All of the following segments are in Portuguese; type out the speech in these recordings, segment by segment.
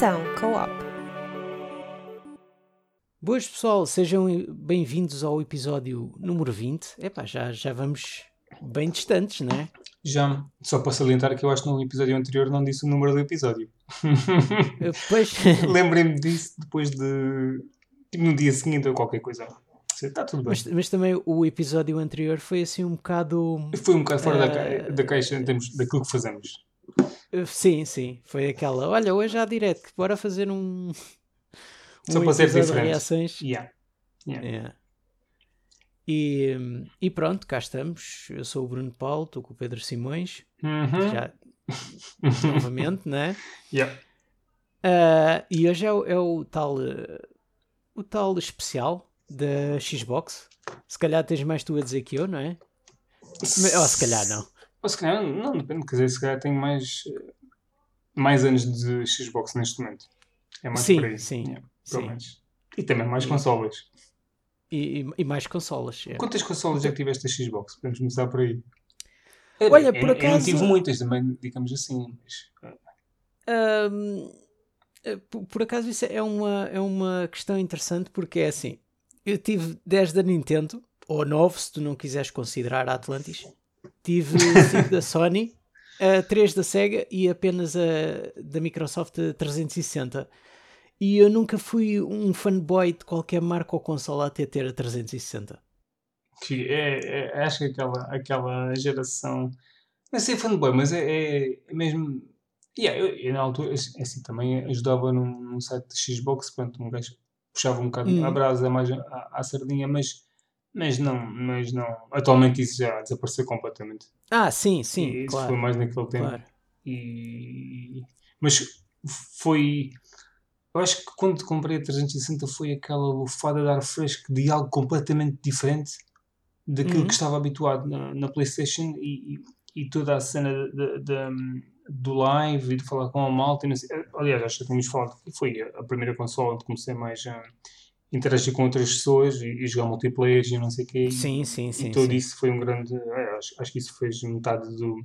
Sessão Co-op. Boas pessoal, sejam bem-vindos ao episódio número 20. Epá, já, já vamos bem distantes, não é? Já, só para salientar que eu acho que no episódio anterior não disse o número do episódio. Pois, Lembrei-me disso depois de. Tipo, no dia seguinte ou qualquer coisa. Está tudo bem. mas, mas também o episódio anterior foi assim um bocado. Foi um bocado fora da, Eh, ca... da caixa em termos daquilo que fazemos. Uh, Sim, sim, foi aquela. Olha, hoje há direto, bora fazer um. Só um episódio de reações. Yeah. Yeah. É. E, e pronto, cá estamos. Eu sou o Bruno Paulo, estou com o Pedro Simões, Uhum. já novamente, né? Yeah. Ah, e hoje é o, é o tal eh, o tal especial da Xbox. Se calhar tens mais tu a dizer que eu, não é? Ou se calhar não. Ou se calhar, não, depende, quer dizer, se calhar tenho mais, eh, mais anos de Xbox neste momento. É mais Sim, por aí. sim, Yeah, pelo sim. menos. E também mais consolas. E, e- e mais consolas. é. Quantas consolas é que tiveste a Xbox? Podemos começar por aí. Olha, Eu- por eu, não acaso- tive muitas também, digamos assim. Mas, Ahm, eh, por, por acaso isso é uma, é uma questão interessante porque é assim, eu tive 10 da Nintendo, ou 9 se tu não quiseres considerar a Atlantis, tive 5 da Sony, 3 da Sega e apenas a da Microsoft a 360. E eu nunca fui um fanboy de qualquer marca ou consola até ter a 360. que é, é- acho que aquela, aquela geração. Não é ser fanboy, mas é, é, é mesmo. Yeah, eu, eu na altura, assim, assim, também ajudava num, num site de Xbox, pronto, um gajo puxava um bocado Hum. a brasa mais à, à sardinha, mas, mas não, mas não. Atualmente isso já desapareceu completamente. Ah, sim, sim, E isso claro. foi mais naquele tempo. claro. E... Mas foi. Eu acho que quando comprei a 360 foi aquela lufada de ar fresco de algo completamente diferente daquilo Uhum. que estava habituado na, na PlayStation e, e, e toda a cena de, de- do live e de falar com a malta. E não sei. Aliás, acho que já tínhamos falado que foi a, primeira consola onde comecei mais a interagir com outras pessoas e, e jogar multiplayer e não sei o quê. Sim, sim, sim. e tudo sim. isso foi um grande. é, acho, acho que isso fez metade do.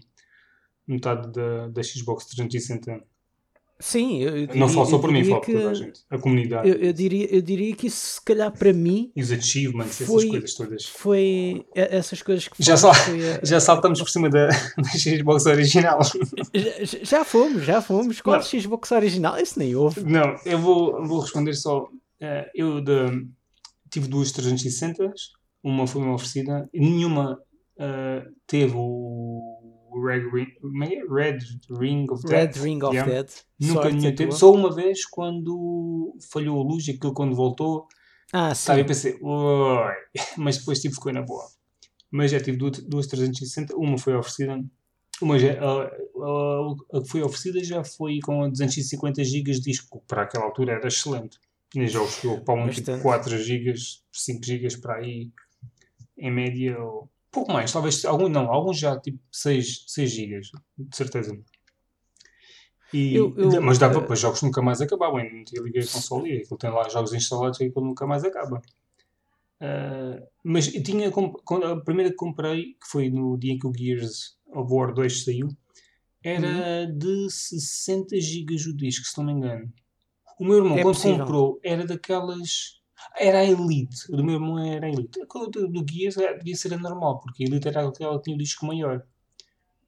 metade da, da Xbox 360. Sim, eu, eu Não diria- falo só por mim, falo por toda a gente. A comunidade. Eu, eu diria, eu diria que isso, se calhar, para mim, E os achievements, essas Foi- coisas todas. foi essas coisas que Já a- Já saltamos por cima da, da Xbox original. já, já fomos, já fomos. Qual Não. Xbox original? Esse nem houve. Não, eu vou, vou responder só. Eh, eu de- tive duas 360, uma foi-me oferecida, e nenhuma eh, teve o Red Ring, é é? Red Ring of Red Death. Ring of Yeah. Dead. Nunca Sorte nenhuma a teve. Só uma vez quando falhou a luz e aquilo quando voltou. Ah, Sabe, eu sim. pensei, oi, mas depois tipo, ficou na boa. Mas já tive duas, duas 360, uma foi oferecida, uma já, a, a- a que foi oferecida já foi com 250 GB de disco, para aquela altura era excelente. Tinha jogos que ocupavam tipo Bastante. 4 GB, 5 GB para aí, em média, ou pouco mais, talvez, alguns não, alguns já tipo 6, 6 GB, de certeza. E, Eu- eu, mas dava eh, para jogos que nunca mais acabavam, ainda não tinha liguei a console e aquilo tem lá jogos instalados e aquilo nunca mais acaba. Ah, mas eu tinha a primeira que comprei, que foi no dia em que o Gears of War 2 saiu, era Uhum. de 60 GB o disco, se não me engano. O meu irmão, É quando possível. comprou, era daquelas. Era a Elite. O do meu irmão era a Elite. Do, do era- devia ser a normal, porque a Elite era aquela que tinha o disco maior.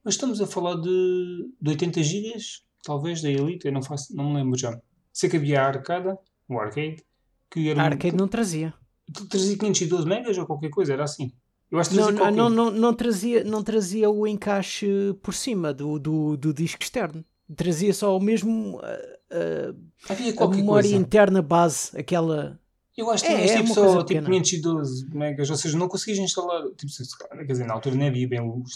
Mas estamos a falar de, de 80 GB, talvez, da Elite, eu não, faço, não me lembro já. Sei que havia a Arcada, o Arcade, que era A um- arcade não trazia. trazia 512 megas ou qualquer coisa, era assim. Eu acho que Não, trazia não, não, não, não trazia, não trazia o encaixe por cima do, do, do disco externo. Trazia só o mesmo Havia a memória coisa. interna base, aquela. Eu acho que É, tinhas é tipo só tipo, pequena. 512 megas, ou seja, não conseguias instalar. Tipo, quer dizer, na altura nem havia bem os,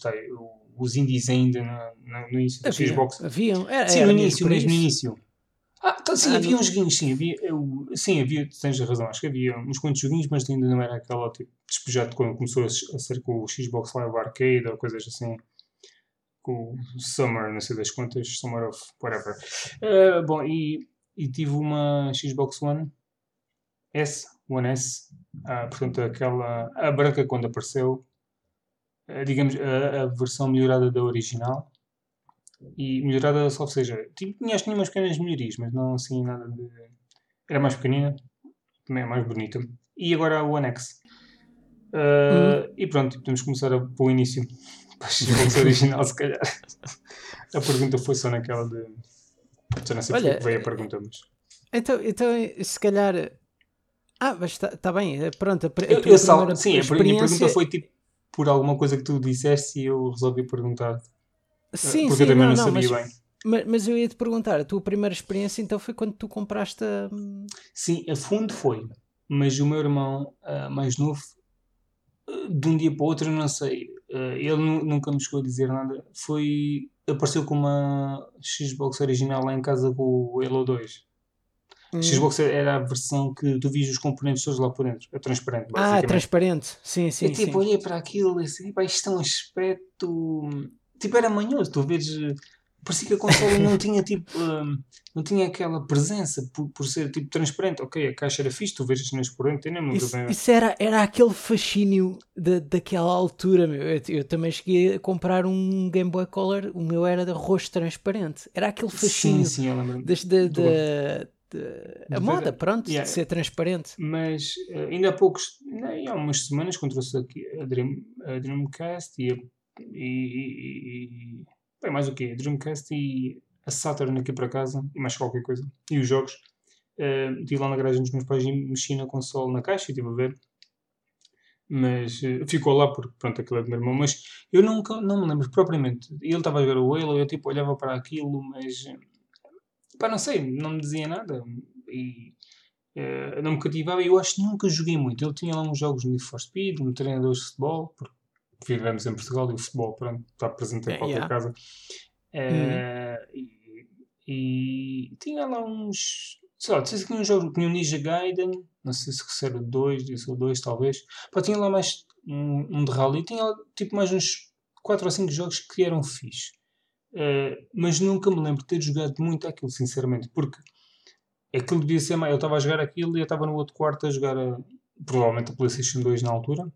os indies ainda na- no início da Havia, Xbox. haviam. Era, Sim, era no início, mesmo no início. Ah, então, sim, Ah, havia não- uns joguinhos, sim, havia, eu, sim, havia, tens razão, acho que havia uns quantos joguinhos, mas ainda não era aquela tipo despejado quando começou a, a ser com o Xbox Live Arcade ou coisas assim, com o Summer, não sei das quantas, Summer of whatever. Ah, bom, e, e tive uma Xbox One S, One S, ah, portanto, aquela, a branca quando apareceu, ah, digamos, a, a versão melhorada da original. E melhorada só, ou seja, tinha, tinha umas pequenas melhorias, mas não assim nada de. Era mais pequenina, também é mais bonita. E agora o Annex. Uh, hum. E pronto, podemos começar pelo início. O original, se calhar. a pergunta foi só naquela de. Já não sei Olha, porque veio a pergunta, mas. Então, então, se calhar. Ah, mas está tá bem, é, pronto. A, eu, eu sal, sim, a minha pergunta foi tipo por alguma coisa que tu disseste e eu resolvi perguntar. Sim, porque sim, eu também não, não sabia mas, bem. Mas, mas eu ia te perguntar, a tua primeira experiência então foi quando tu compraste a. Sim, a fundo foi. Mas o meu irmão uh, mais novo, de um dia para o outro, não sei, ele nunca me chegou a dizer nada. Foi. Apareceu com uma Xbox original lá em casa com o Halo 2. Hum. Xbox era a versão que tu vias os componentes todos lá por dentro. É transparente. Ah, é transparente. Sim, sim. Eu tipo, sim. olhei para aquilo e disse, isto é um aspecto. Tipo, era manhoso. Tu vês. Parecia que a consola não tinha tipo. Um, não tinha aquela presença por, por ser tipo transparente. Ok, a caixa era fixe, tu vês as cenas por dentro, nem isso, bem. Isso era, era aquele fascínio de, daquela altura, meu. Eu, eu, também cheguei a comprar um Game Boy Color, o meu era de rosto transparente. Era aquele fascínio. Sim, sim, eu lembro. De, de, de, a moda, pronto, yeah. de ser transparente. Mas uh, ainda há poucos, nem há umas semanas, quando trouxe aqui a, Dream, a Dreamcast e, a, e, e, bem, mais o quê? A Dreamcast e a Saturn aqui para casa e mais qualquer coisa. E os jogos. Uh, estive lá na garagem dos meus pais e mexi na console na caixa e estive a ver. Mas uh, ficou lá porque, pronto, aquilo é do meu irmão. Mas eu nunca, não me lembro propriamente. Ele estava a ver o Halo, eu tipo olhava para aquilo, mas pá, não sei, não me dizia nada e uh, não me cativava. Eu acho que nunca joguei muito. Ele tinha lá uns jogos no For Speed, um treinador de futebol, porque vivemos em Portugal e o futebol pronto, está presente em qualquer yeah. casa. Uh, e, e, tinha lá uns. Sei lá, tinha um jogo, tinha um Ninja Gaiden, não sei se era o 2, disse o 2 talvez. Pá, tinha lá mais um, um de rally, tinha lá tipo mais uns 4 ou 5 jogos que eram fixe. Uh, mas nunca me lembro de ter jogado muito aquilo, sinceramente, porque aquilo devia ser mais. Eu estava a jogar aquilo e eu estava no outro quarto a jogar a, provavelmente a PlayStation 2 na altura.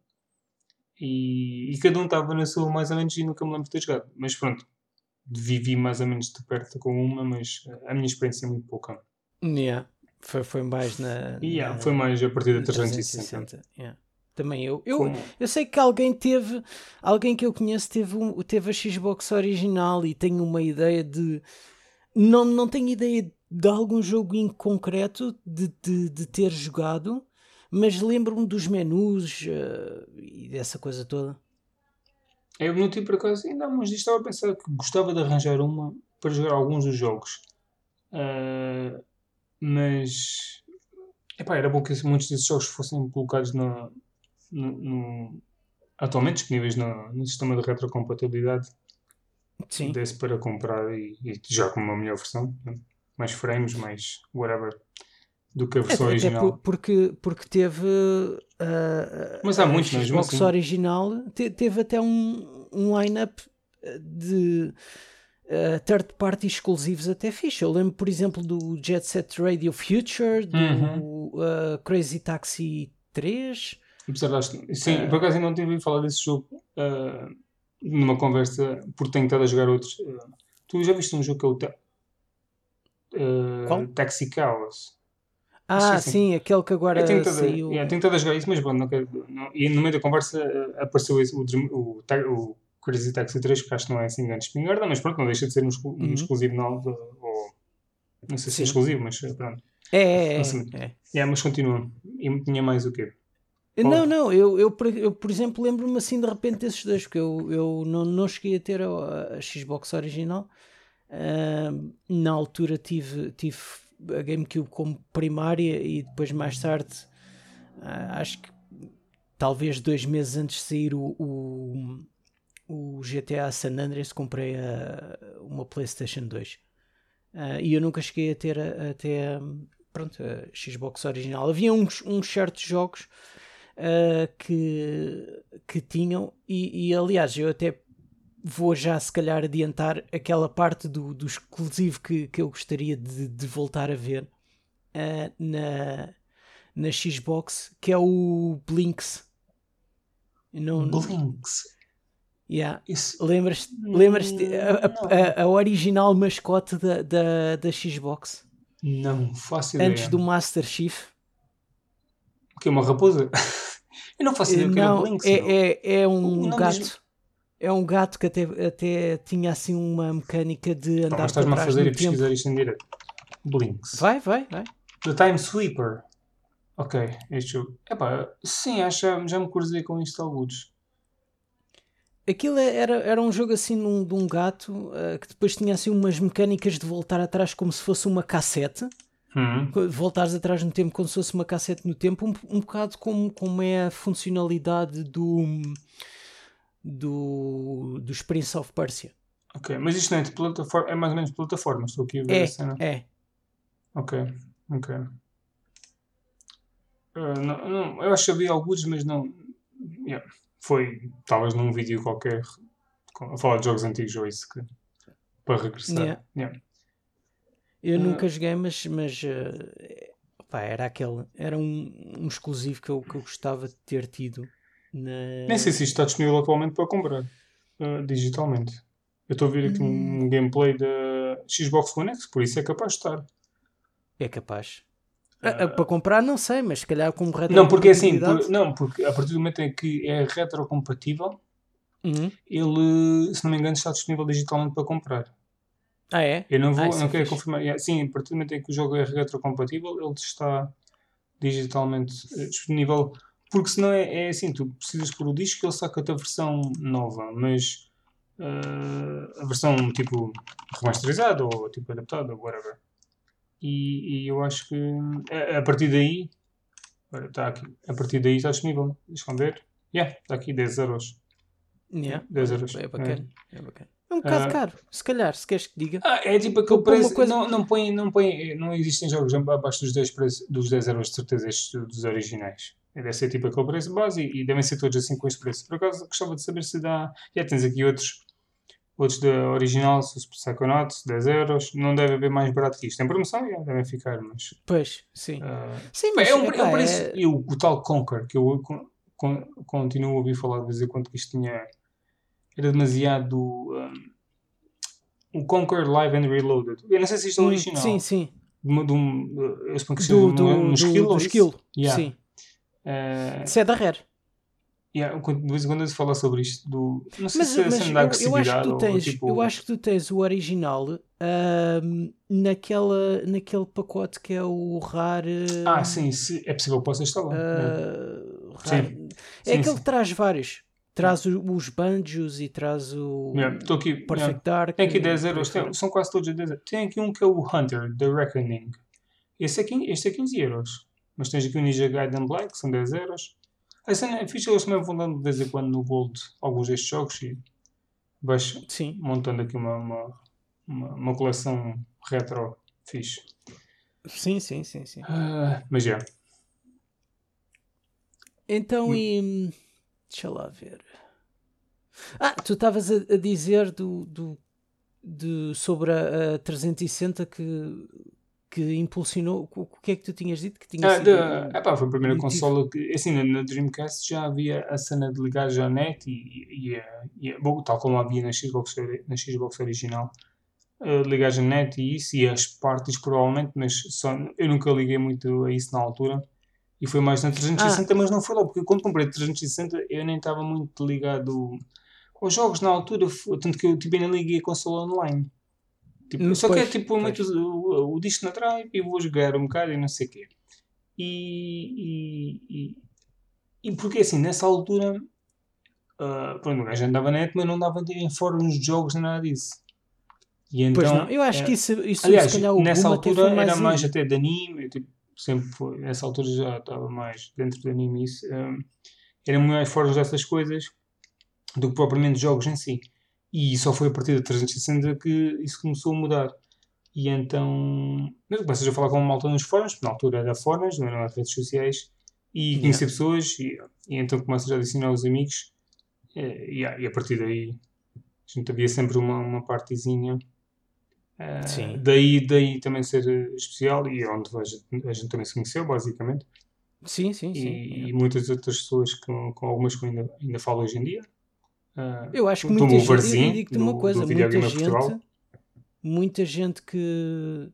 E, e cada um estava na sua mais ou menos e nunca me lembro de ter jogado. Mas pronto, vivi mais ou menos de perto com uma, mas a minha experiência é muito pouca. Yeah. Foi, foi mais na, yeah, na, Foi mais a partir da 360. 360 yeah. Também eu. Eu, eu sei que alguém teve, alguém que eu conheço teve, um, teve a Xbox original e tenho uma ideia de. Não, não tenho ideia de algum jogo em concreto de, de, de ter jogado, mas lembro-me dos menus uh, e dessa coisa toda. Eu no tipo por acaso, ainda há uns dias estava a pensar que gostava de arranjar uma para jogar alguns dos jogos. Uh, mas epá, era bom que muitos desses jogos fossem colocados na, no, no, atualmente disponíveis no, no, sistema de retrocompatibilidade. Sim. Desse para comprar e, e, já com uma melhor versão, né? mais frames, mais whatever, do que a versão original. porque, porque teve. Uh, Mas há muitos, mesmo. Xbox assim. original te, teve até um, um line-up de. Uh, third party exclusivos até fixe. Eu lembro, por exemplo, do Jet Set Radio Future, do uhum. uh, Crazy Taxi 3, Apesar de Sim, por acaso ainda não tinha ouvido falar desse jogo numa conversa, porque tenho estado a jogar outros. Tu já viste um jogo que é o ta Taxi Chaos? Ah, assim. sim, aquele que agora eu tenho estado, saiu. Yeah, tenho estado a jogar isso, mas bom, não quero, não, e no meio da conversa apareceu esse, o, o, o, Crazy Taxi 3, que acho que não é assim grande espingarda, mas pronto, não deixa de ser um, um uhum. exclusivo novo, ou não sei se é sim. é exclusivo, mas pronto. É, é, é. é. Yeah, mas continua. E tinha mais o quê? Não, não, eu, eu, eu por exemplo lembro-me assim de repente desses dois, porque eu, eu não, não cheguei a ter a, a Xbox original. Uh, na altura tive, tive a GameCube como primária e depois mais tarde, uh, acho que talvez dois meses antes de sair o, o, o GTA San Andreas, comprei a, uma PlayStation 2. Uh, ah, e eu nunca cheguei a ter até pronto, a Xbox original. Havia uns, uns certos jogos uh, que, que tinham, e, e, aliás, eu até vou já se calhar adiantar aquela parte do, do exclusivo que, que eu gostaria de, de voltar a ver uh, na, na Xbox, que é o Blinks. Não, Blinks? Yeah. Isso- Lembras-te lembras a, Não. a, a, original mascote da, da, da Xbox? Não faço ideia. Antes do Master Chief? O que é uma raposa? Eu não faço ideia o que era Não, Blinks. é, é, é O um gato. diz- É um gato que até, até tinha assim uma mecânica de andar mas estás-me a fazer e pesquisar isto em direto. Blinks. Vai, vai, vai. The Time Sweeper. Ok, este jogo. Epá, sim, acho que já me cruzei com isto alguns. Aquilo é, era, era um jogo assim num- de um gato eh, que depois tinha assim umas mecânicas de voltar atrás como se fosse uma cassete. Hum. Voltares atrás no tempo como se fosse uma cassete no tempo, um, um bocado como, como é a funcionalidade do, do dos Prince of Persia. Ok, mas isto não é de plataforma, é mais ou menos de plataforma. Estou aqui a ver É, a cena. é. Ok, ok. Ah, não, não, eu acho que havia alguns, mas não. yeah, Foi talvez num vídeo qualquer a falar de jogos antigos ou isso que, para regressar. Yeah. Yeah. Eu Ah. nunca joguei, mas, mas pá, era aquele, era um, um exclusivo que eu, que eu gostava de ter tido na... Nem sei se isto está disponível atualmente para comprar ah, digitalmente. Eu estou a ver aqui Hum. um gameplay da Xbox One X, por isso é capaz de estar. É capaz. Ah, para comprar não sei, mas se calhar com retro Não, porque é assim, por- não, porque a partir do momento em que é retrocompatível, Uhum. ele, se não me engano, está disponível digitalmente para comprar. Ah é? Eu não vou, Ah, não é quero fixe. confirmar. Yeah, Sim, a partir do momento em que o jogo é retrocompatível, ele está digitalmente eh, disponível. Porque senão é, é assim, tu precisas pôr o disco ele saca-te a versão nova, mas eh, a versão tipo remasterizada ou tipo adaptada, ou whatever. E, e eu acho que a, a partir daí, está aqui, a partir daí está disponível. Deixa-me ver. Yeah, está aqui 10 euros. Yeah. 10 euros. É bacana. É bacana. É um bocado Ah. caro, se calhar, se queres que diga. Ah, é tipo aquele Por preço. coisa- Não, não, põe, não, põe, não existem jogos abaixo dos 10, preço, dos 10 euros de certeza estes dos originais. Deve ser tipo aquele preço base e, e devem ser todos assim com este preço. Por acaso gostava de saber se dá. Já tens aqui outros. Outros da original, se os Psychonauts, 10 euros. Não deve haver mais barato que isto. Em promoção, já devem ficar, mas. Pois, sim. ah, Sim, mas é um, é um preço. é- E o, o tal Conquer, que eu con- con- continuo a ouvir falar de vez em quando que isto tinha. Era demasiado. um, o Conquer Live and Reloaded. Eu não sei se isto é Hum, original. Sim, sim. De, de um. Eu suponho que seja do, um, um do, isso? skill. Yeah. Sim. Eh, Isso é da Rare. yeah, quando- de vez em quando eu falar sobre isto. Do, não sei Mas, se é mas eu, eu acho que tu ou tens, tipo. eu acho que tu tens o original ahm, naquela, naquele pacote que é o rare. Ah, sim, se, é possível que possa yeah. ah, rare- É Sim, aquele sim. que traz vários. Traz o- os banjos e traz o Yeah, aqui. yeah. Perfect Dark. Tem aqui e 10 por aí euros, tem- fora. são quase todos a 10 euros. Tem aqui um que é o Hunter, The Reckoning. Esse é 15, este é 15 euros. Mas tens aqui o Ninja Gaiden Black, que são 10 euros. A cena é fixe, eles também vão dando de vez em quando no Gold alguns destes jogos e vais Sim. montando aqui uma, uma, uma, uma coleção retro fixe. Sim, sim, sim, sim. Ah, mas já. Então Hum. e. Deixa lá ver. Ah, tu estavas a, a dizer do, do, de, sobre a, a 360 que, que impulsionou. O, que é que tu tinhas dito? Que tinha Ah, sido o- epá, foi a primeira consola que, assim, na, Dreamcast já havia a cena de ligar já a net e, e, e, e- bom, tal como havia na Xbox, na Xbox original, uh, ligar a net e isso, e as partes provavelmente, mas só, eu nunca liguei muito a isso na altura. E foi mais na 360, mas não foi logo, porque quando comprei a 360 eu nem estava muito ligado aos jogos na altura, tanto que eu tipo, ainda liguei a consola online. Tipo, só que é tipo, muito o, o disco na drive e vou jogar um bocado e não sei o quê. E, e, e, e porque assim, nessa altura, ah, pronto, o gajo andava net, mas não dava em fóruns de jogos nem nada disso. E então, Pois não, eu acho eh, que isso, isso Aliás, se calhar o nessa altura mais era mais até de anime, tipo, sempre foi, nessa altura já estava mais dentro de anime isso. hum, era mais fóruns dessas coisas do que propriamente jogos em si. E só foi a partir da 360 que isso começou a mudar. E então, mas começas a falar com uma malta nos fóruns, porque na altura era fóruns, não eram redes sociais, e conhecer pessoas, e, e então começas a adicionar os amigos, eh, e, a- e a partir daí a gente havia sempre uma, uma partezinha. eh, Sim. daí, daí também ser eh, especial, e é onde a gente, a gente também se conheceu, basicamente. Sim, sim, sim. E, e muitas outras pessoas com, com algumas que eu ainda, ainda falo hoje em dia. Uh, eu acho que muita gente, eu digo-te uma coisa, muita gente, muita gente que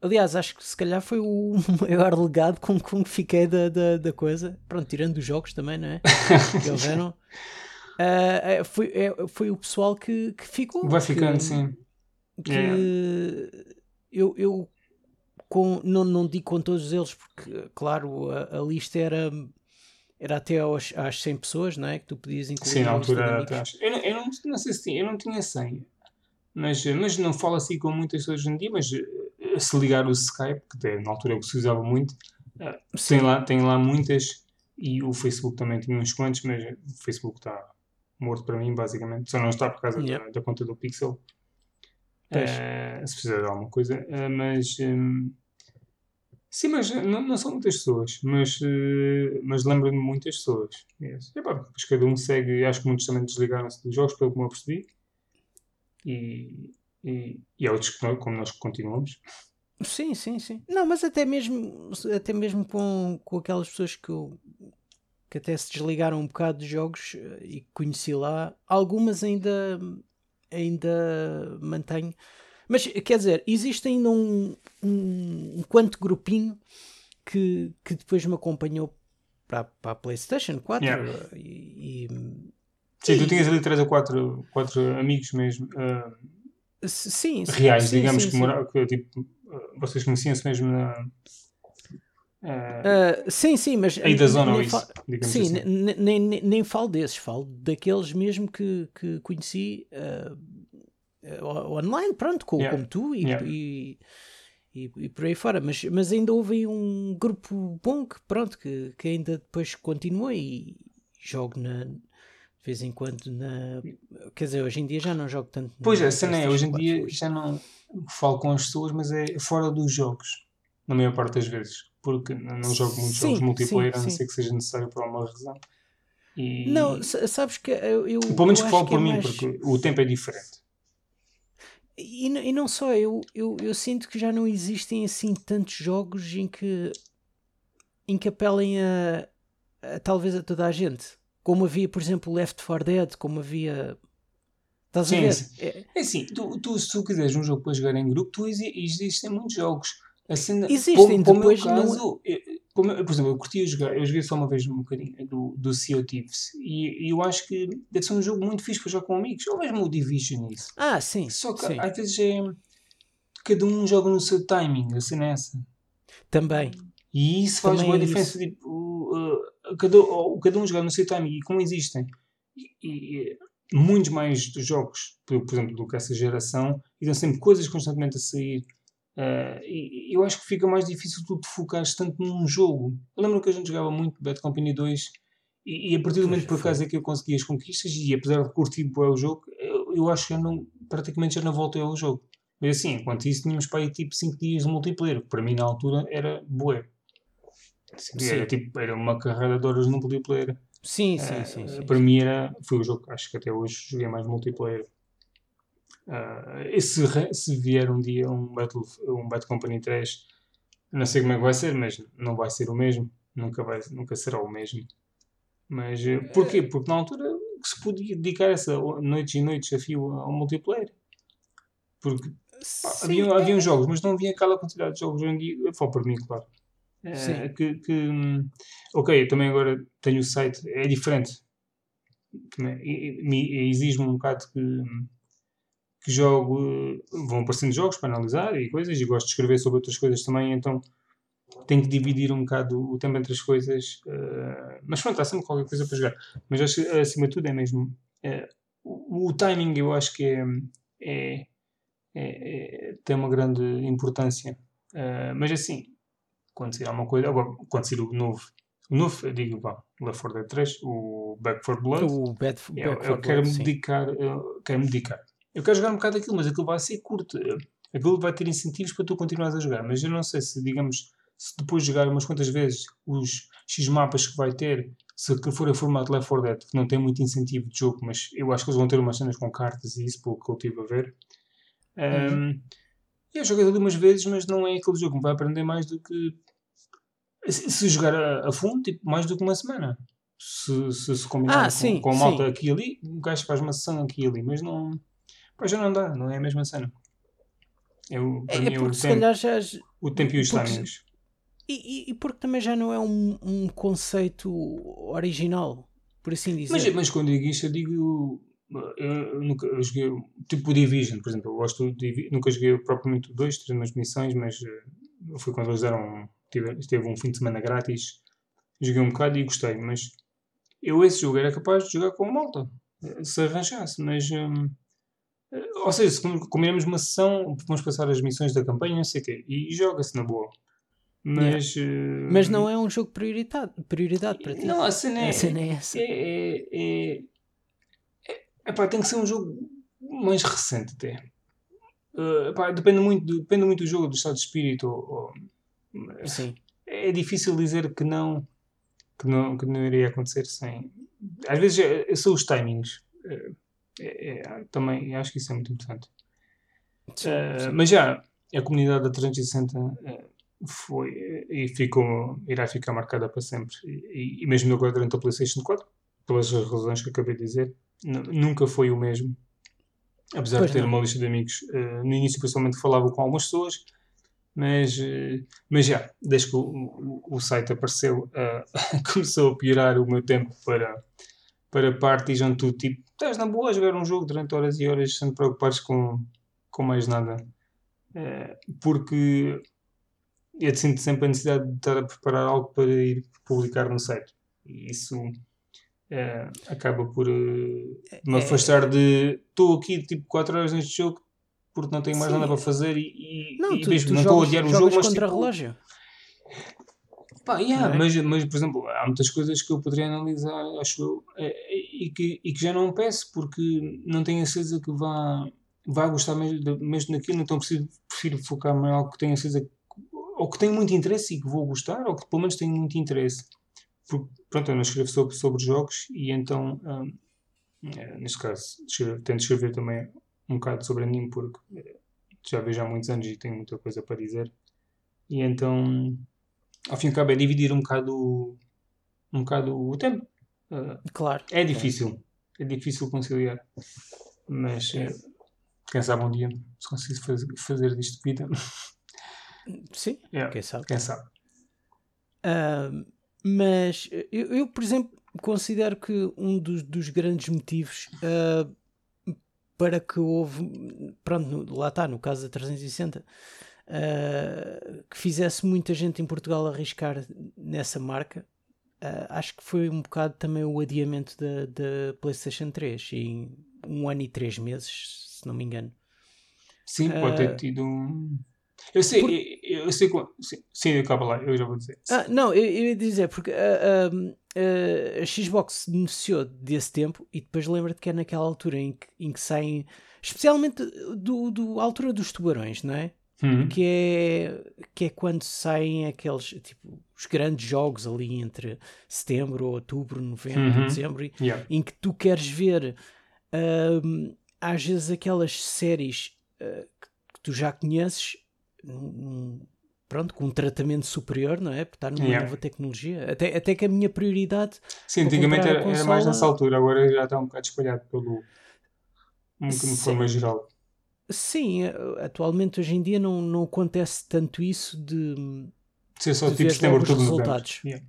aliás, acho que se calhar foi o maior legado com, com que fiquei da, da, da coisa, pronto, tirando os jogos também, não é? que houveram. Uh, foi, é, foi o pessoal que, que ficou. Vai ficando, que, sim. Que yeah. eu, eu com, não, não digo com todos eles, porque, claro, a, a lista era era até aos, às 100 pessoas, não é? Que tu podias incluir. Sim, na altura era eu, não, eu não, não sei se tinha, eu não tinha 100, mas, mas não falo assim com muitas pessoas hoje em dia. Mas eh, se ligar o Skype, que até na altura eu se usava muito, eh, tem lá, tem lá muitas e o Facebook também tinha uns quantos, mas o Facebook está morto para mim, basicamente. Só não está por causa yeah. da, da, conta do Pixel. Uh, se fizer alguma coisa, uh, mas. Um, Sim, mas não, não são muitas pessoas, mas, uh, mas lembro-me muitas pessoas. Yes. E, pá, cada um segue, acho que muitos também desligaram-se dos jogos, pelo que eu percebi. E, e, e há outros que, como nós continuamos. Sim, sim, sim. Não, mas até mesmo, até mesmo com, com aquelas pessoas que, eu, que até se desligaram um bocado de jogos eh, e conheci lá, algumas ainda, ainda mantenho mas quer dizer, existe ainda um, um, um quanto grupinho que, que depois me acompanhou para, para a PlayStation 4 yeah. e, e, Sim, e, tu tinhas ali 3 ou 4, 4 amigos mesmo. Uh, sim, sim, reais, sim, digamos, sim, que, que tipo, vocês conheciam-se mesmo na. Uh, uh, sim, sim, mas aí da zona nem, fal... sim, assim. nem, nem, nem falo desses, falo daqueles mesmo que, que conheci uh, online, pronto, com, yeah. como tu e, yeah. e, e, e, por aí fora. Mas, mas ainda houve um grupo bom que, pronto, que, que ainda depois continua e jogo na, de vez em quando na. Quer dizer, hoje em dia já não jogo tanto. Pois é, a cena é, hoje em dia já não falo com as pessoas, mas é fora dos jogos, na maior parte das vezes. Porque não jogo muitos sim, jogos multiplayer, sim, a não ser que seja necessário por alguma razão. E... Não, sabes que eu. eu Pelo menos que falo por é mim, mais... porque o tempo é diferente. E, e não só, eu, eu, eu sinto que já não existem assim tantos jogos em que, em que apelem a, a talvez a toda a gente. Como havia, por exemplo, Left 4 Dead, como havia. Estás sim, a ver? Sim. É, é assim, tu, tu, se tu quiseres um jogo para jogar em grupo, tu existem muitos jogos. Assim, existem, como, depois como caso, não... eu, como, por exemplo, eu curtia jogar, eu joguei só uma vez um bocadinho do, do Sea Thieves e, e, eu acho que deve ser um jogo muito fixe para jogar com amigos, ou mesmo o Division isso. Ah, sim. Só que sim. às vezes é cada um joga no seu timing, assim nessa. Também. E isso faz uma é diferença. Tipo, uh, cada, uh, cada um joga no seu timing e como existem e, e, muitos mais jogos, por, por exemplo, do que essa geração, e dão sempre coisas constantemente a sair Uh, e eu acho que fica mais difícil tu te focares tanto num jogo. Eu lembro que a gente jogava muito Bad Company 2 e, e a partir do momento por acaso é que eu consegui as conquistas e apesar de curtir bem o jogo, eu, eu acho que já não, praticamente já não voltei ao jogo. Mas assim, enquanto isso tínhamos para aí tipo 5 dias de multiplayer, que para mim na altura era bué. Era, tipo, era uma carreira de horas no multiplayer. Sim, sim, uh, sim, sim, Para sim. mim era, foi o jogo que acho que até hoje joguei mais multiplayer. Uh, e se, se, vier um dia um Battle, um Bad Company 3, não sei como é que vai ser, mas não vai ser o mesmo. Nunca, vai, nunca será o mesmo. Mas uh, porquê? Porque na altura se podia dedicar essa noites e noites a fio ao multiplayer. Porque pá, havia, é... jogos, mas não havia aquela quantidade de jogos dia. Falo para mim, claro. Uh, que, que, ok, também agora tenho o site, é diferente. Me exige-me um bocado que que jogo, vão aparecendo jogos para analisar e coisas, e gosto de escrever sobre outras coisas também, então tenho que dividir um bocado o tempo entre as coisas. Uh, mas pronto, há sempre qualquer coisa para jogar. Mas acho que acima de tudo é mesmo. Uh, o, o, timing eu acho que é, é, é, é tem uma grande importância. Uh, mas assim, quando sair alguma coisa, agora, quando sair o novo, o novo, eu digo, vá, Left 4 Dead 3, o Back 4 Blood, o Bad, eu, Back eu quero me dedicar, eu quero me dedicar eu quero jogar um bocado aquilo, mas aquilo vai ser curto. Aquilo vai ter incentivos para tu continuares a jogar. Mas eu não sei se, digamos, se depois de jogar umas quantas vezes os X mapas que vai ter, se for em formato Left 4 Dead, que não tem muito incentivo de jogo, mas eu acho que eles vão ter umas cenas com cartas e isso, pelo que eu estive a ver. Um, uhum. Eu joguei ali umas vezes, mas não é aquele jogo que me vai aprender mais do que. Se jogar a, a fundo, tipo, mais do que uma semana. se se, se combinar Ah, com, sim, com a malta sim. aqui e ali, o gajo faz uma sessão aqui e ali, mas não. Pá, já não dá, não é a mesma cena. Eu, É, mim é é o porque se tempo, calhar já. o tempo e os porque- timings. E, e- porque também já não é um, um conceito original, por assim dizer. Mas, mas quando digo isto, eu digo. Eu, nunca eu joguei. Tipo o Division, por exemplo. Eu gosto Divi- Nunca joguei propriamente o 2, três umas missões, mas eh, foi quando eles deram. Tive, teve um fim de semana grátis. Joguei um bocado e gostei, mas eu esse jogo era capaz de jogar com a malta. eh, Se arranjasse, mas. hum, ou seja, se com- combinamos uma sessão, vamos passar as missões da campanha, não sei o quê, e joga-se na boa. Mas. eh, Mas não é um jogo prioridade, prioridade para ti. Não, a cena é. A cena é essa. É, é, é, é- epá, tem que ser um jogo mais recente até. Eh, epá, depende, muito, do- depende muito do jogo, do estado de espírito. ou- ou- Sim. é difícil dizer que não, que não, que não iria acontecer sem. Às vezes é- são os timings. Eh, é- é- também acho que isso é muito importante. Sim, Eh, sim. mas já a comunidade da 360 eh, foi eh, e ficou, irá ficar marcada para sempre. E, e mesmo agora durante a PlayStation 4, pelas razões que acabei de dizer, nu- nunca foi o mesmo. Apesar Pois de ter não. uma lista de amigos, eh, no início pessoalmente falava com algumas pessoas, mas, mas já, desde que o, o- o site apareceu, começou a piorar o meu tempo para, para parties onde tu tipo, estás na boa a jogar um jogo durante horas e horas sem te preocupares com, com mais nada. Eh, porque eu sinto sempre a necessidade de estar a preparar algo para ir publicar no site. E isso eh, acaba por eh, me É- afastar de estou aqui tipo 4 horas neste jogo porque não tenho mais Sim. nada para fazer e, e, Não, e tu, mesmo tu não estou a odiar o jogo, mas contra tipo, relógio. Pá, yeah, é? mas, mas, por exemplo, há muitas coisas que eu poderia analisar, acho eu, eh, e que, e que já não peço porque não tenho a certeza que vá, vá gostar mesmo, mesmo daquilo, então preciso, prefiro focar-me em algo que tenho a certeza ou que tenho muito interesse e que vou gostar, ou que pelo menos tenho muito interesse. Porque, pronto, eu não escrevo sobre, sobre jogos e então, hum, eh, neste caso, escrevo- tento escrever também um bocado sobre anime porque eh, já vejo há muitos anos e tenho muita coisa para dizer. E então, ao fim e ao cabo, é dividir um bocado, um bocado o tempo. Uh, Claro. é difícil. É difícil conciliar. Mas, eh, quem sabe um dia se consigo fazer, fazer disto vida. Sim, Yeah, quem sabe. Quem sabe. Ahm, mas eu, eu, por exemplo, considero que um dos, dos grandes motivos ah, para que houve, pronto, lá está, no caso da 360, ah, que fizesse muita gente em Portugal arriscar nessa marca, ah, acho que foi um bocado também o adiamento da, da PlayStation 3 em um ano e três meses, se não me engano. Sim, pode ter Ah, tido um. Eu sei, por- eu, eu sei quando. Sim, sim, acaba lá, eu já vou dizer. Ah, não, eu, eu ia dizer, porque ah, ah, a Xbox beneficiou desse tempo e depois lembra-te que é naquela altura em que, em que saem, especialmente do, do altura dos tubarões, não é? Hum, Que é, que é quando saem aqueles, tipo, os grandes jogos ali entre setembro, outubro, novembro, Uhum. dezembro, e- yeah. em que tu queres ver ahm, às vezes aquelas séries ah, que, tu já conheces num- pronto, com um tratamento superior, não é? Porque está numa Yeah. nova tecnologia. Até, até que a minha prioridade Sim, para antigamente comprar a era, era mais nessa consola- altura, agora já está um bocado espalhado pelo. um- De forma geral. Sim, eh, atualmente hoje em dia não, não acontece tanto isso de. Ser só De ver setembro, logo os outubro, novembro. resultados. Yeah.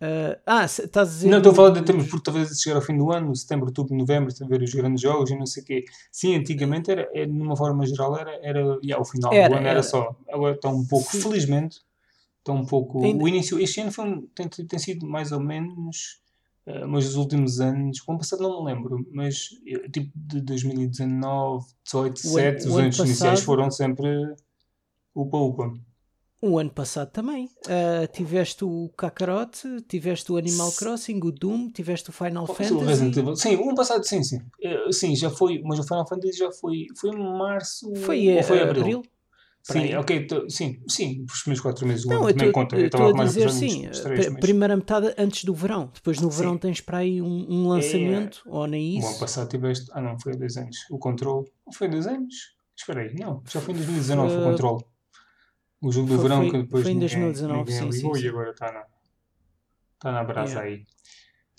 ah, ah, estás a dizer. Não, estou a falar de termos, porque talvez chegar ao fim do ano, setembro, outubro, novembro, a ver os grandes jogos e não sei o quê. Sim, antigamente, era, era, de uma forma geral, era, era yeah, o final Era, do ano era, era. só. Agora está um pouco, Sim. felizmente, está um pouco. Ainda- O início, este ano foi, um- tem, tem sido mais ou menos, eh, mas os últimos anos, o ano passado não me lembro, mas eh, tipo de 2019, 18, O ano- 17, o os ano anos iniciais passado- foram sempre upa-upa. O ano passado também. Ah, tiveste o Kakarot, tiveste o Animal Crossing, o Doom, tiveste o Final Oh, o Fantasy. Evil. Sim, o ano passado, sim, sim. Eh, Sim, já foi, mas o Final Fantasy já foi, foi em março Foi, ou foi eh, abril? abril? Sim, aí. ok, tô- sim, sim, os primeiros 4 meses Não, eu nem conta, eu estava a dizer sim. pr- mas Primeira metade antes do verão. Depois no verão Sim. tens para aí um, um lançamento, ou nem o ano isso. passado tiveste, ah não, foi há 2 anos, o Control, foi há 2 anos? Espera aí, não, já foi em 2019 o Foi- Control. O jogo do Foi- verão que depois foi em ninguém, 2019, ninguém sim, sim, ligou sim. e agora está na, está na brasa Yeah. aí.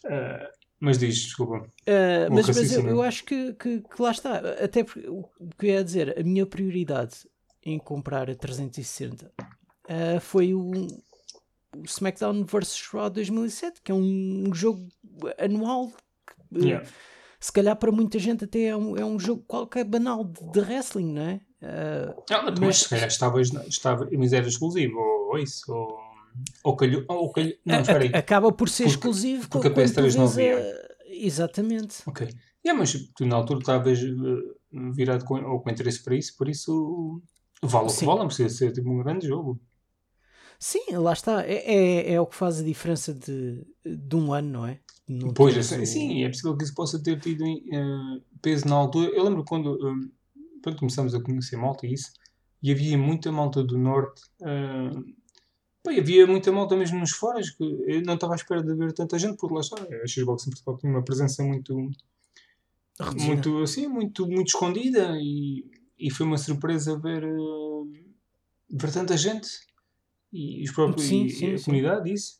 Uh, mas diz, desculpa. Uh, mas, mas eu, eu, acho que, que, que, lá está. Até porque o que eu ia dizer, a minha prioridade em comprar a 360 uh, foi o, o SmackDown vs Raw 2007, que é um, jogo anual. Que, yeah. Se calhar para muita gente até é um, é um jogo qualquer banal de, de wrestling, não é? Uh, não, mas, mas se calhar estava, estava, mas era exclusivo, ou, ou isso, ou, ou calhou, ou calhou, não, espera aí. Acaba por ser porque, exclusivo porque a PS3 não havia. Exatamente. Ok. Yeah, mas tu na altura estavas uh, virado com, ou com interesse para isso, por isso o que vale, não precisa ser tipo um grande jogo. Sim, lá está. É, é, é, o que faz a diferença de, de um ano, não é? Não pois, é, sim, é possível que isso possa ter tido uh, peso na altura. Eu lembro quando, uh, quando começamos a conhecer malta e isso, e havia muita malta do Norte. Uh, havia muita malta mesmo nos foros que eu não estava à espera de ver tanta gente, porque lá está. A Xbox em Portugal tinha uma presença muito. Muito assim, muito, muito escondida e, e foi uma surpresa ver, uh, ver tanta gente e os próprios sim, e, sim, a sim. comunidade isso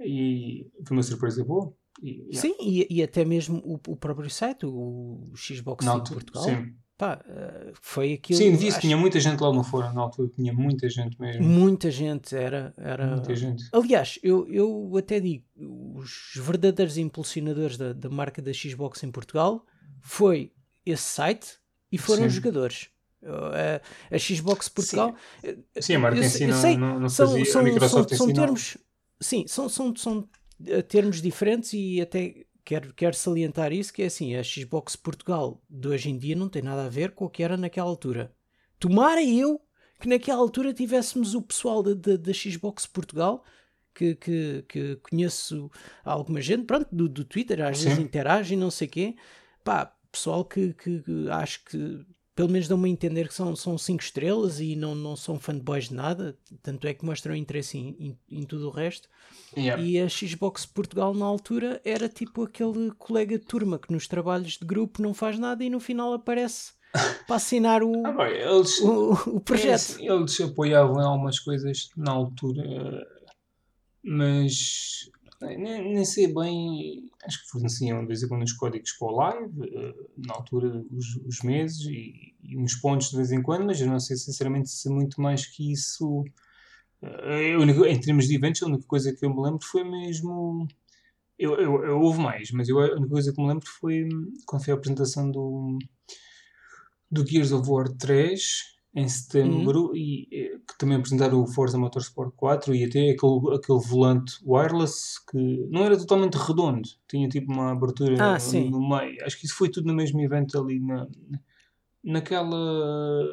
e foi uma surpresa boa e, yeah. sim e, e, até mesmo o, o, próprio site o Xbox Não, Portugal sim. Pá, eh, foi aquilo sim disse acho... tinha muita gente lá no fórum na altura tinha muita gente mesmo muita gente era era muita gente aliás eu, eu até digo os verdadeiros impulsionadores da, da marca da Xbox em Portugal foi esse site e foram os jogadores a, a Xbox Portugal. Sim, sim a marca eu, em si não, sei, não, não são, fazia, são, são, são termos, Sim, são, são, são eh, termos diferentes e até quero, quero salientar isso, que é assim, a Xbox Portugal de hoje em dia não tem nada a ver com o que era naquela altura. Tomara eu que naquela altura tivéssemos o pessoal da Xbox Portugal que, que, que, conheço alguma gente, pronto, do, do Twitter, às Sim. vezes interagem, não sei o quê. Pá, pessoal que, que, que, acho que pelo menos dão-me a entender que são, são cinco estrelas e não, não são fanboys de nada, tanto é que mostram interesse em, em, em tudo o resto. Yeah. E a Xbox Portugal na altura era tipo aquele colega de turma que nos trabalhos de grupo não faz nada e no final aparece para assinar o, ah, bem, eles, o, o, projeto. É, eles apoiavam em algumas coisas na altura, mas nem, nem sei bem, acho que forneciam de vez em quando os códigos para o live, eh, na altura os, os meses e, e, uns pontos de vez em quando, mas eu não sei sinceramente se muito mais que isso. Eh, única, em termos de eventos, a única coisa que eu me lembro foi mesmo. Eu, eu, eu houve mais, mas eu, a única coisa que me lembro foi quando foi a apresentação do, do Gears of War 3 em setembro uhum. e eh, que também apresentaram o Forza Motorsport 4 e até aquele, aquele volante wireless que não era totalmente redondo, tinha tipo uma abertura ah, no, no, meio. Acho que isso foi tudo no mesmo evento ali na, naquela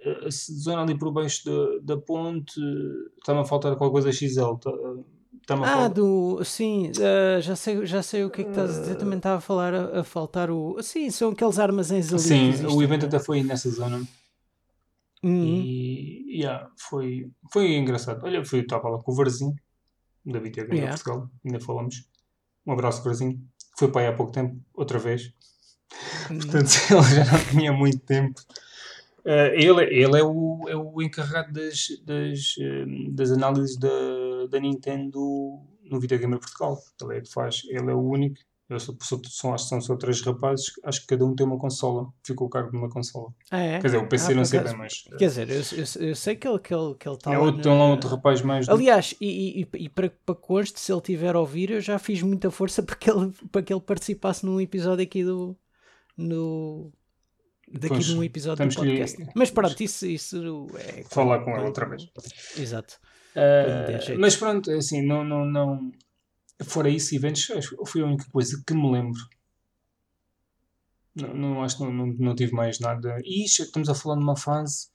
eh, zona ali por baixo da, da ponte. Está-me a faltar qualquer coisa XL. Tá, ah, do. Sim, uh, já, sei, já sei o que é que estás a dizer. Também estava a falar a, a, faltar o. Sim, são aqueles armazéns ali. Sim, o evento até foi nessa zona. Uhum. E yeah, foi, foi engraçado. Olha, fui, estava lá com o Varzinho, da Vitega yeah. Portugal, ainda falamos. Um abraço, Varzinho. Foi para aí há pouco tempo, outra vez. Uhum. Portanto, ele já não tinha muito tempo. Uh, ele, ele é, o, é o encarregado das, das, uh, das análises da, da Nintendo no Videogamer Portugal. Ele é que faz, ele é o único eu sou, sou, são, acho que são só três rapazes, acho que cada um tem uma consola. Ficou o cargo de uma consola. Ah, é? Quer dizer, o PC ah, não sei bem, mas. Quer dizer, eu, eu, eu sei que ele está. Que ele, que ele tá é outro, na... lá outro rapaz mais. Aliás, do... e, e, e, para, para conste, se ele tiver a ouvir, eu já fiz muita força para que ele, para que ele participasse num episódio aqui do. No, daqui pois, num episódio do podcast. Lhe... Mas pronto, isso, isso é. Falar com ele outra vez. Exato. Uh, mas pronto, é assim, não, não, não, Fora isso, eventos, foi a única coisa que me lembro. Não, não acho que não, não, não, tive mais nada. E estamos a falar numa fase.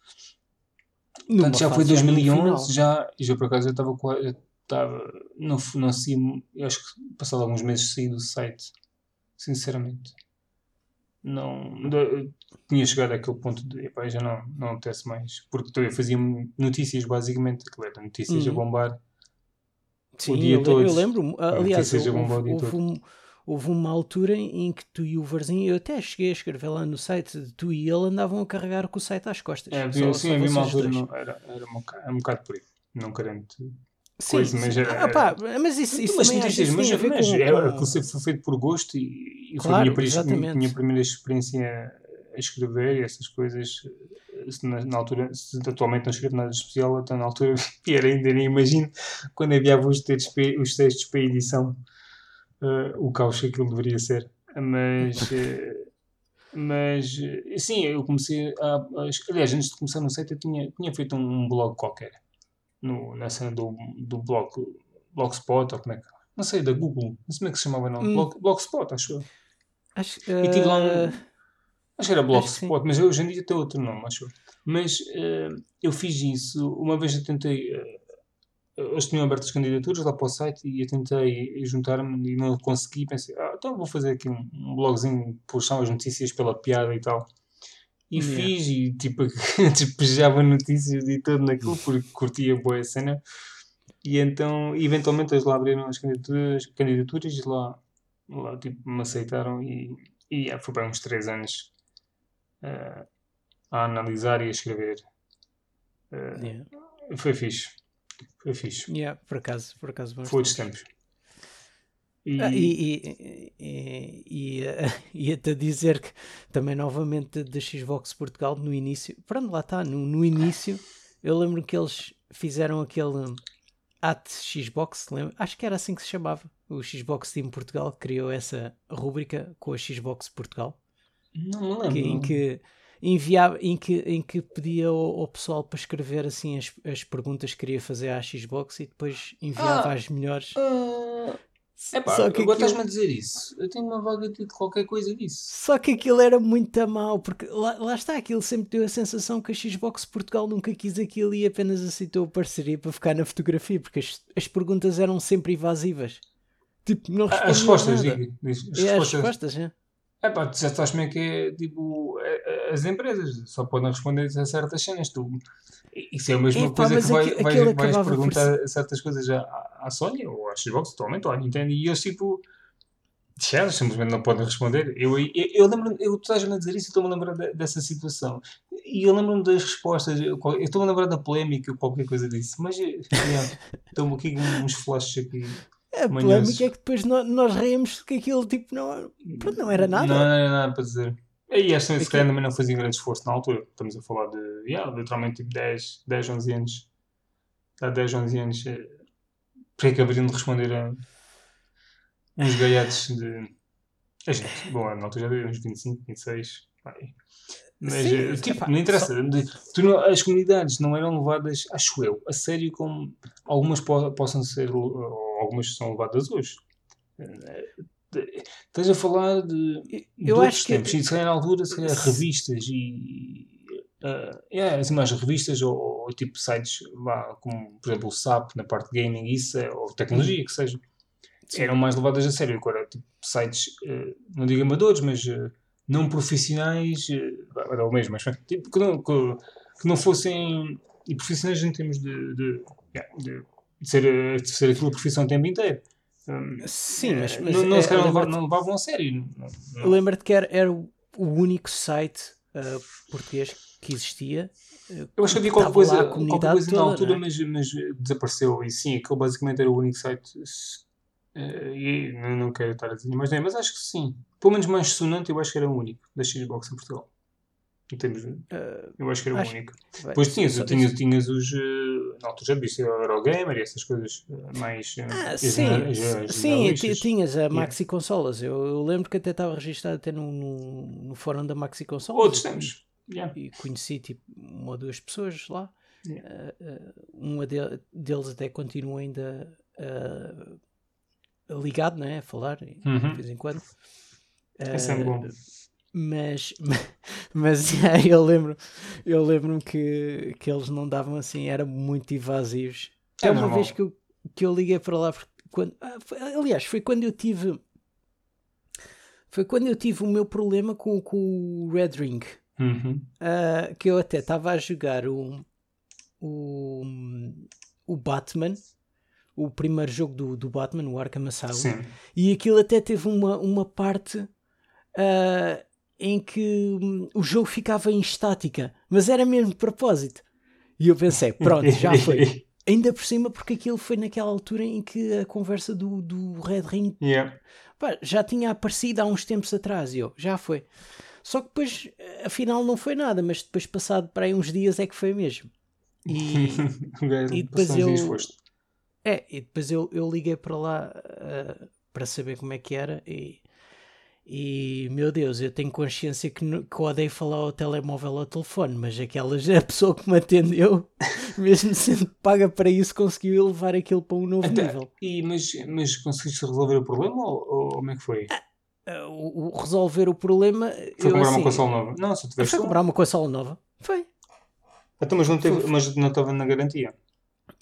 Portanto, já foi 2011, já, já por acaso eu estava com. estava. Não, não eu acho que passado alguns meses saí do site. Sinceramente. Não. tinha chegado àquele ponto de. Epá, já não, não acontece mais. Porque eu fazia notícias, basicamente. Aquilo era notícias uhum. a bombar Sim, eu. Eu lembro, aliás, houve, houve, um, houve, uma altura em que tu e o Varzinho, eu até cheguei a escrever lá no site, tu e ele andavam a carregar com o site às costas. É, só, sim, a mesma altura não, era, era, um bocado, era um bocado por aí, não querendo coisa, mas era. Ah, pá, mas isso, isso mas, também mas, com- é, com- foi feito por gosto e, e foi a Claro, minha, minha primeira experiência a escrever e essas coisas. Se Na, na altura, se atualmente não escrevo nada de especial, então na altura pior ainda nem imagino quando enviava os textos, para- os textos para edição eh, o caos que aquilo deveria ser. Mas, eh, mas eh, sim, eu comecei a, Aliás, antes de começar no site, eu tinha, tinha feito um blog qualquer no, na cena do, do blog Blogspot, ou como é que. Não sei, da Google, não sei como é que se chamava, não. Hum. Blog, Blogspot, acho eu. Acho, E tive lá um. Acho que era. Blogspot, mas hoje em dia tem outro nome, acho. Mas eh, eu fiz isso, uma vez eu tentei. eh, eles tinham aberto as candidaturas lá para o site e eu tentei juntar-me e não consegui. Pensei, ah, então vou fazer aqui um, um blogzinho, puxar as notícias pela piada e tal. E Yeah. fiz e tipo, despejava notícias e tudo naquilo porque curtia boa a cena. E então, eventualmente, eles lá abriram as candidaturas, candidaturas e lá, lá tipo, me aceitaram e, e yeah, foi para uns 3 anos eh, a analisar e a escrever. Eh, yeah. Foi fixe. Foi fixe. Yeah, por acaso, por acaso Foi outros tempos. E, Ah, e, e, e, eh, ia-te a dizer que também novamente da Xbox Portugal no início, pronto, lá está, no, no início eu lembro que eles fizeram aquele at Xbox, lembra? acho que era assim que se chamava, o Xbox Team Portugal criou essa rúbrica com a Xbox Portugal, não me lembro. que, em que enviava, em que, em que pedia ao, ao pessoal para escrever assim as, as perguntas que queria fazer à Xbox e depois enviava Ah, as melhores. Ah, epá, Só que agora aquilo- estás-me a dizer isso. Eu tenho uma vaga de qualquer coisa disso. Só que aquilo era muito a mau, porque lá, lá está, aquilo sempre deu a sensação que a Xbox Portugal nunca quis aquilo e apenas aceitou a parceria para ficar na fotografia, porque as, as perguntas eram sempre evasivas. Tipo, não respondiam As respostas, digo. As É, as respostas. respostas, é. Epá, tu já estás como é que é tipo as empresas só podem responder a certas cenas. Tu, isso é a mesma Epá, coisa que vai, aqui- vais, aquilo vais acabava por perguntar certas coisas à, à Sony ou à Xbox atualmente ou à Nintendo e eles tipo já, simplesmente não podem responder. Eu, eu, eu lembro, eu tu estás a dizer isso e estou-me a lembrar de- dessa situação. E eu lembro-me das respostas, eu eu estou-me a lembrar da polémica ou qualquer coisa disso, mas eh, estou-me aqui com uns flashes aqui. A Manhosos. polémica é que depois nó- nós reímos que aquilo tipo não, pronto, não era nada. Não, não era nada para dizer. E esta se Aquilo- calhar também não fazia grande esforço na altura. Estamos a falar de, yeah, literalmente tipo 10, 10, 11 anos. Há 10, 11 anos. eh, Por que é que haveriam de responder a uns gaiatos de. A gente, bom, na altura já deu uns 25, 26. vai. Mas, Sim, eh, tipo, epá, não interessa. Tu não- as comunidades não eram levadas, acho eu, a sério como algumas po- possam ser, ou algumas são levadas hoje. Eh, de- Estás a falar de, de Eu outros acho que- tempos, e se calhar na altura, se calhar revistas e. Uh, yeah, assim, mais revistas ou, ou tipo sites lá, como por exemplo o SAP na parte de gaming, isso, é, ou tecnologia, que seja, Sim. eram mais levadas a sério. Agora, tipo, sites, eh, não digo amadores, mas eh, não profissionais, eh, era o mesmo, mas tipo, que, não, que, que não fossem e profissionais em termos de, de, de- de ser, eh, de ser a tua profissão o tempo inteiro. Um, Sim, mas, eh, mas não, não, é, se calhar não, levavam a sério. Lembra-te que era, era o único site ah, português que existia. ah, Eu acho que havia qualquer coisa, qualquer coisa na toda, altura, não é? mas, mas desapareceu. E sim, aquele basicamente era o único site. eh, e não, quero estar a dizer mais nem, mas acho que sim. Pelo menos mais sonante, eu acho que era o único da Xbox em Portugal. Em termos Ah, eu acho que era o único. Depois tinhas, tinhas, tinhas os. Eh, Na altura já viste o Eurogamer e essas coisas eh, mais. eh, Ah, sim, sim, tinhas a Maxi Consolas. Eu, lembro que até estava registado até no, no, no fórum da Maxi Consolas. Outros. Yeah. E conheci tipo uma ou duas pessoas lá. Ah, uma de- deles até continua ainda ligado, né? A falar Uhum. de vez em quando. É sempre bom. Mas, mas yeah, eu lembro eu lembro-me que, que eles não davam assim, eram muito evasivos. É uma normal. vez que eu, que eu liguei para lá, quando, ah, foi- aliás, foi quando eu tive foi quando eu tive o meu problema com, com o Red Ring. Uhum. ah, que eu até estava a jogar o, o, o Batman, o primeiro jogo do, do Batman, o Arkham Asylum, Sim. e aquilo até teve uma, uma parte ah, em que hum, o jogo ficava em estática, mas era mesmo de propósito. E eu pensei, pronto, já foi. Ainda por cima, porque aquilo foi naquela altura em que a conversa do, do Red Ring Yeah. pá, já tinha aparecido há uns tempos atrás. E eu, já foi. Só que depois, afinal, não foi nada, mas depois, passado para aí uns dias, é que foi mesmo. E, E depois eu- é, e depois eu, eu liguei para lá ah, para saber como é que era e, e meu Deus, eu tenho consciência que, que odeio falar ao telemóvel ou ao telefone, mas aquelas, a pessoa que me atendeu, mesmo sendo paga para isso, conseguiu levar aquilo para um novo Então, nível. e, mas, mas conseguiste resolver o problema ou, ou como é que foi? Ah, o, o resolver o problema. Foi eu, comprar assim, uma consola nova? Não, só tiveste Foi comprar uma consola nova. Foi. Então, mas não teve, Foi- mas não estava na garantia.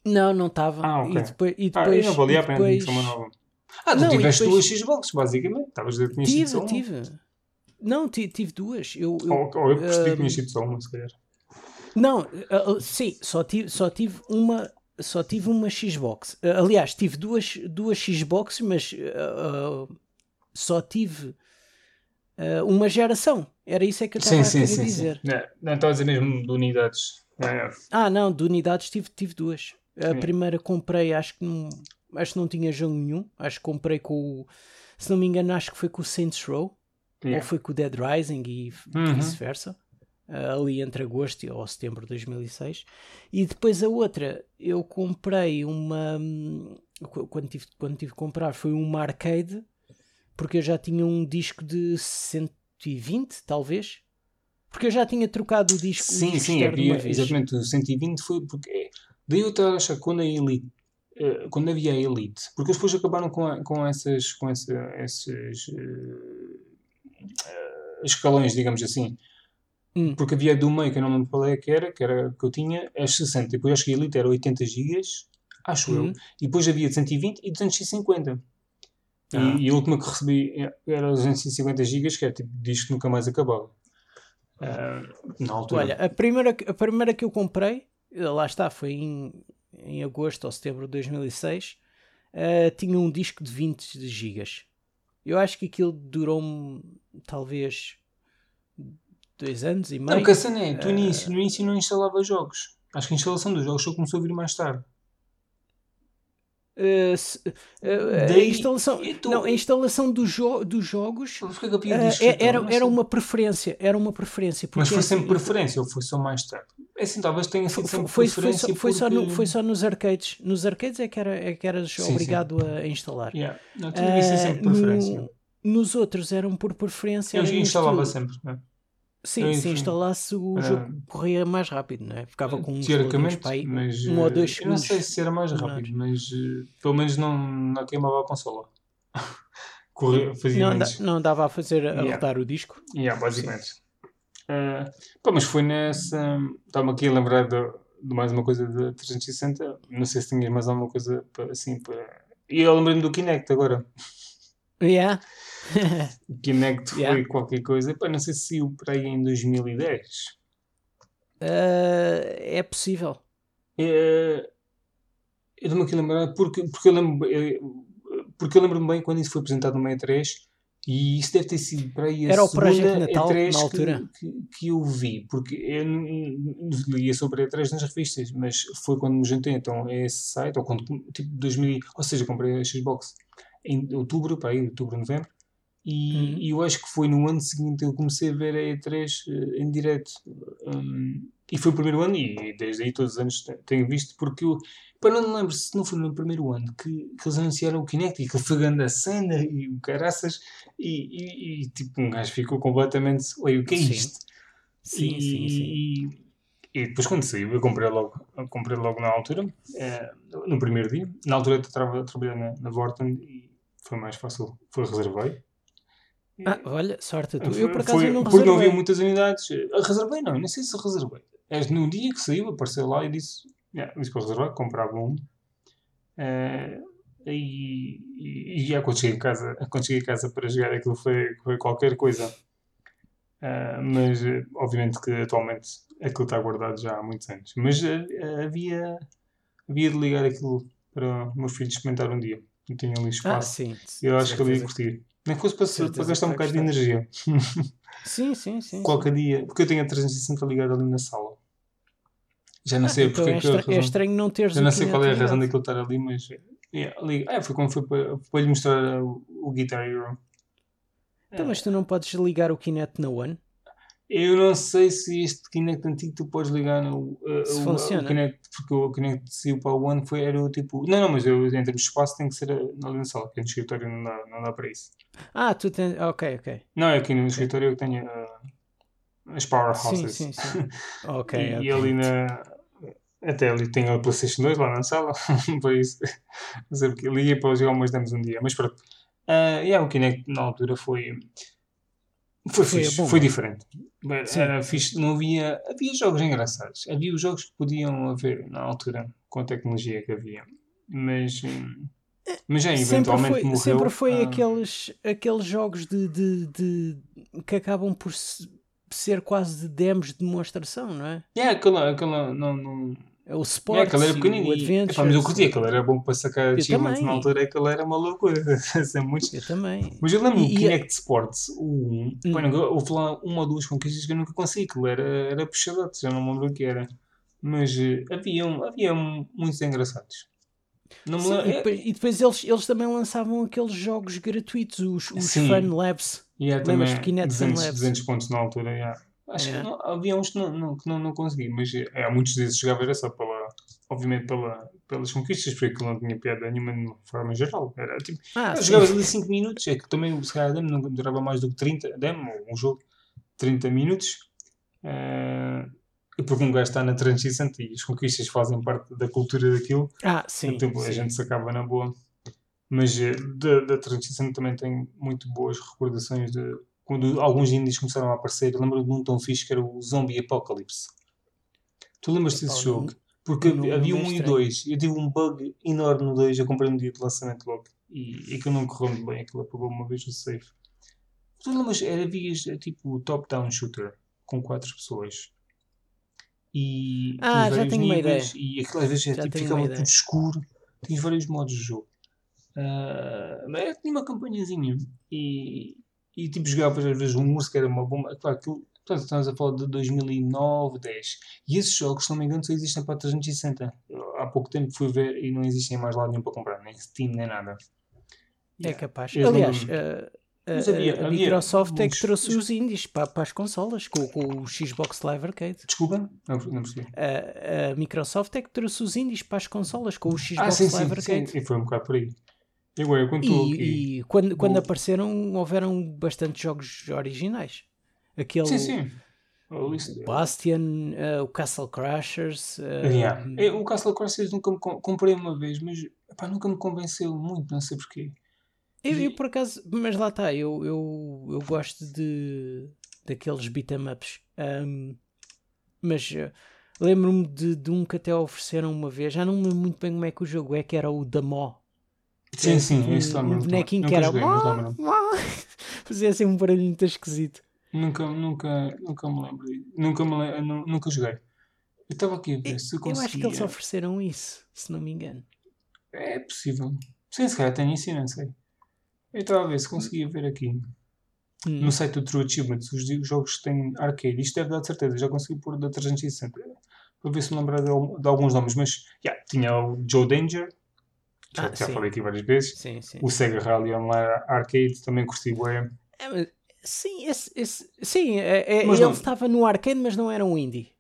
Não, não estava. Ah, ok. E depois. E Ah, depois, não valia e a pena uma nova. Ah, tu Não, tiveste depois- duas Xbox, basicamente. Estavas a dizer que tinhas Tive, uma. tive. Não, ti- tive duas. Eu, eu- Ou, ou eu percebi que Ahm, tinhas sido só uma, se calhar. Não, uh, uh, sim, só tive, só tive uma. Só tive uma Xbox. Uh, aliás, tive duas, duas Xbox, mas uh, uh, só tive uh, uma geração. Era isso é que eu estava a querer dizer. Não, não estava a dizer mesmo de unidades. É. Ah, não, de unidades tive, tive duas. A Sim. primeira comprei, acho que não, acho que não tinha jogo nenhum. Acho que comprei com o. Se não me engano, acho que foi com o Saints Row. Ou Yeah. foi com o Dead Rising e Uhum. vice-versa. uh, ali entre agosto e- ou setembro de 2006. E depois a outra, eu comprei uma. hum, qu- Quando tive, quando tive que comprar, foi uma arcade, porque eu já tinha um disco de 120, talvez. Porque eu já tinha trocado o disco, o Sim, disco sim, havia, exatamente, o 120 foi porque. Daí eu estava a achar que quando a Elite. Eh, Quando havia a Elite, porque eles depois acabaram com, a- com, essas, com essa, esses eh, escalões, digamos assim. Hum. Porque havia do meio, que eu não me qual é que era, que era que eu tinha, as 60. Depois acho que a Elite era 80 GB, acho eu. Uhum. E depois havia de 120 e 250. E, Ah. e a última que recebi era 250 GB, que é tipo disco que nunca mais acabava. Ah, na altura. Olha, a primeira, que- a primeira que eu comprei, lá está, foi em, em agosto ou setembro de 2006, eh, tinha um disco de 20 gigas. Eu acho que aquilo durou-me talvez dois anos e meio. Não, porque a cena é, tu Ah. início, no início não instalava jogos. Acho que a instalação dos jogos só começou a vir mais tarde. Eh, se- eh, a Daí- instalação, então- não, a instalação do jo dos jogos eh, é- então? era, era sei. uma preferência, era uma preferência. Mas porque foi assim, sempre preferência ou foi só mais tarde? É assim, talvez tenha sido Foi, sempre foi, foi, só, foi, só no- porque- foi só nos arcades. Nos arcades é que, era, é que eras Sim, sim. obrigado a instalar. Yeah. Não, tinha que ser sempre preferência. no- nos outros eram por preferência. Eu era instalava sempre. né? Sim, se instalasse o ah, jogo corria mais rápido, não é? Ficava com uns Teoricamente, aí, mas um ou dois eh, eu não sei segundos se era mais rápido, mas eh, pelo menos não, não queimava a consola. Corria, fazia não, da- não dava a fazer a Yeah. rodar o disco. Yeah, basicamente. Eh, pá, mas foi nessa. Estava aqui a lembrar de, de mais uma coisa da 360. Não sei se tinhas mais alguma coisa para, assim para. E eu lembrei-me do Kinect agora. Yeah. O Kinect foi Yeah. qualquer coisa. Pá, não sei se saiu para aí em 2010. Ah, é possível. Eh, eu aqui a lembrar porque, porque eu lembro eh, porque eu lembro-me bem quando isso foi apresentado no 63 e isso deve ter sido para aí a Era o segunda Natal, E3 na que- altura? Que, que eu vi, porque eu não- não lia sobre a E3 nas revistas, mas foi quando me juntei então esse site, ou quando, tipo 2000, ou seja, comprei a Xbox em outubro, para aí, outubro, novembro, e, Uhum. e eu acho que foi no ano seguinte eu comecei a ver a E3 eh, em direto. Hum, e foi o primeiro ano, e desde aí todos os anos te- tenho visto, porque eu, para não me lembro se não foi no primeiro ano que, que eles anunciaram o Kinect e que foi grande a cena e o caraças, e, e, e, tipo um gajo ficou completamente, oi, o que é isto? Sim, e, sim, sim. E, e depois quando saiu, eu comprei logo, eu comprei logo na altura, eh, no primeiro dia. Na altura eu estava a trabalhar na, na Vorten e foi mais fácil, foi reservei. Ah, olha, sorte a tu. Eu por acaso foi- não porque não havia reservei. muitas unidades. Eu reservei, não, eu não sei se reservei. É no dia que saiu, apareceu lá e disse, yeah, disse para reservar, comprava um. Eh, e, e, e já quando cheguei em casa, quando cheguei em casa para jogar aquilo foi, foi qualquer coisa. Eh, mas obviamente que atualmente aquilo está guardado já há muitos anos. Mas eh, havia, havia de ligar aquilo para o meu filho experimentar um dia. Eu tinha ali Ah, espaço. sim. eu acho que ele ia curtir. Nem que fosse para, Certeza para gastar um vai bocado de energia. Sim, sim, sim. sim. Qualquer dia, porque eu tenho a 360 ligada ali na sala. Já não sei então porque é, que a estra- é razão- estranho não teres Já não sei qual é a razão daquilo estar ali, mas. É, ali, é foi quando foi para, para lhe mostrar o, o Guitar Hero. Então, mas tu não podes ligar o Kinect na One? Eu não sei se este Kinect antigo tu podes ligar no uh, Se o, funciona. o Kinect, porque o Kinect saiu para o One foi, era o tipo. Não, não, mas eu, em termos de espaço tem que ser ali na sala, que no escritório não dá, não dá para isso. Ah, tu tens. Ok, ok. Não, é aqui no escritório eu tenho uh, as Sim, powerhouses. sim, sim. Ok, e, e ali na. Até ali tem a PlayStation 2 lá na sala, por isso. Não sei porque. Liguei para jogar umas demos um dia, mas pronto. Uh, yeah, o Kinect na altura foi. Foi, Foi fixe, bomba. foi diferente. Mas Sim. Era fixe, não havia. Havia jogos engraçados. Havia os jogos que podiam haver na altura, com a tecnologia que havia. Mas. hum, Mas já Sempre eventualmente foi, morreu. sempre foi ah, aqueles, aqueles jogos de, de, de- que acabam por se- ser quase de demos de demonstração, não é? Yeah, aquela, aquela não, não, É o É, Sports aquele era pequenino. o e- Adventure. epá, mas eu curti, aquele era bom para sacar achievements na altura, aquele era uma loucura. Sempre muitos- Eu também. Mas eu lembro-me do Kinect Sports, o 1, Hum. houve lá uma ou duas conquistas que eu nunca consegui, aquilo era, era puxadote, já não me lembro o que era. Mas eh, havia, havia muitos engraçados. Sim, e é- depois, e depois eles, eles também lançavam aqueles jogos gratuitos, os, os Sim. Fun Labs. Lembras também de Kinect 200, Labs? 200 pontos na altura. yeah. Acho Yeah. que não- havia uns que não, não, que não, não consegui, mas é, há muitos desses jogava era só pela, obviamente pela, pelas conquistas, porque aquilo não tinha piada nenhuma de forma geral. Era tipo, Ah, jogavas ali 5 minutos, é que também se calhar a demo não durava mais do que 30, a demo, um jogo, 30 minutos. eh, e porque um gajo está na transição e as conquistas fazem parte da cultura daquilo, Ah, sim. então a sim. gente se acaba na boa. Mas eh, da, da transição também tenho muito boas recordações de quando alguns indies começaram a aparecer. Eu lembro de um tão fixe que era o Zombie Apocalypse. Tu lembras-te desse jogo? não- Porque não- havia não é um e dois. Eu tive um bug enorme no 2. Eu comprei no dia de lançamento logo. E aquilo não correu muito bem. Aquilo apagou uma vez o save. Tu lembras? Era eh, tipo top-down shooter com quatro pessoas. E Ah, já tenho uma níveis, E aquilo às vezes Já tipo, ficava tudo ideia. escuro. Tinhas vários modos de jogo. Ah, mas era- tinha uma campanhazinha. E, e tipo, jogavas às vezes um urso que era uma bomba. Claro, aquilo, portanto, estamos a falar de 2009, 10. E esses jogos, se não me engano, só existem para 360. Eu, há pouco tempo fui ver e não existem mais lá nenhum para comprar, nem Steam, nem nada. É capaz. Eu Aliás, a, a- Mas havia- a havia Microsoft é que trouxe os indies para, para as consolas com, com o Xbox Live Arcade. Desculpa? Não, não percebi. A, a Microsoft é que trouxe os indies para as consolas com o Xbox Ah, sim, sim, Live sim. Arcade. E foi um bocado por aí. E eu aqui. E, e quando, quando apareceram, houveram bastante jogos originais. Aquele Sim, sim. Lista- Bastion, eh, o Castle Crashers. eh, Yeah. Eu, o Castle Crashers nunca me com- comprei uma vez, mas epá, nunca me convenceu muito, não sei porquê. Eu, eu, por acaso, mas lá está, eu, eu, eu gosto de daqueles beat'em ups. Ahm, mas eh, lembro-me de, de um que até ofereceram uma vez, já não me lembro muito bem como é que o jogo é, que era o da Mó. Sim, Era sim, tipo esse um, lembro-me um também. bonequinho que era joguei. Mó. fazia assim um barulho muito esquisito. Nunca, nunca, nunca me lembro. Nunca, me lembro, nu- nunca joguei. Eu estava aqui a ver se Eu acho que eles conseguia. ofereceram isso, se não me engano. É possível. Sim, se calhar tenho isso, não sei. Eu estava a ver se conseguia ver aqui Hum. no site do True Achievements os jogos que têm arcade. Isto deve dar de certeza, já consegui pôr da 360 para ver se me lembrar de, de alguns nomes. Mas yeah, tinha o Joe Danger, já, Ah, já falei aqui várias vezes. Sim, sim. O Sega Rally Online Arcade também curti bué. É, mas- sim, esse, esse- sim é, é- ele não- estava no arcade, mas não era um indie.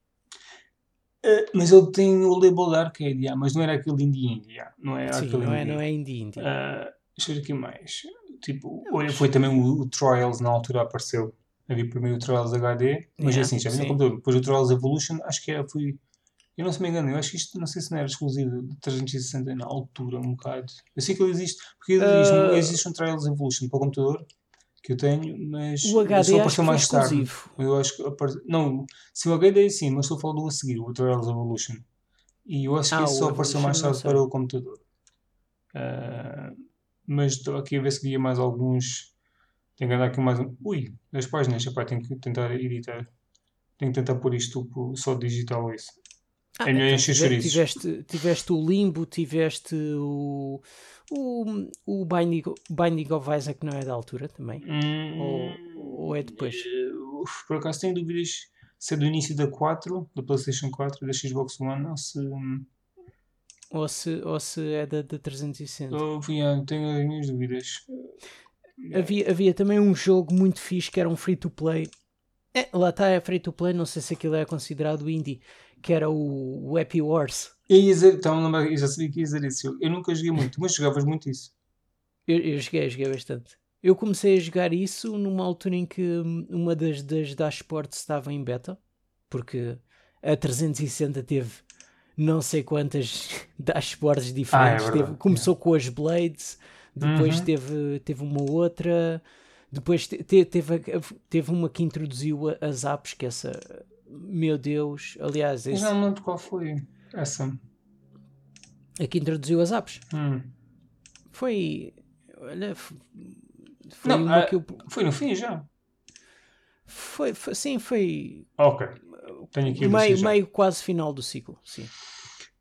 Eh, mas ele tem o label da arcade, yeah, mas não era aquele indie indie, yeah, não é Sim, aquele não é, indie. não é indie indie. Ah, deixa eu ver aqui mais. Tipo, olha, foi também o, o Trials na altura apareceu. Havia primeiro o Trials HD, mas Yeah, assim, já vi no computador. Depois o Trials Evolution, acho que era, foi. Eu não se me engano, eu acho que isto, não sei se não era exclusivo de 360 na altura, um bocado. Eu sei que ele existe, porque existe, um- Ah. existe um Trials Evolution para o computador que eu tenho, mas o HD só apareceu mais tarde. exclusivo. Eu acho que apare... Não, se o HD sim, mas estou a falar do a seguir, o Trials Evolution. E eu acho que Ah, isso só apareceu mais tarde para o computador. Ah, mas estou aqui a ver se havia mais alguns. Tenho que andar aqui mais um. Ui, das páginas, epá, tenho que tentar editar. Tenho que tentar pôr isto só digital isso. Ah, É então tiveste, tiveste o Limbo, tiveste o, o, o Binding, Binding of Isaac, não é da altura também? Hum, Ou, ou é depois? eh, por acaso tenho dúvidas se é do início da 4, da PlayStation 4 e da Xbox One, ou se. Ou se, ou se é da, da 360. Oh, yeah, tenho as minhas dúvidas. Havia, havia também um jogo muito fixe que era um free to play. É, lá está, é free to play, não sei se aquilo é considerado indie, que era o, o Happy Wars. Eu dizer, então, eu já sabia que ia dizer isso. Eu nunca joguei muito, mas jogavas muito isso. Eu, eu joguei, joguei bastante. Eu comecei a jogar isso numa altura em que uma das, das dashboards estava em beta, porque a 360 teve não sei quantas dashboards diferentes. Ah, é Teve- começou com as Blades, depois Uhum. teve, teve uma outra, depois te- te- teve, teve uma que introduziu as apps, que essa, meu Deus, aliás, esse, não lembro qual foi essa. a que introduziu as apps. Hum. Foi, olha, foi Não, uma ah, que eu, Foi no fim já. foi, foi, sim, foi Ok. Tenho aqui a meio, meio quase final do ciclo, sim.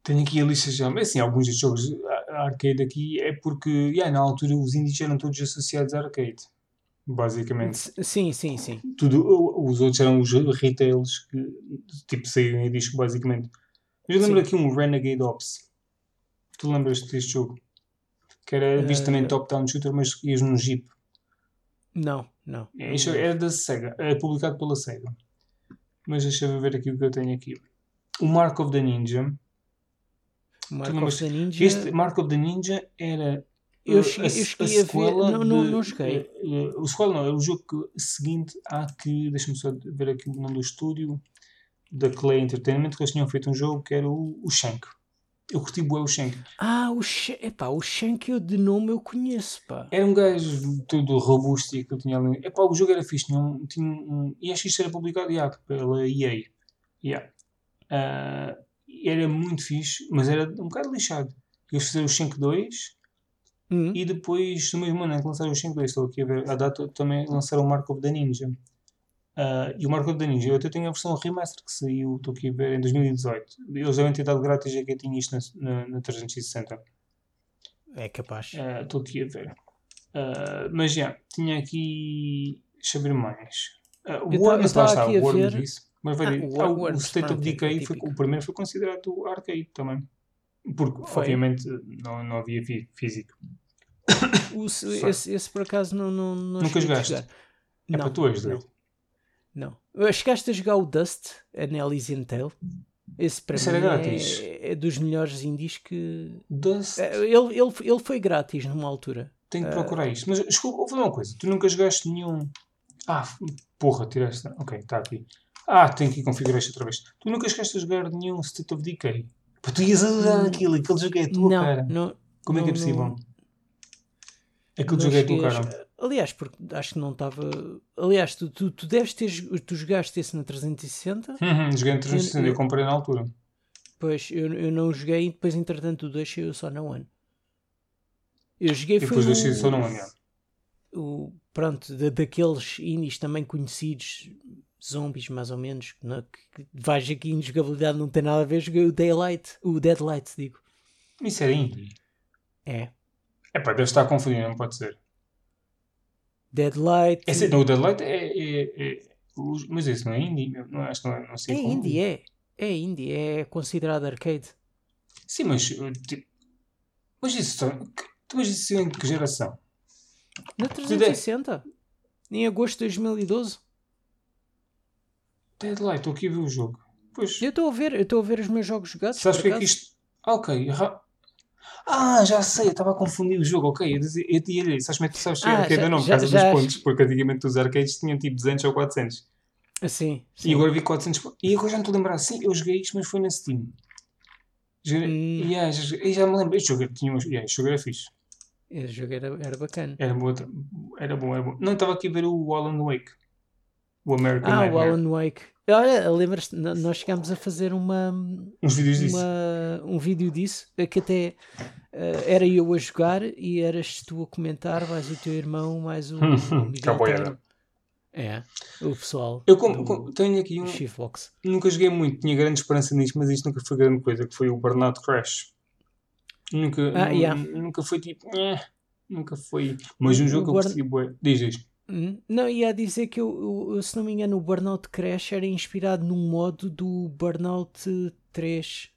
Tenho aqui a lista já. Mas assim, alguns destes jogos a- arcade aqui é porque, yeah, na altura, os indies eram todos associados a arcade. Basicamente. Sim, sim, sim. Tudo, os outros eram os retails que, tipo, saíam em disco, basicamente. Eu lembro Sim. aqui um Renegade Ops. Tu lembras deste jogo? Que era visto também Eh, top-down shooter, mas ias num jeep. Não, não. É, isto era da Sega, é publicado pela Sega. Mas deixa-me ver aqui o que eu tenho aqui. O Mark of the Ninja. Mark of the Ninja. Este Mark of the Ninja era. Eu uh, cheguei- eu se- cheguei a ver- sequela não- não- não joguei. uh, uh, o sequela não, era o jogo que- seguinte à que. Deixa-me só ver aqui o nome do estúdio. Da Clay Entertainment, que eles tinham feito um jogo que era o, o Shank. Eu curti bué o Shank. Ah, o, epá, o Shank eu de nome eu conheço, pá. Era um gajo todo robusto e aquilo tinha ali. Epá, o jogo era fixe, tinha um, tinha um, e acho que isto era publicado yeah, pela EA. Yeah. Ah, era muito fixe, mas era um bocado lixado. Eles fizeram o Shank 2 Hum, e depois, no mesmo ano em que lançaram o Shank 2, estou aqui a ver a data, também lançaram o Mark of the Ninja. Ah, e o Mark of the Ninja, eu até tenho a versão remaster que saiu, estou aqui a ver, em 2018. Eles devem ter dado grátis a quem tinha isto na, na, na 360. é capaz. Ah, Estou aqui a ver. Ah, mas já, tinha aqui. Deixa eu ver mais. Uh, Eu o eu mas lá está, o ver- disse. Mas vai Ah, dizer, o o, State of é Decay foi, o primeiro foi considerado arcade também. Porque, Foi. obviamente, não, não havia fí- físico. O- esse, esse por acaso não, não, não Nunca jogaste? jogar. É não, para tu és não, doido. não. Eu Chegaste a jogar o Dust, a Elysian Tale? Esse para Esse mim é, é dos melhores indies que. Dust, É, Ele, ele, ele foi grátis numa altura. tenho Ah. que procurar isto. Mas desculpa, vou falar uma coisa. Tu nunca jogaste nenhum. Ah, porra, tiraste. Ok, está aqui. Ah, tenho que configurar isto outra vez. Tu nunca chegaste a jogar nenhum State of Decay. Pá, tu ias a jogar Hum, aquilo, aquele jogo é a tua não, cara. não. Como é que é possível? não- Aquele não jogo é a tua cara. Aliás, porque acho que não estava. Aliás, tu, tu, tu deves ter. Tu jogaste esse na 360? Uhum, joguei em 360, eu eu- comprei na altura. Pois, eu, eu não joguei e depois, entretanto, o 2 saiu só na One. Eu joguei E foi depois o, só não olhar. o Pronto, da- daqueles indies também conhecidos, zombies mais ou menos, não, é? que, que vais aqui em jogabilidade não tem nada a ver, joguei o Daylight, o Deadlight, digo. Isso era indie. É. É pá, deve estar a confundir, não pode ser. Deadlight. Esse, não, o Deadlight é, é, é- Mas esse não é indie? Não, acho que não é. Não sei é como- indie, é. É indie, é considerado arcade. Sim, mas. uh, tipo, mas isso. que- Mas isso é em que geração? Na 360. Em agosto de 2012. Deadlight, estou aqui a ver o jogo. Pois. Eu estou a ver, eu estou a ver os meus jogos jogados. Sabes porque é que isto. Ah, ok. Ah, já sei, eu estava a confundir o jogo, ok. Eu dizia- eu tinha isso, sabes como é que tu sabes que Ah, arcade já- ou não? Por já- causa já- dos pontos, porque antigamente os arcades tinham tipo 200 ou 400. Sim, E sim. agora vi 400. pontos. E agora já não estou a lembrar, sim, eu joguei isto, mas foi na Steam. Joguei, Hum. yeah, já, e já me lembro, este jogo, tinha, uns- yeah, este jogo era fixe. Esse jogo era, era bacana. Era bom, era bom, era bom. Não, estava aqui a ver o Alan Wake. O American Ah, o Nightmare. Alan Wake. Olha, lembras-te, nós chegámos a fazer uma, Uns vídeos disso. uma, um vídeo disso, eh, que até eh, era eu a jogar e eras tu a comentar, mais o teu irmão, mais o, o Miguel. É, o pessoal Eu com- do com- tenho aqui um. Shiftbox. Nunca joguei muito, tinha grande esperança nisto, mas isto nunca foi grande coisa, que foi o Burnout Crash. Nunca, Ah, yeah. nunca foi tipo. eh, nunca foi. Mas um O jogo que eu Burn- bué. Diz isto. Não, ia dizer que eu, eu, se não me engano, o Burnout Crash era inspirado num modo do Burnout 3.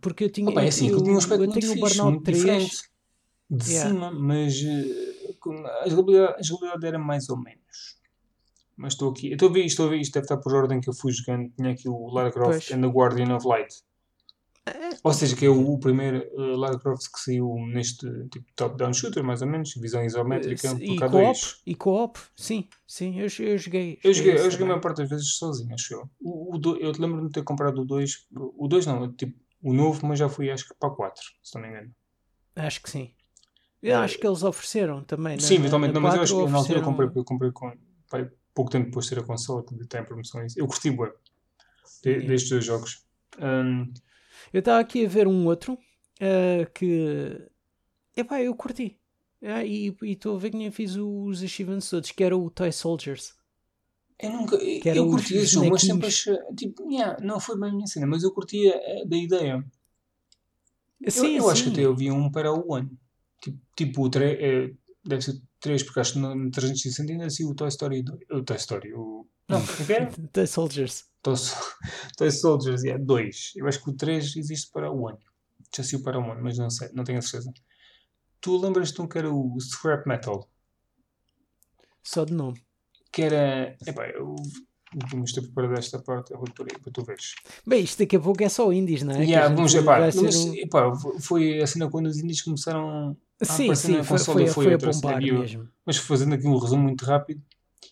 Porque eu tinha. Opa, é assim, eu, tinha um aspecto eu tenho o fixe, Burnout muito 3. diferente de Yeah. cima, mas eh, a jogabilidade, a jogabilidade era mais ou menos. Mas estou aqui, estou a ver isto, estou a ver isto, deve estar por ordem que eu fui jogando. Tinha aqui o Lara Croft Pois. and the Guardian of Light. Ou seja, que é o, o primeiro eh, Lara Croft que saiu neste tipo top-down shooter, mais ou menos, visão isométrica, E por co-op? K2. E co-op? Sim, sim, eu, eu joguei. Eu joguei, eu joguei a maior parte das vezes sozinho, acho eu. O, o do- eu te lembro-me de ter comprado o 2, o 2 não, tipo, o novo, mas já fui acho que para o 4, se não me engano. Acho que sim. Eu acho que eles ofereceram também. na- Sim, eventualmente, não, mas eu acho que 4 na altura eu comprei, eu comprei com, pai, pouco tempo depois de ter a consola, que está em promoção. isso. Eu curti de, Yeah. destes dois jogos. Hum, Eu estava aqui a ver um outro ah, que. Epá, eu curti. Ah, e estou a ver que nem fiz os achievements todos, que era o Toy Soldiers. eu nunca, eu, eu curti esse jogo, mas sempre achei, tipo, yeah, não foi bem a minha cena, mas eu curtia eh, da ideia. Eu, Sim, eu acho que sim. até havia um para o One. Tipo, tipo o 3, deve ser 3, porque acho que no no 360 ainda assim o Toy Story 2. O Toy Story, o. Não, o era? Toy Soldiers. Toy, Toy Soldiers, é 2. Eu acho que o 3 existe para o One. Já saiu para o One, mas não sei, não tenho a certeza. Tu lembras-te um que era o Scrap Metal? Só de nome. Que era. Epá, eu vou estar preparado esta parte, eu vou por aí para tu veres. Bem, isto daqui a pouco é só indies, não é? A Yeah, vamos, epá, mas, um- epá, foi a cena quando os indies começaram a Sim, aparecer sim, na foi, consola, foi, foi foi a bombar mesmo. Mas fazendo aqui um resumo muito rápido,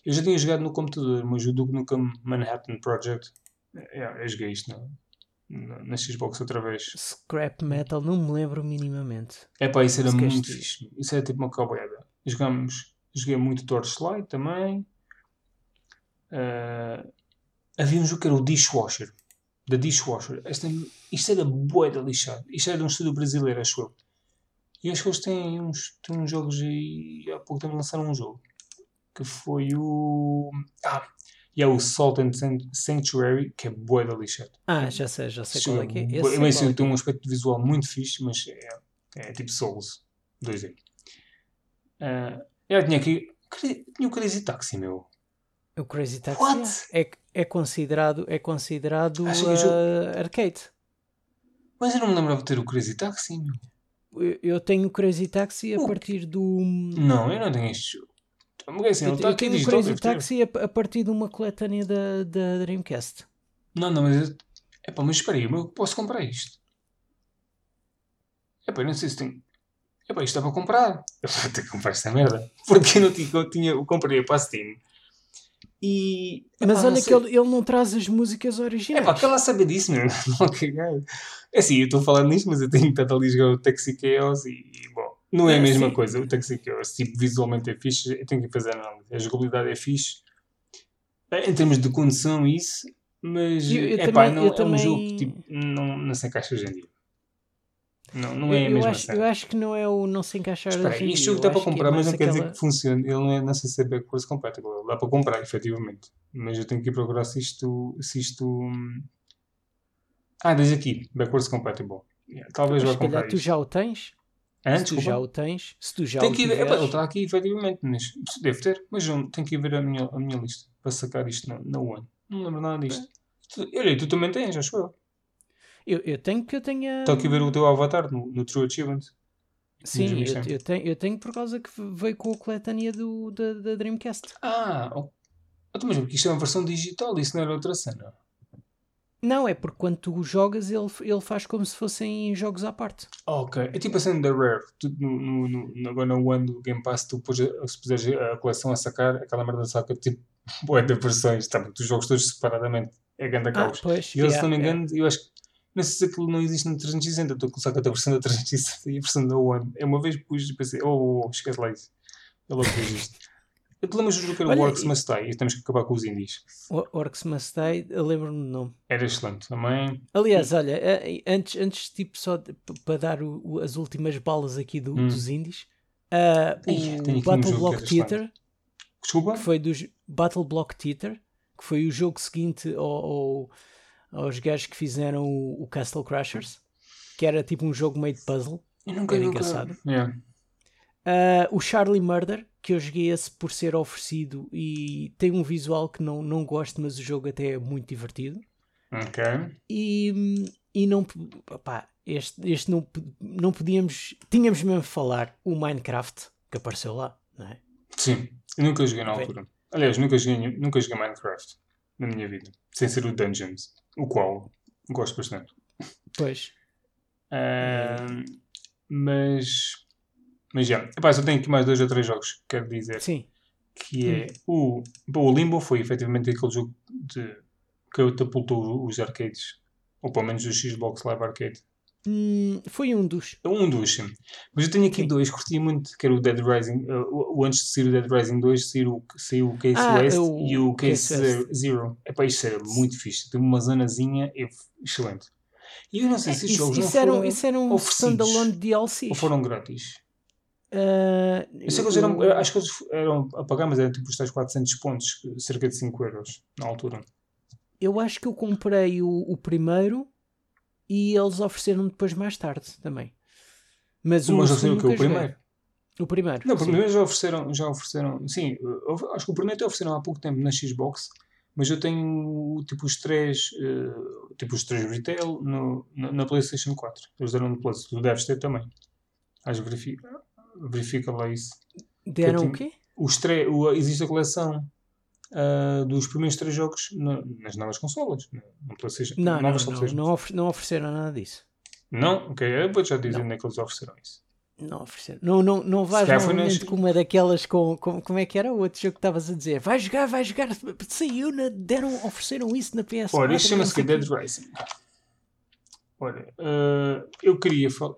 eu já tinha jogado no computador, mas o Duke Nukem Manhattan Project, é, eu joguei isto na, na, Xbox outra vez. Scrap Metal, não me lembro minimamente. É pá, isso era queres muito fixe. Isso era tipo uma cowboyada. Jogámos, joguei muito Torchlight também. Ah, havia um jogo que era o Dishwasher. Da Dishwasher. Esta, isto era bué da lixado. Isto era de um estúdio brasileiro, acho eu. E acho que eles têm uns, têm uns jogos aí. Há pouco tempo lançaram um jogo. Que foi o. Ah! E é o Salt and San- Sanctuary, que é bué da lixado. Ah, já sei, já sei Esse qual é que é. Esse sei mas, é que tem é. um aspecto visual muito fixe, mas é, é tipo Souls 2D. Ah, eu tinha aqui. Tinha o Crazy Taxi, meu. O Crazy Taxi What? é, é considerado, é considerado Acho que o jogo- ah, arcade. Mas eu não me lembrava de ter o Crazy Taxi, meu. Eu- Eu tenho o Crazy Taxi a O partir do. Não, eu não tenho este. Mas é assim, Eu, tenho o Crazy. Taxi a, a partir de uma coletânea da, da Dreamcast. Não, não, mas. eu- Epá, mas espera aí, eu posso comprar isto? Epá, eu não sei se tenho. Epá, isto está para comprar. Eu vou ter que comprar esta merda. Porque eu não tinha. Eu, tinha, eu comprei para a Steam. E. epá, Mas olha que ele, ele não traz as músicas originais. É pá, que ela sabe disso, meu. Não cagar. É assim, eu estou a falar nisto, mas eu tenho estado ali a jogar o Taxi Chaos e, e, bom, não é a mesma sim. coisa. O Taxi Chaos, tipo, visualmente é fixe, eu tenho que fazer análise. A jogabilidade é fixe, Eh, em termos de condução isso, mas, Eu- eu é pá, não, eu é um também- jogo que, tipo, não, não se encaixa hoje em dia. Não, não é a eu, mesma acho, cena. eu acho que não é o não se encaixar Espera hoje em isto dia, jogo eu dá para que é comprar, mas mais não quer dizer aquela- que funcione. Ele não é não sei se é backwards compatible. Ele dá para comprar, efetivamente. Mas eu tenho que ir procurar se isto. Se isto hum, Ah, diz aqui, backwards compatible. Yeah, talvez Mas vá se comprar tu isto. já o tens. Hã? se tu já o tens. Se tu já Tem o que ir, tiveres. ele está aqui, efetivamente. Mas, deve ter, mas eu tenho que ir ver a minha, a minha lista para sacar isto na, na One. Não lembro nada disto. Tu, olha, tu também tens, acho eu. Eu, eu tenho que eu tenha. Estou aqui a ver o teu avatar no, no True Achievement. Sim, eu, eu tenho, eu tenho por causa que veio com a coletânea do, da, da Dreamcast. Ah, oh. Então, mas porque isto é uma versão digital, isso não era outra cena. Não, é porque quando tu jogas, ele, ele faz como se fossem jogos à parte. Ok. É tipo a cena da Rare. Tu, no, no, no, agora no One do Game Pass, tu se puseres a coleção a sacar, aquela merda saca tipo bué de versões. Tá, os jogos todos separadamente. É grande Ah, caos. pois. e eu, se yeah, não me yeah. engano, eu acho que. Não sei se aquilo não existe no 360. Estou a com a versão da 360 e a versão da One. É uma vez pus e pensei, oh, oh, oh, esquece lá isso. Eu logo fiz isto. Eu te lembro do jogo que era o Olha, Works e- Must Die e temos que acabar com os indies. O Orcs Must Die, eu lembro-me do nome. Era excelente também. Aliás, olha, antes, antes tipo, só para dar o- o- as últimas balas aqui do- Hum. dos indies, aqui o um Battle Block que era excelente. Theater, Desculpa? que foi dos Battle Block Theater, que foi o jogo seguinte ao, ao- aos gajos que fizeram o, o Castle Crashers, que era tipo um jogo meio de puzzle. Eu nunca, Era nunca... engraçado. Yeah. Uh, o Charlie Murder, que eu joguei esse por ser oferecido e tem um visual que não, não gosto, mas o jogo até é muito divertido. Ok. E, e não. Opá, este, este não, não podíamos. Tínhamos mesmo de falar o Minecraft que apareceu lá, não é? Sim, eu nunca joguei na altura. Aliás, nunca joguei, nunca joguei Minecraft na minha vida, sem ser o Dungeons, o qual gosto bastante. Pois. Uh, mas. Mas já. Epá, só tenho aqui mais dois ou três jogos que quero dizer. Sim. Que é o. Bom, o Limbo foi efetivamente aquele jogo de, que catapultou os arcades. Ou pelo menos o Xbox Live Arcade. Hum, foi um dos. Um dos, sim. Mas eu tenho aqui sim. dois, curti muito, que era o Dead Rising. Uh, o, antes de sair o Dead Rising 2, saiu, o, saiu o Case ah, West o, e o Case, Case Zero. É para isto era muito fixe. Tem uma zonazinha excelente. E eu não sei se esses jogos isso não eram, foram Isso era um standalone DLC. Ou foram grátis? Uh, eu sei que eles eram, eu, acho que eles eram a pagar, mas eram tipo os tais 400 pontos, cerca de 5 euros na altura. Eu acho que eu comprei o, o primeiro e eles ofereceram depois mais tarde também. Mas, mas o o que? O primeiro? O primeiro. Não, o primeiro já ofereceram, já ofereceram. Sim, acho que o primeiro até ofereceram há pouco tempo na Xbox, mas eu tenho tipo os três, uh, tipo os três retail no, na, na PlayStation 4. Eles deram no Plus, tu deves ter também. Acho verifica, verifica lá isso. Deram o quê? Os três, existe a coleção uh, dos primeiros três jogos na, nas novas consolas. PlayStation, não, novas não, não, não, não ofereceram nada disso. Não? Ok, eu vou já dizer onde é que eles ofereceram isso. Não ofereceram. Não, não, não vais novamente com uma daquelas com, com. Como é que era o outro jogo que estavas a dizer? Vai jogar, vai jogar. Saiu, na, deram, ofereceram isso na PS. Olha, isto chama-se Dead Rising. Olha, uh, eu queria falar.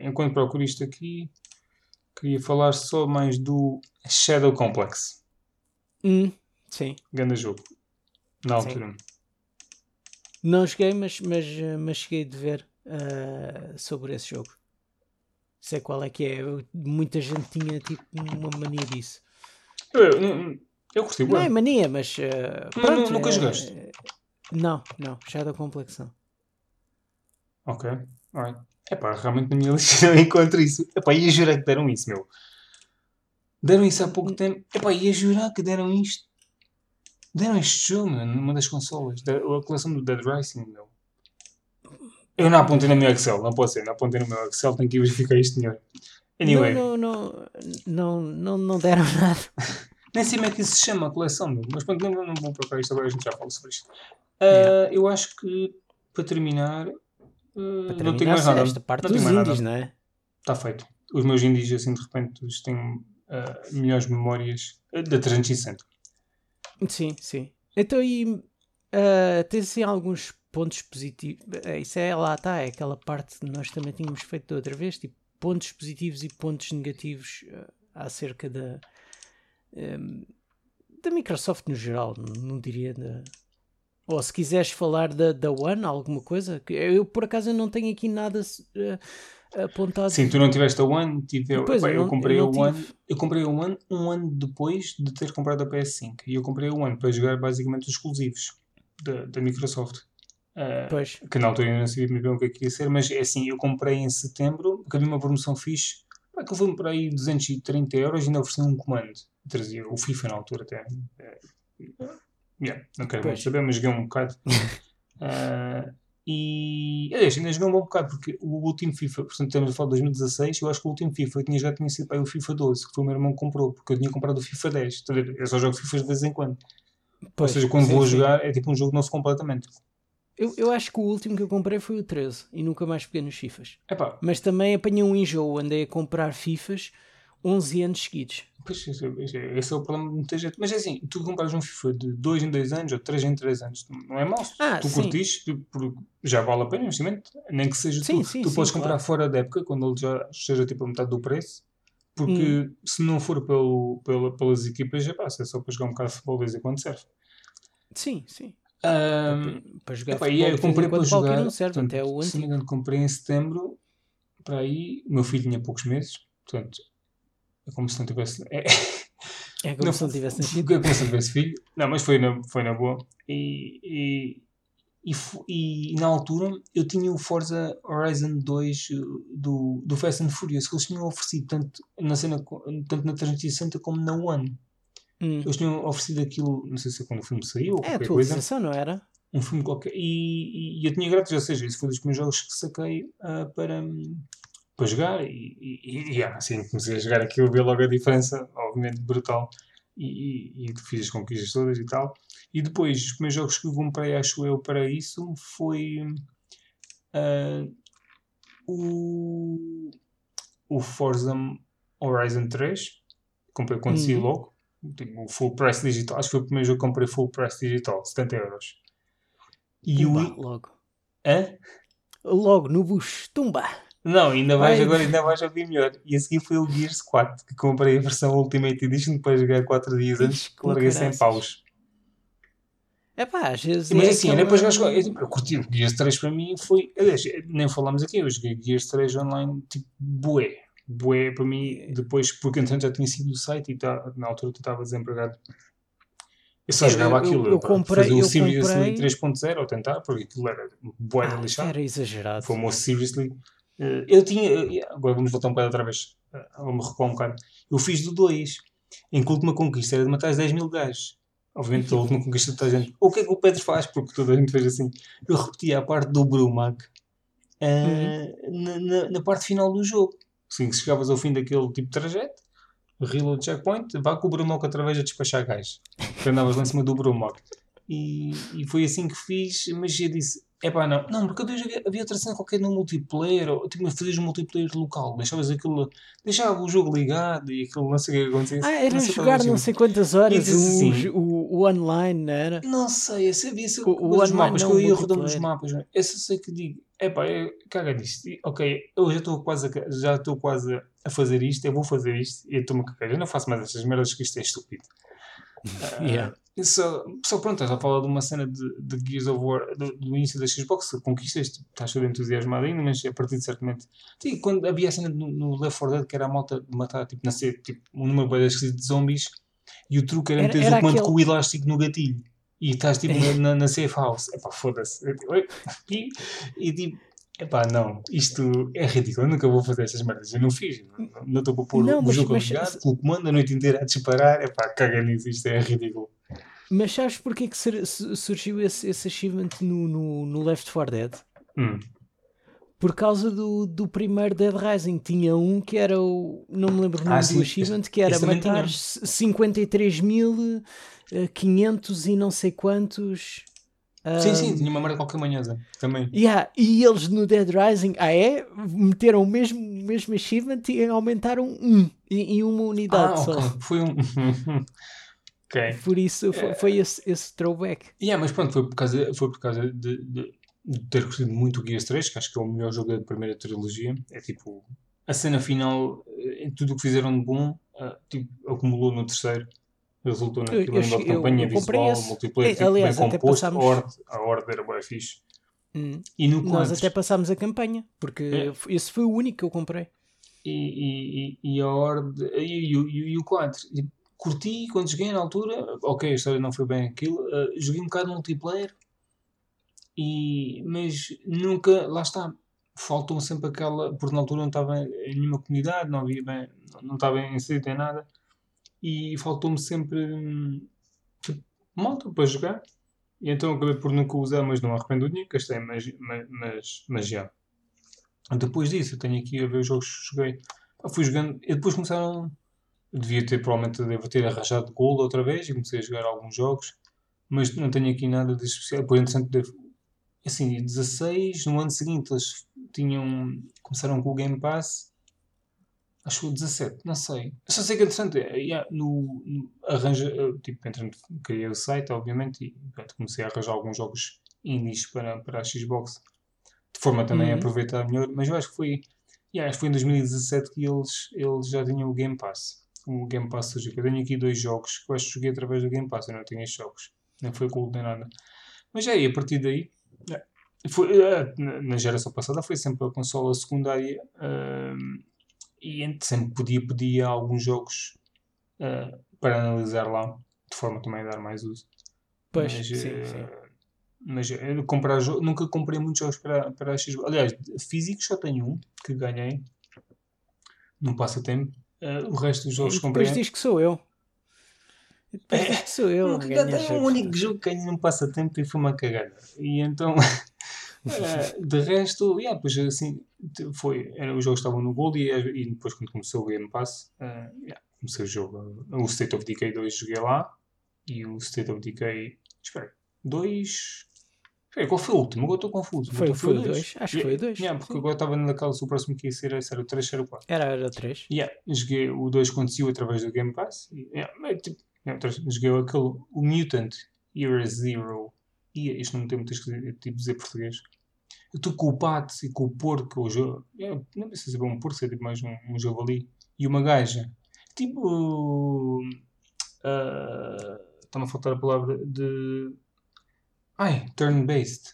Enquanto procuro isto aqui, queria falar só mais do Shadow Complex. Hum. Sim. Grande jogo. Na altura. Não joguei, mas, mas, mas cheguei de ver uh, sobre esse jogo. Sei qual é que é. muita gente tinha tipo uma mania disso. Eu, eu, eu curti, Não é mania, mas. Uh, pronto, nunca uh, jogaste? Não, não. Já da complexão. Ok. Alright. Epá, realmente na minha lista não encontro isso. Epá, ia jurar que deram isso, meu. Deram isso há pouco tempo. Epá, ia jurar que deram isto. Deram este jogo, numa das consolas. A coleção do Dead Rising, meu. Eu não apontei no meu Excel, não pode ser. Não apontei no meu Excel, tenho que verificar isto melhor. Anyway. Não, não, não, não, não deram nada. Nem sei como é que isso se chama a coleção, meu. mas pronto, não, não vou procurar isto agora, a gente já fala sobre isto. Uh, yeah. Eu acho que, para terminar, uh, para terminar não tenho mais nada. Esta parte não dos indies, não é? Está feito. Os meus indies, assim, de repente, têm uh, melhores memórias da 360. Sim, sim. Então, e uh, tens assim alguns pontos positivos? Isso é lá, tá, é aquela parte que nós também tínhamos feito outra vez, tipo, pontos positivos e pontos negativos uh, acerca da, um, da Microsoft no geral, não diria da. Ou se quiseres falar da, da One, alguma coisa, eu por acaso não tenho aqui nada. Uh, apontado. Sim, tu não tiveste a One, tive, depois, eu, eu, comprei eu a One, eu comprei a One um ano depois de ter comprado a PS5 e eu comprei a One para jogar basicamente os exclusivos da, da Microsoft. Uh, pois. Que na altura eu não sabia muito bem o que é que ia ser, mas é assim, eu comprei em setembro, havia uma promoção fixe, pá, que foi por aí 230 euros e ainda ofereci um comando. Trazia o FIFA na altura até. Uh, yeah, não quero mais saber, mas joguei um bocado. Uh, E aliás, ainda joguei um bom bocado, porque o último FIFA, portanto, estamos a falar de 2016, eu acho que o último FIFA eu tinha já tinha sido para o FIFA 12, que foi o meu irmão que comprou, porque eu tinha comprado o FIFA 10. Eu só jogo FIFA de vez em quando. Pois, Ou seja, quando sim, vou sim. jogar é tipo um jogo novo completamente. Eu, eu acho que o último que eu comprei foi o 13 e nunca mais peguei nos FIFAs. Epá. Mas também apanhei um enjoo, andei a comprar FIFAs 11 anos seguidos. Pois, esse, é, esse é o problema de muita gente. Mas é assim, tu compras um FIFA de 2 em 2 anos ou 3 em 3 anos, não é mau. Ah, tu sim. curtiste, já vale a pena o investimento, nem que seja sim, tu. Sim, tu sim, podes comprar claro. fora da época, quando ele já esteja tipo a metade do preço, porque hum. se não for pelo, pelo, pelas equipas, já passa, é só para jogar um bocado de futebol de vez em quando serve. Sim, sim. Um, para jogar epá, futebol, eu comprei para jogar, não serve, portanto, até o se não me engano, comprei em setembro, para aí, o meu filho tinha poucos meses, portanto, é como se não tivesse. É, é como não, se não tivesse nascido. É como se não tivesse filho. Não, mas foi na, foi na boa. E, e, E, e, na altura eu tinha o Forza Horizon 2 eh, do, do Fast and Furious que eles tinham oferecido tanto na cena tanto na 360 como na One. Hum. Eles tinham oferecido aquilo, não sei se é quando o filme saiu ou é qualquer coisa. não era? Um filme qualquer. E, e, eu tinha grátis, ou seja, isso foi dos primeiros jogos que saquei uh, para, para jogar. E, e, e assim comecei a jogar aquilo, vi logo a diferença, obviamente brutal. E, e, fiz as conquistas todas e tal. E depois, os primeiros jogos que eu comprei, acho eu, para isso foi uh, o, o Forza Horizon 3. Comprei quando uhum. logo. Tipo, o Full Price Digital. Acho que foi o primeiro jogo que comprei Full Price Digital, 70 euros. E Tumba, o. Logo. Hã? Logo no bucho. Tumba! Não, ainda vais Vai. agora, ainda vais ouvir melhor. E a seguir foi o Gears 4, que comprei a versão Ultimate Edition depois de jogar 4 dias antes, que larguei 100 paus. É pá, às vezes. Mas é assim, aquela... depois eu, eu, eu curti o Gears 3 para mim foi. Aliás, nem falámos aqui, eu joguei Gears 3 online tipo bué. Bué para mim, depois, porque entretanto já tinha sido o site e tá, na altura tu estava desempregado. Eu só jogava aquilo. Eu, eu comprei. Fazer o Seriously comprei... 3.0 ou tentar, porque aquilo era bué ah, lixado. Era exagerado. Foi o meu Seriously. Uh, eu tinha. Uh, agora vamos voltar um bocado outra vez. Vou-me recuar um bocado. Eu fiz do 2. Em que a última conquista era de matar 10 mil gajos. Obviamente, a última conquista de toda a gente. O que é que o Pedro faz? Porque toda a gente fez assim. Eu repetia a parte do Brumac uh, uhum. na, na, na, parte final do jogo. Assim, que chegavas ao fim daquele tipo de trajeto, reload checkpoint, vá com o Brumac outra vez a despachar gajos. Que andavas lá em cima do Brumac. E, e foi assim que fiz, mas eu disse: é pá, não. Não, porque havia, havia outra cena qualquer no multiplayer, ou tipo, fazias um multiplayer local, deixavas aquilo, deixava o jogo ligado e aquilo não sei o que acontecia. Ah, era jogar não sei quantas horas o, assim, o, o, online, não era? Não sei, eu sabia se o, o, os mapas, que eu ia rodando os mapas, eu só sei que digo, é pá, caga nisto, ok, eu já estou quase, a, já estou quase a fazer isto, eu vou fazer isto, e eu estou-me a cagar, eu não faço mais estas merdas que isto é estúpido. yeah. Só, só pronto, já fala de uma cena de, de Gears of War do, do início da Xbox, conquistas, tipo, estás todo entusiasmado ainda, mas a partir de certamente. Sim, quando havia a cena no, no Left 4 Dead que era a malta de matar, tipo, nascer, tipo, um número de de zombies e o truque era, meter o comando aquele... com o elástico no gatilho e estás tipo na, na, na safe house. Epá, foda-se. E, e tipo, epá, não, isto é ridículo, eu nunca vou fazer estas merdas. Eu não fiz, não estou para pôr não, o jogo mas, ligado, com o comando a noite inteira a disparar, epá, caga nisso, isto é ridículo. Mas sabes porquê que surgiu esse, esse achievement no, no, no Left 4 Dead? Hum. Por causa do, do primeiro Dead Rising. Tinha um que era o. Não me lembro o nome ah, do achievement, que era matar 53.500 e não sei quantos. Sim, sim, tinha uma merda qualquer manhã também. Yeah, e eles no Dead Rising, ah é? Meteram o mesmo, mesmo achievement e aumentaram um em, em uma unidade ah, só. Okay. Foi um. Okay. Por isso foi, foi esse, esse throwback. Yeah, mas pronto, foi por causa, foi por causa de, de, de ter curtido muito o Gears 3, que acho que é o melhor jogo da primeira trilogia. É tipo, a cena final, em tudo o que fizeram de bom, uh, tipo, acumulou no terceiro. Resultou na tipo, nível de campanha eu, visual, esse. multiplayer, tipo, aliás, bem composto, passámos... a, ordem, a ordem era bem fixe. Hum. E no Nós até passámos a campanha, porque é. esse foi o único que eu comprei. E, e, e, e a ordem, e, e, e o 4, curti quando cheguei na altura, ok, a história não foi bem aquilo, uh, joguei um bocado multiplayer, e, mas nunca, lá está, faltou sempre aquela, porque na altura não estava em nenhuma comunidade, não havia bem, não estava inserido em nada, e faltou-me sempre tipo, malta para jogar, e então acabei por nunca usar, mas não arrependo do dinheiro, gastei, mas, mas, mas já. Depois disso, eu tenho aqui a ver os jogos que joguei. fui jogando, e depois começaram devia ter, provavelmente, devo ter arranjado Gold outra vez e comecei a jogar alguns jogos, mas não tenho aqui nada de especial. Por interessante, assim, 16, no ano seguinte eles tinham, começaram com o Game Pass, acho que 17, não sei. Eu só sei que é interessante, yeah, no, no arranja, tipo, entrando, criei o site, obviamente, e pronto, comecei a arranjar alguns jogos indies para, para a Xbox, de forma também uhum. a aproveitar melhor, mas eu acho que foi, yeah, acho que foi em 2017 que eles, eles já tinham o Game Pass o Game Pass surgiu. Eu tenho aqui dois jogos que eu acho que joguei através do Game Pass, eu não tenho estes jogos. Nem foi cool nem nada. Mas é aí, a partir daí, é, foi, é, na geração passada foi sempre a consola secundária uh, e sempre podia pedir alguns jogos uh, para analisar lá, de forma também a dar mais uso. Pois, Mas, sim, uh, sim. Mas eu comprar nunca comprei muitos jogos para, para a Xbox. Aliás, físicos só tenho um que ganhei num passatempo. Eh, o resto dos jogos E comprei. depois diz que sou eu. E depois diz que sou eu. um jogos. único jogo que ganhei num passatempo e foi uma cagada. E então, eh, de resto, yeah, pois assim, foi, era, os jogos estavam no Gold e, e depois quando começou o Game Pass, eh, yeah, comecei o jogo. O State of Decay 2 joguei lá e o State of Decay, espera, 2... Qual foi o último? Agora estou confuso. Foi, Então foi o dois. 2. Acho que foi o 2. Yeah, porque agora estava naquela, se o próximo que ia ser, era o 3, era o 4. Era, era 3. Yeah, joguei o 2 aconteceu através do Game Pass. E, yeah, é, tipo, yeah, joguei aquele, o Mutant Year Zero. E isto não tem muito esquisito tipo, dizer português. Eu estou com o pato e com o porco. O jo... yeah, não sei se é um porco, se é tipo mais um, um javali. E uma gaja. Tipo. ah, Está-me a faltar a palavra de. Ai, turn-based.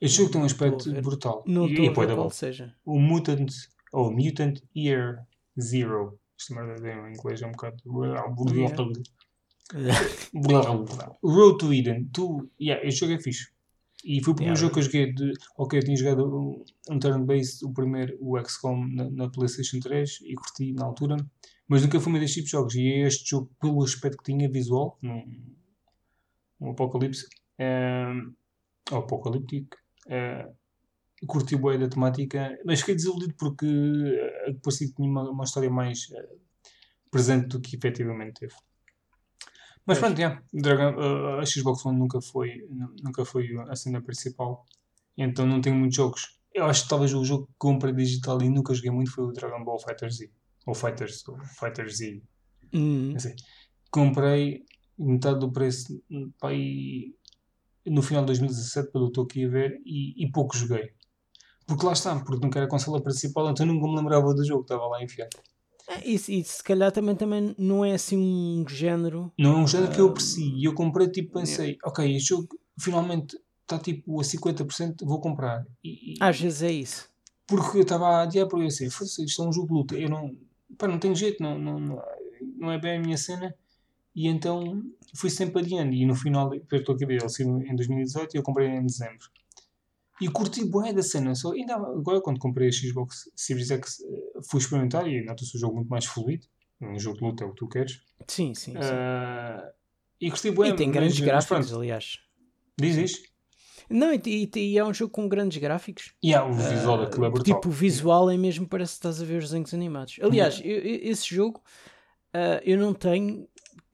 Este jogo tem um aspecto ver. brutal. Não e, e é da qual seja. o Mutant, ou Mutant Year Zero. Isto merda em inglês é um bocado. Road to Eden. Tu, yeah, este jogo é fixe. E foi o primeiro Yeah. jogo que eu joguei de. Ok, eu tinha jogado um, um turn-based, o primeiro, o XCOM, na, na PlayStation 3 e curti na altura. Mas nunca fui deste tipo de jogos. E este jogo, pelo aspecto que tinha visual, um, um apocalipse, é, apocalíptico, é, curti bué da temática, mas fiquei desiludido porque eh, parecia que tinha uma, uma história mais eh, presente do que efetivamente teve. Mas Pois. pronto, yeah, Dragon, eh, a Xbox One nunca foi, nu- nunca foi a cena principal, então não tenho muitos jogos. Eu acho que talvez o jogo que comprei digital e nunca joguei muito foi o Dragon Ball Fighter Z. Ou Fighters, ou Fighter Z. Hum. Sei. Comprei metade do preço pá, e no final de 2017, pelo que estou aqui a ver, e, e pouco joguei. Porque lá está, porque nunca era a consola principal, então nunca me lembrava do jogo, estava lá enfiado. Ah, E, se- e se calhar também, também não é assim um género. Não é um género que eu Ah, aprecio. E eu comprei, tipo, pensei, ok, este jogo finalmente está tipo a 50%, vou comprar. E, Às vezes é isso. porque eu estava a adiar, porque eu assim, "Foda-se, isto é um jogo de luta, eu não, pá, não tenho jeito, não, não, não, não é bem a minha cena. E então fui sempre adiando. E no final, a ver, ele saiu em 2018 e eu comprei em dezembro. E curti bué da cena. Só, ainda agora, quando comprei a Xbox Series X, eh, fui experimentar e nota-se o jogo muito mais fluido. Um jogo de luta é o que tu queres. Sim, sim. sim. Ah, e gostei bué. e tem grandes mas gráficos, aliás. Diz isto. Não, e, e- é um jogo com grandes gráficos. E há o visual Ah, daquilo é brutal. Tipo, o visual é mesmo, parece que estás a ver os desenhos animados. Aliás, eu- eu- esse jogo ah, eu não tenho,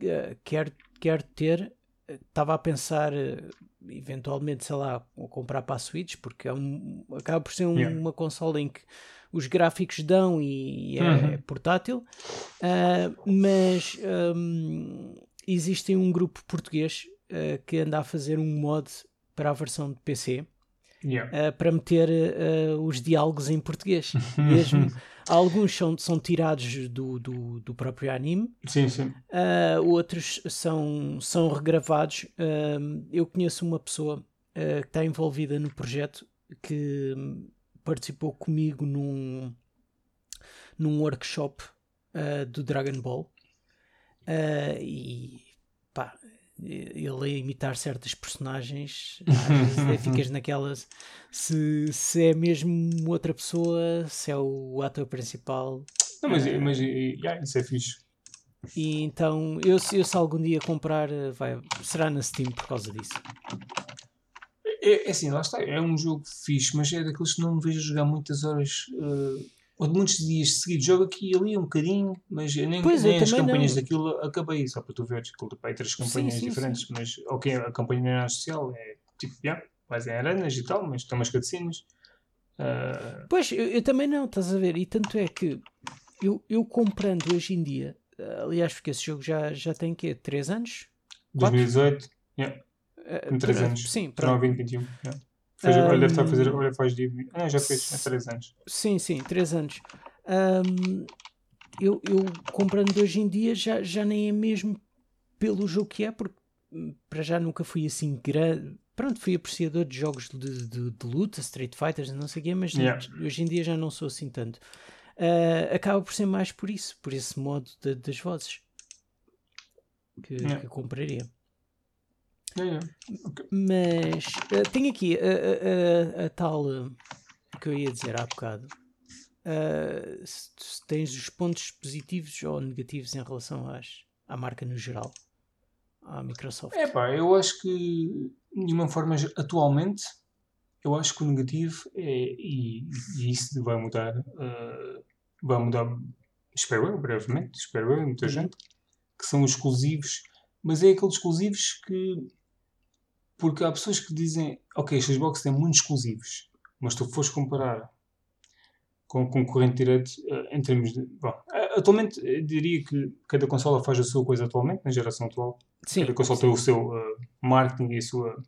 ah, quero, quero ter. Estava a pensar, ah, eventualmente, sei lá, comprar para a Switch, porque é um, acaba por ser um- Yeah. uma consola em que os gráficos dão e é, Uhum. portátil, Ah, mas hum, existe um grupo português ah, que anda a fazer um mod para a versão de PC Yeah. uh, para meter uh, os diálogos em português. Mesmo alguns são, são tirados do, do, do próprio anime, Sim, sim. uh, outros são, são regravados. Um, eu conheço uma pessoa uh, que está envolvida no projeto que participou comigo num, num workshop uh, do Dragon Ball Uh, e. Ele a imitar certas personagens, às vezes ficas naquelas se, se é mesmo outra pessoa, se é o ator principal. Não, mas, Ah. mas yeah, isso é fixe. E então, eu, se- eu se algum dia comprar, eh, vai, será na Steam por causa disso. É, é assim, lá está, é um jogo fixe, mas é daqueles que não me vejo jogar muitas horas, eh, ou de muitos dias seguidos. Jogo aqui e ali um bocadinho, mas eu nem, Pois, eu nem as também campanhas não. daquilo acabei, só para tu veres que tem três campanhas sim, diferentes, mas ok, a campanha não é social, é tipo, yeah, vais em arenas e tal, mas tem umas cutscenes. Ah, Pois, eu, eu também não, estás a ver? E tanto é que eu, eu comprando hoje em dia, eh, aliás, porque esse jogo já, já tem quê? 3 anos? Quatro? 2018, yeah, tem 3 pronto, anos. Sim, pronto. 2021. Yeah. Fez, olha, deve estar a fazer, olha, faz dia. Ah, já fez, há 3 anos. Sim, sim, 3 anos. Ahm, eu, eu comprando hoje em dia já, já nem é mesmo pelo jogo que é, porque hum, para já nunca fui assim grande. Pronto, fui apreciador de jogos de, de, de luta, Street Fighters, não sei o quê, mas Yeah. hoje em dia já não sou assim tanto. Ah, acaba por ser mais por isso, por esse modo de- das vozes que, Yeah. que compraria. É, é. Mas tenho aqui a, a- a- a tal eh, que eu ia dizer há bocado. Eh, se, se tens os pontos positivos ou negativos em relação às, à marca no geral, à Microsoft. É pá, eu acho que de uma forma atualmente eu acho que o negativo é e, e isso vai mudar eh, vai mudar espero eu brevemente espero eu muita Uhum. gente que são os exclusivos mas é aqueles exclusivos que porque há pessoas que dizem ok a Xbox tem muitos exclusivos mas tu fores comparar com o concorrente direto eh, em termos de bom, eh, atualmente eu diria que cada consola faz a sua coisa atualmente na geração atual Sim, Cada console tem o seu uh, marketing e a sua,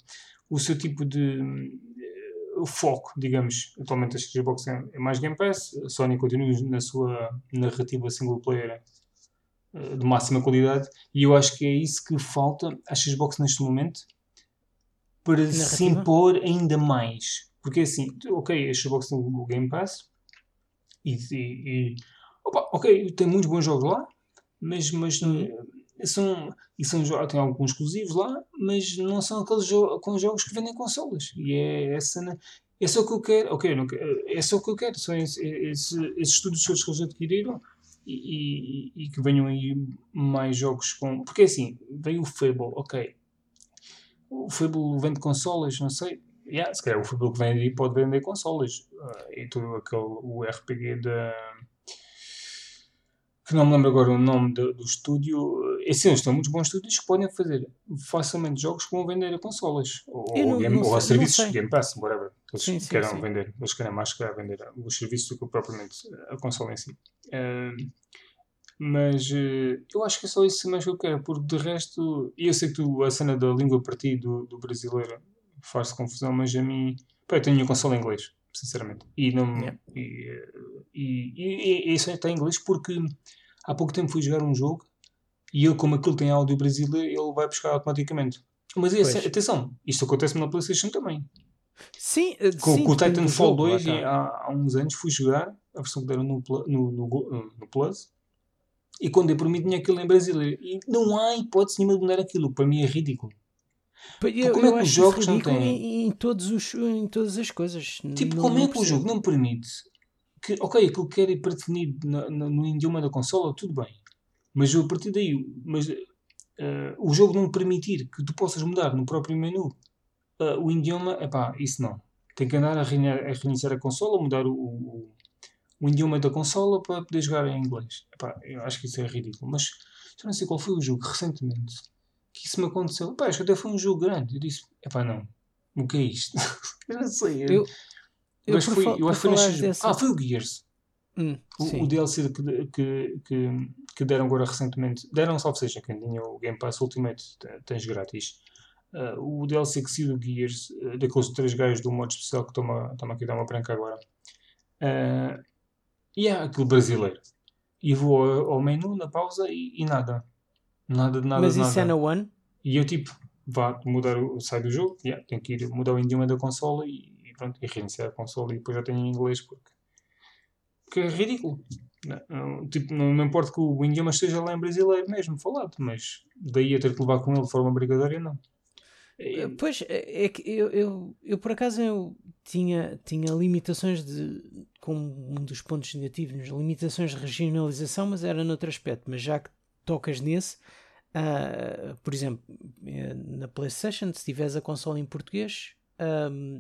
o seu tipo de uh, foco, digamos. Atualmente a Xbox é, é mais Game Pass, a Sony continua na sua narrativa single player uh, de máxima qualidade e eu acho que é isso que falta à Xbox neste momento para se Narrativa? impor ainda mais. Porque assim, ok, a Xbox tem o Game Pass e, e, e opa, ok, tem muitos bons jogos lá, mas, mas Uhum. eh, são, e são, tem alguns exclusivos lá, mas não são aqueles jo com jogos que vendem consolas. E é essa. na- É só o que eu quero. Ok, não quero- é só o que eu quero. São esse, esses estudos que eles adquiriram e, e, e que venham aí mais jogos com. Porque assim, veio o Fable, ok. O Fable vende consolas, não sei. Yeah, se calhar o que vende aí pode vender consolas. Ah, e todo aquele o RPG da. Que não me lembro agora o nome do, do estúdio. Assim, eles têm muitos bons estúdios que podem fazer facilmente jogos que vão vender a consolas. Ou, não- game, não ou sei- a serviços. Game Pass, whatever. Eles Sim, sim, queiram sim. vender. Eles querem mais que vender os serviços do que propriamente a consola em si. Ah, mas eh, eu acho que é só isso mais que eu quero, porque de resto, e eu sei que tu, a cena da língua partir do, do brasileiro faz confusão, mas a mim, pá, eu tenho um console em inglês, sinceramente, e não Yeah. e, e, e, e isso está em inglês porque há pouco tempo fui jogar um jogo e ele, como aquilo tem áudio brasileiro, ele vai buscar automaticamente. Mas esse- atenção, isto acontece na PlayStation também. Sim, eh, Com, sim, com o Titanfall jogo, lá 2, está. e há, há uns anos, fui jogar a versão que deram no, no, no, no Plus. E quando eu por mim tinha aquilo em brasileiro. E não há hipótese nenhuma de mudar aquilo. Para mim é ridículo. Eu, como é que os jogos não têm? em, em todos os, em todas as coisas. Tipo, Não- como não é que o jogo não permite que, ok, aquilo que ir predefinido na- na- no idioma da consola, tudo bem. Mas eu, a partir daí, mas, eh, o jogo não permitir que tu possas mudar no próprio menu eh, o idioma, epá, isso não. Tem que andar a, reina- a reiniciar a consola, mudar o, o, o idioma da consola para poder jogar em inglês. Epá, eu acho que isso é ridículo. Mas já não sei qual foi o jogo recentemente que isso me aconteceu. Epá, acho que até foi um jogo grande. Eu disse, epá, não. O que é isto? eu não sei. Eu, eu Mas foi, eu acho que foi neste dessa- Ah, foi o Gears. Hum, O, o DLC que, que, que, que deram agora recentemente. Deram só, ou seja, quem tinha o Game Pass Ultimate te- tens grátis. Ah, o DLC que saiu do Gears, ah, daqueles três gajos do modo especial que toma, toma aqui a dar uma branca agora. Ah, e é aquele brasileiro. E vou ao, menu na pausa e, e nada. Nada de nada Mas isso é nada. na One? E eu tipo, vá mudar o, sai do jogo, yeah, tenho que ir mudar o idioma da consola e, e pronto, e reiniciar a consola e depois já tenho em inglês porque, porque é ridículo. Não, não- tipo, não me importa que o idioma esteja lá em brasileiro mesmo falado, mas daí a ter que levar com ele de forma obrigatória, não. Eh, É, Pois, é é que eu, eu, eu por acaso eu tinha, tinha limitações de, como um dos pontos negativos, limitações de regionalização, mas era noutro aspecto. Mas já que tocas nesse, ah, por exemplo, eh, na PlayStation, se tiveres a consola em português,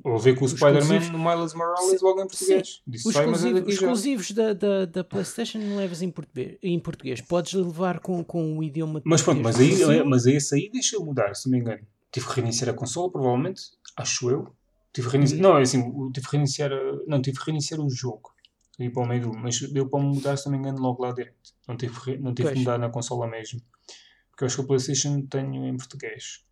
ou ver com o Spider-Man no Miles Morales Sim, logo em português. Disse, os sai, é exclusivos, os da, da, da PlayStation levas em português, em português. Podes levar com, com o idioma Mas pronto, mas aí, Brasil. mas aí esse aí deixa eu mudar, se não me engano. Tive que reiniciar a consola, provavelmente, acho eu. Tive que reiniciar, Uhum. não, é assim, o- tive que reiniciar, a- não, tive que reiniciar o jogo. E para o meio do, mas deu para mudar, se não me engano, logo lá direto. Não tive, não tive que mudar na consola mesmo. Porque eu acho que a PlayStation tenho em português.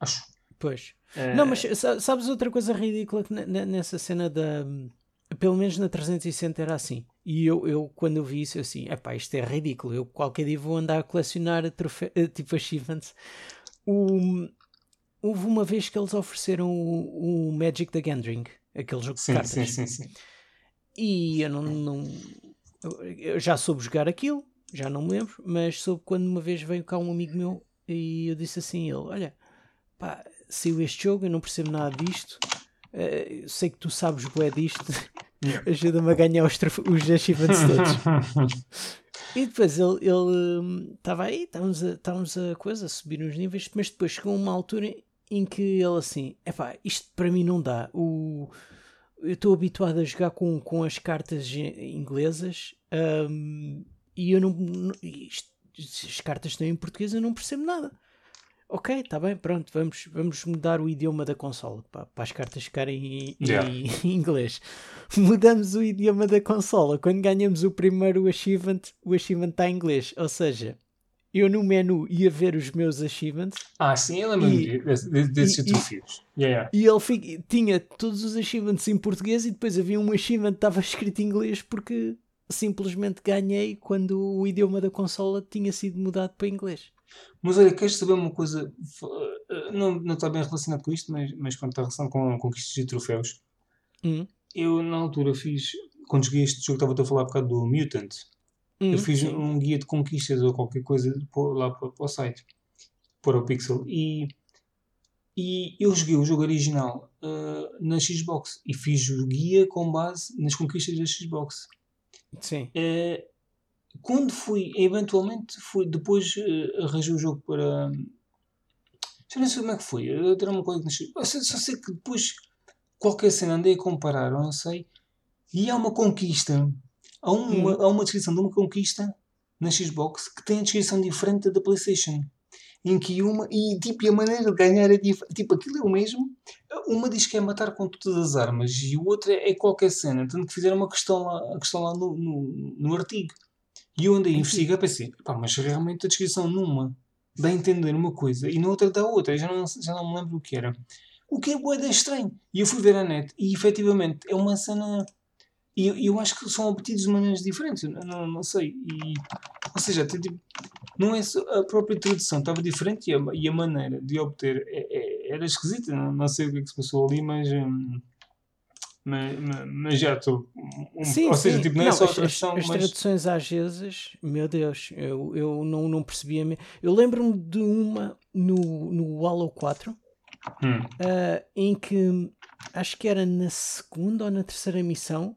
Acho. Pois. Eh, Não, mas sa- sabes outra coisa ridícula que ne- ne- nessa cena da. Pelo menos na 360 era assim. E eu, eu quando eu vi isso, eu assim, epá, isto é ridículo. Eu qualquer dia vou andar a colecionar trofe- eh, tipo achievements. O, houve uma vez que eles ofereceram o, o Magic the Gathering, aquele jogo de Sim, cartas. sim, sim, sim. E eu não, não- eu- já soube jogar aquilo, já não me lembro, mas soube quando uma vez veio cá um amigo meu e eu disse assim: a ele, olha, pá, saiu este jogo, eu não percebo nada disto. Uh, sei que tu sabes bué disto. Yeah. Ajuda-me a ganhar os, os achievements todos. e depois ele estava hum, aí, estávamos a, estávamos a coisa, a subir uns níveis, mas depois chegou uma altura em que ele assim, epá, isto para mim não dá. O, eu estou habituado a jogar com, com as cartas inglesas um, e eu não. não isto, as cartas estão em português, eu não percebo nada. Ok, está bem, pronto, vamos, vamos mudar o idioma da consola para, para as cartas ficarem em, yeah. em, em, inglês. Mudamos o idioma da consola. Quando ganhamos o primeiro achievement, o achievement está em inglês. Ou seja, eu no menu ia ver os meus achievements. Ah, sim, eu lembro-me desses desafios. Yeah, yeah. E ele fica, tinha todos os achievements em português e depois havia um achievement que estava escrito em inglês porque simplesmente ganhei quando o idioma da consola tinha sido mudado para inglês. Mas olha, queres saber uma coisa? Não, não está bem relacionado com isto, mas, mas quando está relacionado com conquistas e troféus. Hum. Eu, na altura, fiz. Quando joguei este jogo, estava a falar um bocado do Mutant. Hum, eu fiz sim. um guia de conquistas ou qualquer coisa lá para, para o site, para o Pixel. E, e eu joguei o jogo original uh, na Xbox e fiz o guia com base nas conquistas da Xbox. Sim. Uh, quando fui, eventualmente, fui, depois uh, arranjei o jogo para. Já não sei como é que foi. Eu uma coisa que não sei. Só sei que depois, qualquer cena, andei a comparar, não sei. E há uma conquista há uma, hum. há uma descrição de uma conquista na Xbox que tem a descrição diferente da PlayStation. Em que uma, e tipo, a maneira de ganhar é diferente. Tipo, aquilo é o mesmo. Uma diz que é matar com todas as armas e o outro é, é qualquer cena. Tanto que fizeram uma questão lá, a questão lá no, no, no artigo. E eu andei a investigar e pensei, pá, mas realmente a descrição numa dá a entender uma coisa e na outra dá outra. Já não, já não me lembro o que era. O que é boeda estranho. E eu fui ver a net e efetivamente é uma cena e eu acho que são obtidos de maneiras diferentes, não, não sei. E, ou seja, tipo, não é a própria tradução estava diferente e a, e a maneira de obter é, é, era esquisita. Não, não, sei o que é que se passou ali, mas. Hum, mas, mas, já estou. Um, sim, ou seja, sim. Tipo, não, é não é só a tradução. As, as mas... traduções às vezes, meu Deus, eu, eu não, não percebia. Eu lembro-me de uma no, no Halo 4 hum. uh, em que acho que era na segunda ou na terceira missão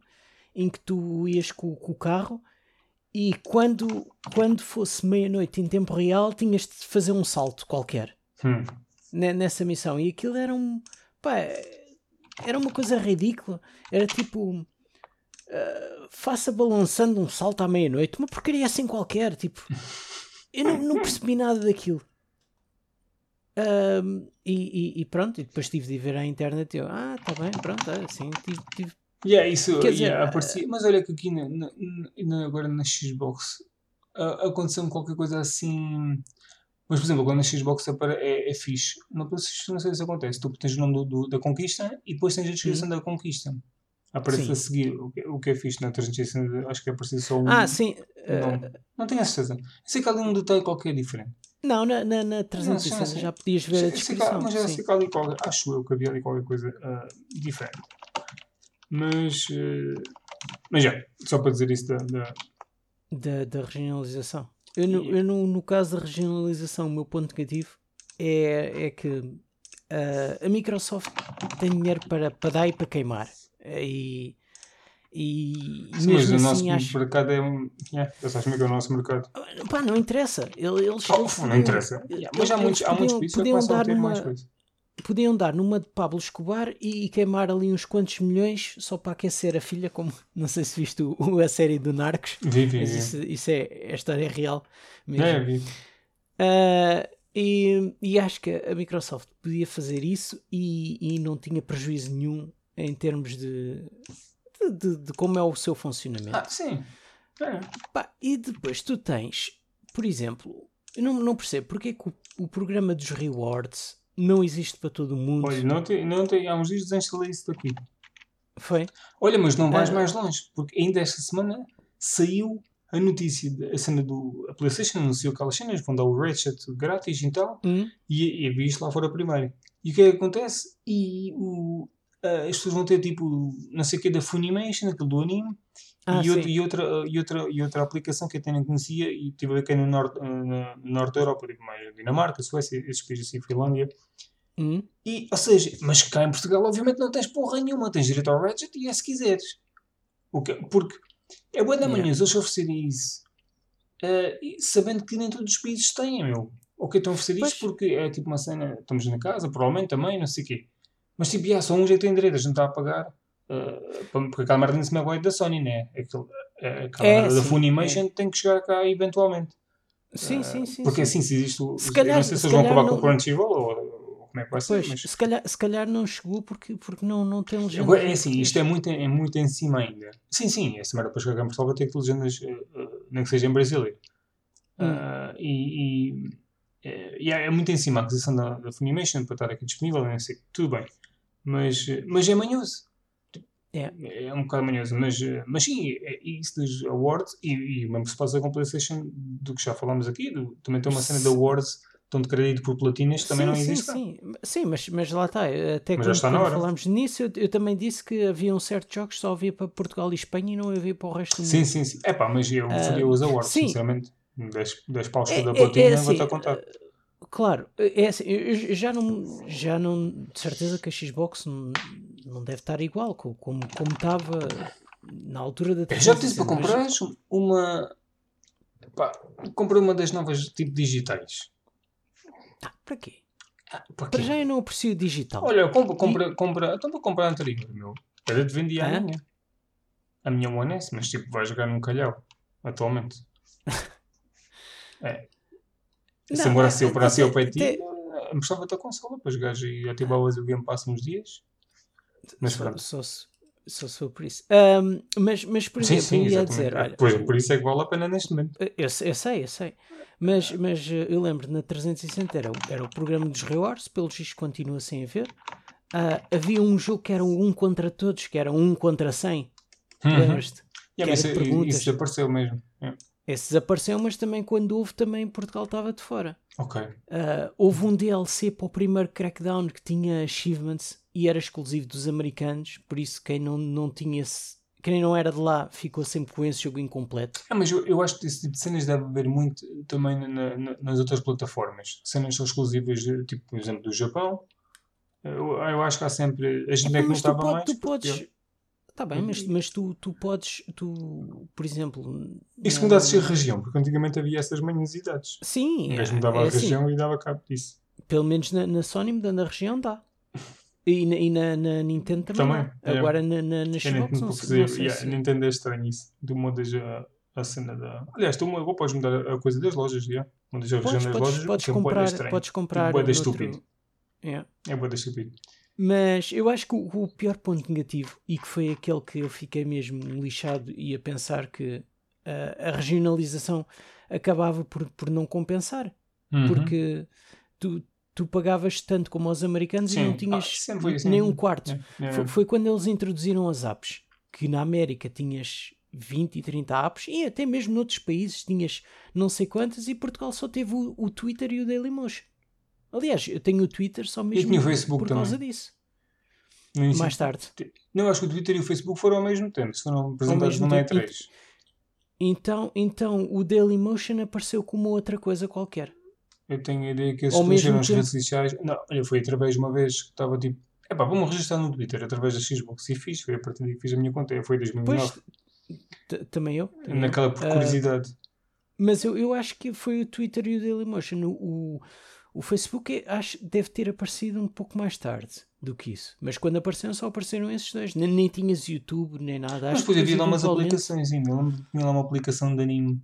em que tu ias com, com o carro e quando, quando fosse meia-noite em tempo real tinhas de fazer um salto qualquer hum. nessa missão. E aquilo era um. Pá, era uma coisa ridícula. Era tipo. Uh, faça balançando um salto à meia-noite, uma porcaria assim qualquer. Tipo, eu não, não percebi nada daquilo. Uh, e, e, e, pronto, e depois tive de ver à internet eu, ah, tá bem, pronto, é assim, tive, tive Yeah, isso, Quer dizer, yeah, aparecia. Mas olha que aqui na, na, na, agora na Xbox uh, aconteceu qualquer coisa assim. Mas, por exemplo, quando na Xbox é, é fixe. Na PlayStation não sei se acontece. Tu tens o nome do, do, da conquista e depois tens a descrição uhum. da conquista. Aparece sim. a seguir, o que, o que é fixe na 360, acho que é preciso só um. Ah, sim. Uh... Não tenho a certeza. Eu sei que há ali um detalhe qualquer diferente. Não, na, na, na 360 já podias ver a descrição. Mas já sei que ali qualquer, acho eu que havia ali qualquer coisa uh, diferente. Mas, uh, mas já, só para dizer isso da, da... da, da regionalização. Eu, no, eu no, no caso da regionalização, o meu ponto negativo é, é que uh, a Microsoft tem dinheiro para, para dar e para queimar. E, e Sim, mas o assim, nosso acho... mercado é um. Yeah, é que é o nosso mercado? Pá, não interessa. Eles, oh, eles não interessa. Yeah, mas há muitos, há muitos podiam, podiam dar uma, podiam dar numa de Pablo Escobar e, e, queimar ali uns quantos milhões só para aquecer a filha, como não sei se viste o, a série do Narcos. Vi, vi, mas isso, isso é, é história real mesmo. É, vi. Uh, e, e, acho que a Microsoft podia fazer isso e, e não tinha prejuízo nenhum em termos de, de, de, de como é o seu funcionamento. Ah, sim. É. Pá, e depois tu tens, por exemplo, eu não, não percebo porque é que o, o programa dos rewards não existe para todo mundo. Olha, não tem, não tem, há uns dias desinstalei isso daqui. Foi? Olha, mas não vais ah. mais longe, porque ainda esta semana saiu a notícia, a cena do. A PlayStation anunciou aquelas cenas, vão dar o Ratchet grátis e tal, hum. e, e vi isto lá fora primeiro. E o que é que acontece? E o, uh, as pessoas vão ter tipo, não sei o que, da Funimation, aquele do anime, ah, e, outra, e, outra, e, outra, e outra aplicação que eu até não conhecia, e tive a ver que é no norte, no norte da Europa, tipo mais Dinamarca, Suécia, esses países assim, Finlândia. Hum? E, ou seja, mas cá em Portugal, obviamente, não tens porra nenhuma. Tens direito ao Ratchet e é se quiseres. Que, porque é boa da manhã Yeah. eles oferecerem isso, eh, e sabendo que nem todos os países têm, meu. Ok, estão a oferecer Pois. porque é tipo uma cena, estamos na casa, provavelmente também, não sei o quê. Mas tipo, já, só uns é que têm direito, a gente está a pagar. Eh, pa- porque aquela merda não se me é da Sony, né? Eh, aquela É, merda da Funimation tem que chegar cá eventualmente. Sim, Eh, sim, sim. Porque sim. assim, se existe o. Se calhar- não sei se eles vão acabar com o não- Crunchyroll ou, ou como é que vai ser, Pois, mas. se calhar, se calhar não chegou porque, porque não, não tem legenda. Agora, é assim, isto é muito, é muito em cima ainda. Sim, sim, essa merda para chegar cá em Portugal vai ter que ter legendas, eh, nem que seja em brasileiro. Hum. Ah, e e, eh, e é, é muito em cima a aquisição da, da Funimation para estar aqui disponível, não sei, tudo bem. Mas, mas é manhoso. É. É um bocado manhoso, mas, eh, mas sim, é isso dos awards e, e mesmo se passa com a PlayStation, do que já falámos aqui, do- também tem uma cena de awards, tanto de crédito por platinas, também sim, não sim, existe. cá. sim, sim, mas, mas lá está. Até Mas quando, quando falámos nisso, eu, eu também disse que havia um certo jogos que só havia para Portugal e Espanha e não havia para o resto do mundo. Sim, sim, sim. É pá, mas eu faria os awards, Ah, sim. sinceramente. 10, 10 paus É- cada é- platina, é vou-te a assim, contar. Claro, é assim, eu eu já não, já não, de certeza que a Xbox não, não deve estar igual co- como, como estava na altura da Eu já te disse para 360, comprar uma. Pá, comprei uma das novas tipo digitais. Ah, para quê? Ah, para Para quê? já eu não aprecio digital. Olha, compra, compra, compra. Então vou comprar a anterior, meu. Era de vendia a minha. A minha One S, mas tipo, vai jogar num calhau, atualmente. É. Não, é- se eu para si ao até- pé ti, mostrava-te a consola para jogares e ativavas o Game Pass uns dias. Mas só, pronto. só, se, só se for por isso. Ahm, mas, mas, por Sim, exemplo, sim, eu ia dizer, olha, Pois, por isso é que vale a pena neste momento. Eu, eu sei, eu sei. Mas, mas eh, eu lembro na 360 era, o- era o programa dos rewards, pelos vistos continua sem haver. Ah, havia um jogo que era um um contra todos, que era um contra 100. Uhum. Lembras-te? Yeah, isso, isso desapareceu mesmo. É. Esse desapareceu, mas também quando houve, também Portugal estava de fora. Ok. Ah, houve um DLC para o primeiro Crackdown que tinha achievements e era exclusivo dos americanos, por isso quem não, não tinha esse, quem não era de lá ficou sempre com esse jogo incompleto. Ah, mas eu, eu acho que esse tipo de cenas deve haver muito também na- na- nas outras plataformas. Cenas são exclusivas, tipo, por exemplo, do Japão. Eu, eu acho que há sempre. A gente é que não mas tu, estava pode- mais. tu podes. Tá bem, mas, mas tu, tu podes, tu, por exemplo. Isso mudasse de região, porque antigamente havia essas manhosidades. Sim, O gajo é, mudava é a assim, região e dava cabo disso. pelo menos na, na Sony mudando a região dá. E na, e na, na Nintendo também, Também, é. Agora na, na, na Xbox não, não sei- sei, não sei yeah, se- Nintendo é estranho isso. Tu mudas a, a cena da. Aliás, tu agora podes mudar a a coisa das lojas, já. Mudas a região Podes, das podes, lojas. podes é comprar, estranho. podes comprar bué da noutro- estúpido. Yeah. É boa da estúpido. Mas eu acho que o, o pior ponto negativo, e que foi aquele que eu fiquei mesmo lixado e a pensar que ah, a regionalização acabava por, por não compensar. Uhum. Porque tu, tu pagavas tanto como os americanos Sim. e não Ah, tinhas foi assim. nem um quarto. É, é. Foi, foi quando eles introduziram as apps, que na América tinhas 20 e 30 apps, e até mesmo noutros países tinhas não sei quantas, e Portugal só teve o, o Twitter e o Dailymotion. Aliás, eu tenho o Twitter só mesmo tinha o Facebook por causa também. disso. Mais tarde. Não, eu acho que o Twitter e o Facebook foram ao mesmo tempo. Se foram apresentados no tempo. E3. Então, então o Dailymotion apareceu como outra coisa qualquer. Eu tenho a ideia que mesmo escolheram as redes sociais. Não, olha, foi através de uma vez que estava tipo. Epá, vamos registrar no Twitter através da Xbox e fiz. Foi a partir daí que fiz a minha conta. Foi em 2009. Pois, t- também eu. também eu. Naquela por Ah, curiosidade. Mas eu, eu acho que foi o Twitter e o Dailymotion. O, o, o Facebook acho, deve ter aparecido um pouco mais tarde do que isso. Mas quando apareceram, só apareceram esses dois. Nem, nem tinhas YouTube, nem nada. Mas que havia lá umas aplicações ainda. Eu tinha lá uma aplicação de anime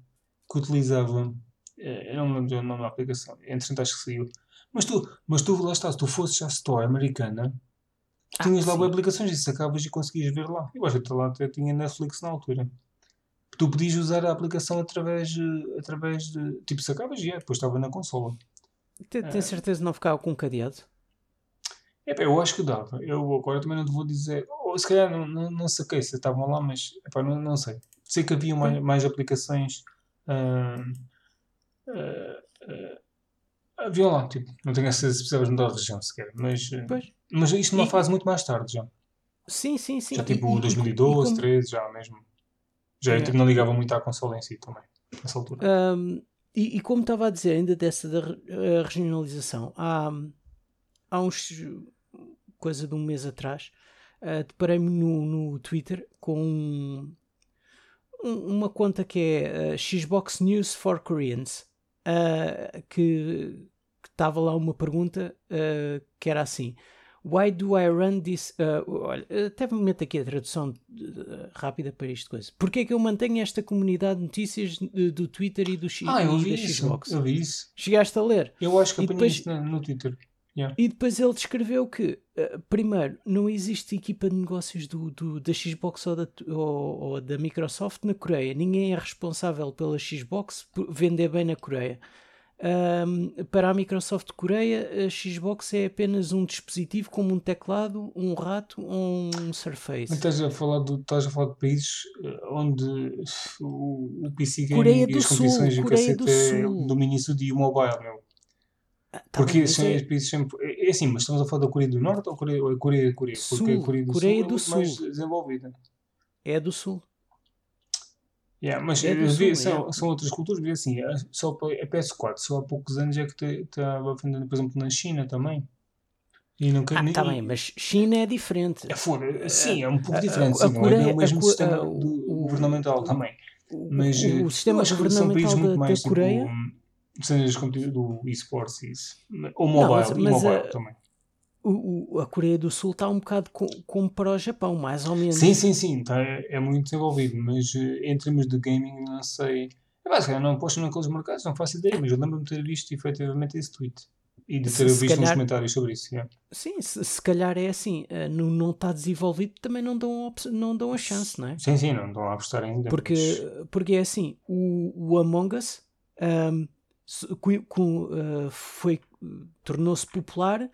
que utilizava. eh, Eu não me lembro do nome da aplicação. Entretanto, acho que saiu. Mas tu, mas tu lá está, se tu fosses à Store americana, tu Ah, tinhas lá sim. aplicações e sacavas e conseguias ver lá. Eu acho que lá até tinha Netflix na altura. Tu podias usar a aplicação através, eh, através de. Tipo, sacavas e é, depois estava na consola. Tem, tem certeza de não ficava com um cadeado? Epá, eu acho que dava. Eu agora também não te vou dizer. Ou se calhar não, não, não saquei se estavam lá, mas epá, não, não sei. Sei que havia mais, mais aplicações. ah, ah, ah, havia lá, tipo, não tenho a certeza se precisavas mudar de região sequer. Mas, ah, Pois. mas isto numa E- fase muito mais tarde já. Sim, sim, sim. Já tipo e- e- 2012, e como- 13, já mesmo. Já eu Yeah. tipo, não ligava muito à consola em si também, nessa altura. Um, e, e como estava a dizer, ainda dessa da a regionalização, há, há uns coisa de um mês atrás, uh, deparei-me no, no Twitter com um, um, uma conta que é uh, Xbox News for Koreans, uh, que estava lá uma pergunta que era assim. Why do I run this? olha, até me meto aqui a tradução rápida para isto coisa. Porquê é que eu mantenho esta comunidade de notícias do Twitter e do X, ah, eu isso, Xbox? Eu vi isso. Chegaste a ler? Eu acho que apanhei depois... isso no Twitter. Yeah. E depois ele descreveu que, uh, primeiro, não existe equipa de negócios do, do da Xbox ou da, ou, ou, da Microsoft na Coreia. Ninguém é responsável pela Xbox por vender bem na Coreia. Um, para a Microsoft Coreia, a Xbox é apenas um dispositivo como um teclado, um rato ou um Surface. Mas estás a falar, do, estás a falar de países eh, onde o, o PC Coreia e as Sul, condições Coreia do é Sul. do início de mobile, meu. Ah, tá Porque mas os países sempre. É é assim, mas estamos a falar da Coreia do Norte ou Coreia, ou é Coreia, Coreia? Porque Sul, a Coreia do Coreia Sul do é muito mais Sul. desenvolvida. é do Sul. Yeah, mas É vi- são, são outras culturas, vi assim, a- só a PS4 só há poucos anos é que estava a vender, por exemplo, na China também. E nunca Ah, nem- tá bem, mas China é diferente. É, foda, sim, é um pouco a- diferente, a sim, não é Coreia- bem o mesmo a sistema a- o- do- o- governamental também. O, Mas o- eh, o sistema eu acho que são governamental países muito da, mais da Coreia. tipo, cenas do esportes e isso. Ou Não, mobile, mas- e mas, mobile eh, também. O, o- a Coreia do Sul está um bocado co- como para o Japão, mais ou menos. Sim, sim, sim, tá, é, muito desenvolvido, mas eh, em termos de gaming não sei. É basicamente, não aposto naqueles mercados, não faço ideia, mas eu lembro-me de ter visto efetivamente esse tweet e de ter se visto uns calhar- comentários sobre isso. yeah. Sim, se, se calhar é assim, eh, não, não está desenvolvido, também não dão, não dão a chance, não é? Sim, sim, não estão a apostar ainda. Porque, mas- porque é assim, o, o Among Us cu- cu- ah, foi, tornou-se popular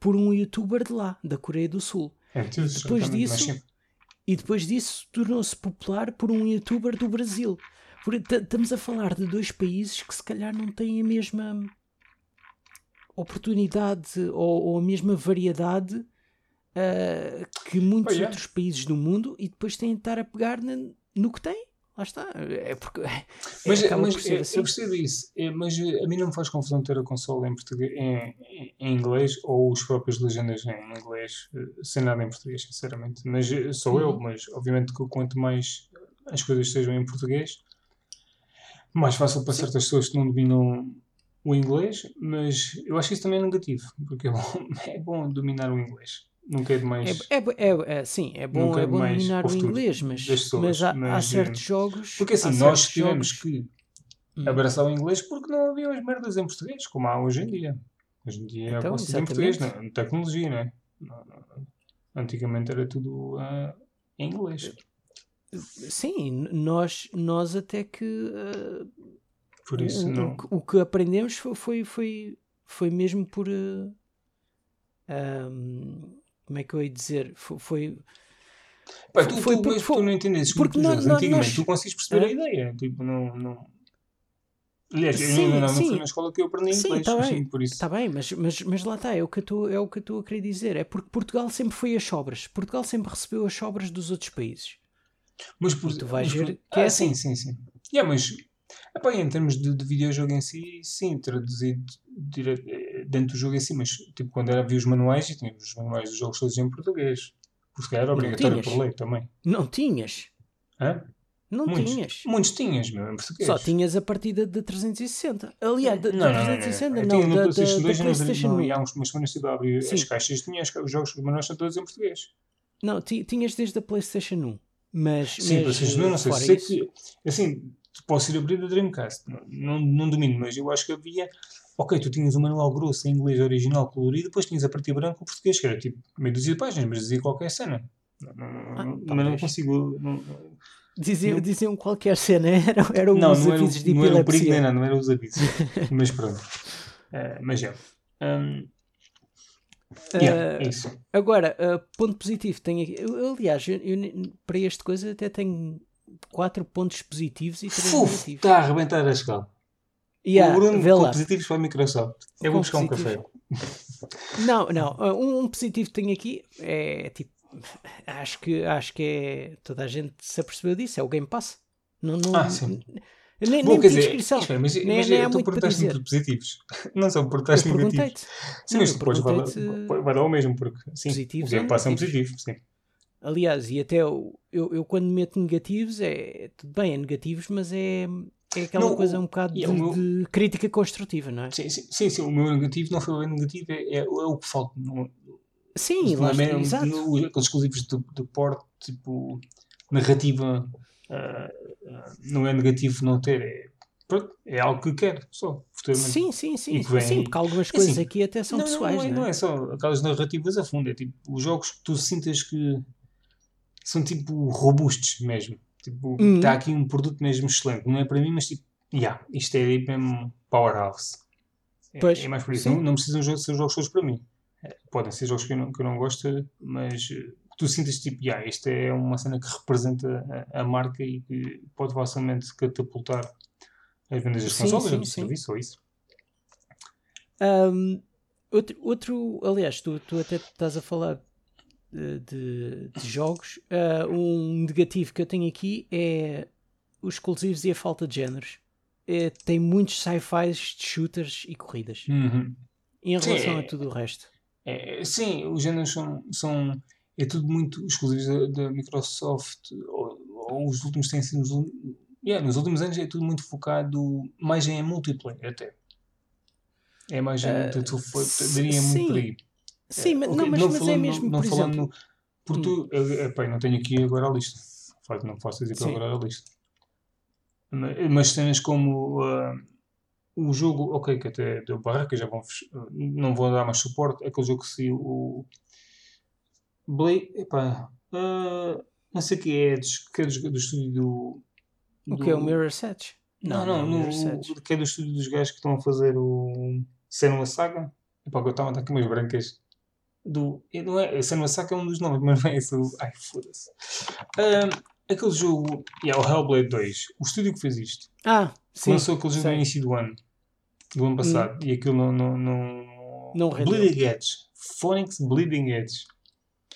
por um youtuber de lá, da Coreia do Sul. é, depois disso. E depois disso tornou-se popular por um youtuber do Brasil. Por- Estamos a falar de dois países que se calhar não têm a mesma oportunidade ou, ou a mesma variedade ah, que muitos Pois é. outros países do mundo e depois têm de estar a pegar na- no que têm. Lá está. É porque é, Mas, acaba mas por eu, assim. eu percebo isso, É, mas eh, a mim não me faz confusão ter a consola em, português, em, em- inglês ou os próprios legendas em inglês, eh, sem nada em português, sinceramente. Mas eh, sou eu, Uhum. mas obviamente que quanto mais as coisas sejam em português, mais fácil para certas pessoas que não dominam o inglês, mas eu acho que isso também é negativo, porque é bom, é bom dominar o inglês. Nunca é demais. É, é, é, é- sim, é bom, Nunca é é bom dominar o o inglês, mas, pessoas, mas há, há mas, certos jogos. Porque assim, nós tivemos jogos- que Hum. abraçar o inglês porque não havia as merdas em português, como há hoje em dia. Hoje em dia é Então, em português, não, é? tecnologia, não é? Não, não, não. Antigamente era tudo ah, em inglês. Sim, nós, nós até que ah, Por isso o, o não. que- o que aprendemos foi, foi, foi, foi mesmo por. ah, ahm, como é que eu ia dizer? Foi. foi- tu, foi tu, porque foi- tu não entendesses porque jogos. nó- Antigamente nós- tu consegues perceber a Hã? ideia. Tipo, não. não... Aliás, Sim, não, não, não sim. foi na escola que eu aprendi Sim, inglês. tá bem. assim, por isso. Está bem, mas, mas, mas lá está, é o que eu estou- é estou a querer dizer. É porque Portugal sempre foi as sobras. Portugal sempre recebeu as sobras dos outros países. Mas por, tu vais mas ver que é ah, assim. Sim, sim, sim. Yeah, mas epá, em termos de, de videojogo em si, sim, traduzido dentro do jogo em si, mas tipo quando era, havia os manuais e tinha os manuais dos jogos todos em português. Por se calhar era Não obrigatório por lei também. Não tinhas. Hã? Não Muitos. tinhas. Muitos tinhas, meu, em português. Só tinhas a partida de 360. Aliás, da, Não, da não, não, não, 360 Eu não, tinha no da, da, PlayStation da 2 e 1. e há uns, umas semanas estive a abrir Sim. as caixas tinha os jogos, os manuais são todos em português. Não, ti- tinhas desde a PlayStation 1. Mas, Sim, mas PlayStation 2 não sei. que, assim, posso ir abrir a Dreamcast, não, não, não domino, mas eu acho que havia. Ok, tu tinhas o manual grosso em inglês original colorido, depois tinhas a partir branco o português, que era tipo meia dúzia de páginas, mas dizia qualquer cena. Não, não, não, Ah, não- mas não talvez. consigo. Não, não, Diziam, Não. diziam qualquer cena, era, era não, os não era, o- avisos de não era o perigo nem epilepsia. nada, não era os avisos. mas pronto. Eh, mas é. Hum, yeah, Ah, é isso. Agora, ah, ponto positivo, tenho aqui. eu- aliás, eu, eu para este coisa até tenho 4 pontos positivos e 3 Fuf, negativos. está a arrebentar a escala. Yeah, o Bruno vê com lá. positivos para a Microsoft. Eu Com vou buscar um café. Não, não. Um, um positivo que tenho aqui é tipo. Acho que, acho que é. Toda a gente se apercebeu disso. É o Game Pass. Não, não, Ah, sim. Nem, Bom, nem quer dizer, é, mas, nem, mas nem há tu perguntaste-me por positivos, não só portaste Eu negativos. Sim, mas depois vai, vai vai dar o mesmo, porque sim, Positivos o Game Pass é um positivo, sim. Aliás, e até eu, eu, eu quando meto negativos, é tudo bem, é negativos, mas é, é aquela Não, coisa o- um bocado de, é o meu- de crítica construtiva, não é? Sim, sim, sim, sim, o meu negativo não foi bem negativo, é, é, é o que falta. Não, Sim, não lá é exato. aqueles exclusivos de, de porte, tipo, narrativa, ah, ah, não é negativo não ter, é, pronto, é algo que quero, só, futuramente. Sim, sim, sim. Vem- Sim, porque algumas é coisas assim, aqui até são não, pessoais, não, é, não é? é só aquelas narrativas a fundo, é tipo os jogos que tu sintas que são tipo robustos mesmo. Tipo, Uhum. está aqui um produto mesmo excelente. Não é para mim, mas tipo, yeah, isto é tipo mesmo powerhouse. É, Pois, é mais por isso. Não, não precisam ser jogos todos para mim. É, Podem ser jogos que eu não, que eu não gosto, mas eh, tu sintas tipo, yeah, isto é uma cena que representa a, a marca e que pode facilmente catapultar as vendas das Sim, consolas, sim, sim. serviço, ou isso. Ahm, outro, outro, aliás, tu, tu até estás a falar de, de- jogos. Ah, um negativo que eu tenho aqui é os exclusivos e a falta de géneros. É, tem muitos sci-fis de shooters e corridas Uhum. em relação é- a tudo o resto. É, sim, os géneros são, são. É tudo muito exclusivo da, da Microsoft. Ou, ou os últimos têm sido. nos Yeah, nos últimos anos é tudo muito focado mais em multiplayer, até. É mais em. Tu foi, s- daria sim. muito por aí. Sim, mas, Ok, não, mas, mas é falando- mesmo, não por falando exemplo. Hum. no- Porque tu. eu não tenho aqui agora a lista. Não posso dizer Sim. agora a lista. Ma- Mas cenas como. ah, o jogo, ok, que até deu barraca, já vão, não vou dar mais suporte. Aquele jogo que saiu, o Blade, epá, ah, não sei o que é, que é do, do estúdio do. O que é o do- Mirror's Edge? Não, não, o no, que é do estúdio dos gajos que estão a fazer o Senua Saga. Epá, que eu estava a dar aqui umas brancas. Do, e não é, Senua Saga é um dos nomes, mas não é esse. Ai, foda-se. Ah, aquele jogo, yeah, o Hellblade 2, o estúdio que fez isto, Ah, sim. lançou aquele jogo sei. no início do ano, do ano passado, e aquilo não. não, não, Não rendeu. Bleeding Edge. Phonics Bleeding Edge.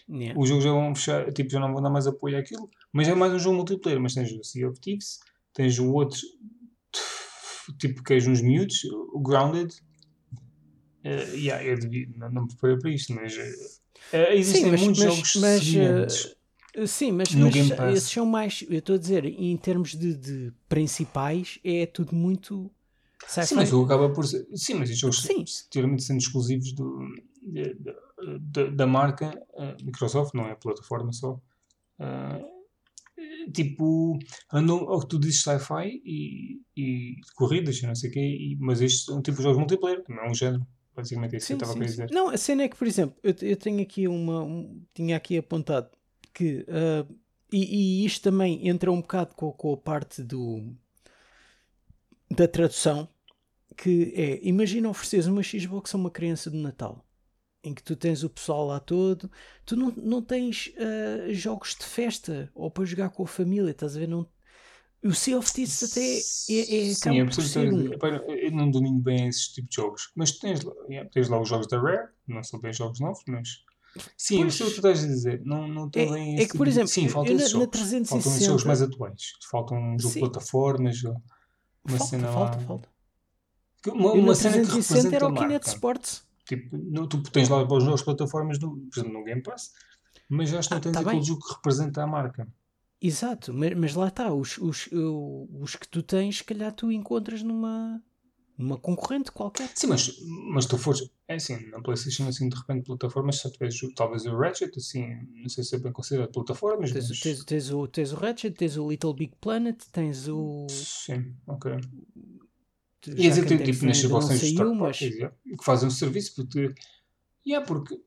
Yeah. O jogo já vão fechar, tipo, já não vão dar mais apoio àquilo, mas é mais um jogo multiplayer. Mas tens o Sea of Thieves, tens o outro, tipo, que é uns miúdos, o Grounded. Uh, yeah, eu devia, não, não me preparei para isto, mas uh, existem Sim, mas- muitos mas- jogos mas, semelhantes. Uh, Sim, mas, mas esses são mais. Eu estou a dizer, em termos de, de principais, é tudo muito. Sim, mas o acaba por ser. Sim, mas estes jogos, Sim. teoricamente, sendo exclusivos do, de- de- da- marca Microsoft, não é a plataforma só. tipo, andam ao que tu dizes sci-fi e, e corridas, não sei o quê, e- mas estes são tipo jogos multiplayer, também é um género. Basicamente é isso que eu Sim, estava a sim, sim. dizer. Não, a cena é que, por exemplo, eu, eu tenho aqui uma. um- tinha aqui apontado que. ah, e, e isto também entra um bocado com, com a parte do. da tradução. Que é, imagina ofereceres uma Xbox a uma criança de Natal. Em que tu tens o pessoal lá todo, tu não, não tens ah, jogos de festa ou para jogar com a família, estás a ver? Não, o Sea of Thieves até é, é, Sim, eu por ser que- um, eu não domino bem esses tipos de jogos, mas tens yeah, tens lá os jogos da Rare, não são bem jogos novos, mas sim, eu Pois. o que tu estás a dizer. Não, não tem É- bem é esse que, por tipo exemplo, sim, faltam eu na- na jogos. Faltam esses jogos 360 mais atuais. Faltam um jogo de plataformas, uma falta, cena falta, lá. falta. que- Uma, uma na cena que 360 representa era o Kinect. Sports. Tipo, no- tu tens lá os jogos de plataformas, no, por exemplo, no Game Pass, mas acho que não Ah, tens tá aquele bem. jogo que representa a marca. Exato, mas, mas lá está, os, os, os que tu tens, se calhar tu encontras numa, numa concorrente qualquer. Sim, mas, mas tu fores. É assim, na PlayStation, assim, de repente, plataformas, só tiveres talvez o Ratchet, assim, não sei se é bem considerado plataformas, Tens, mas. tens, tens o, tens o Ratchet, tens o Little Big Planet, tens o. Sim, ok. já E dizer, Can't tipo, não relações de third mas. parties, yeah, que fazem um serviço, porque. Yeah, porque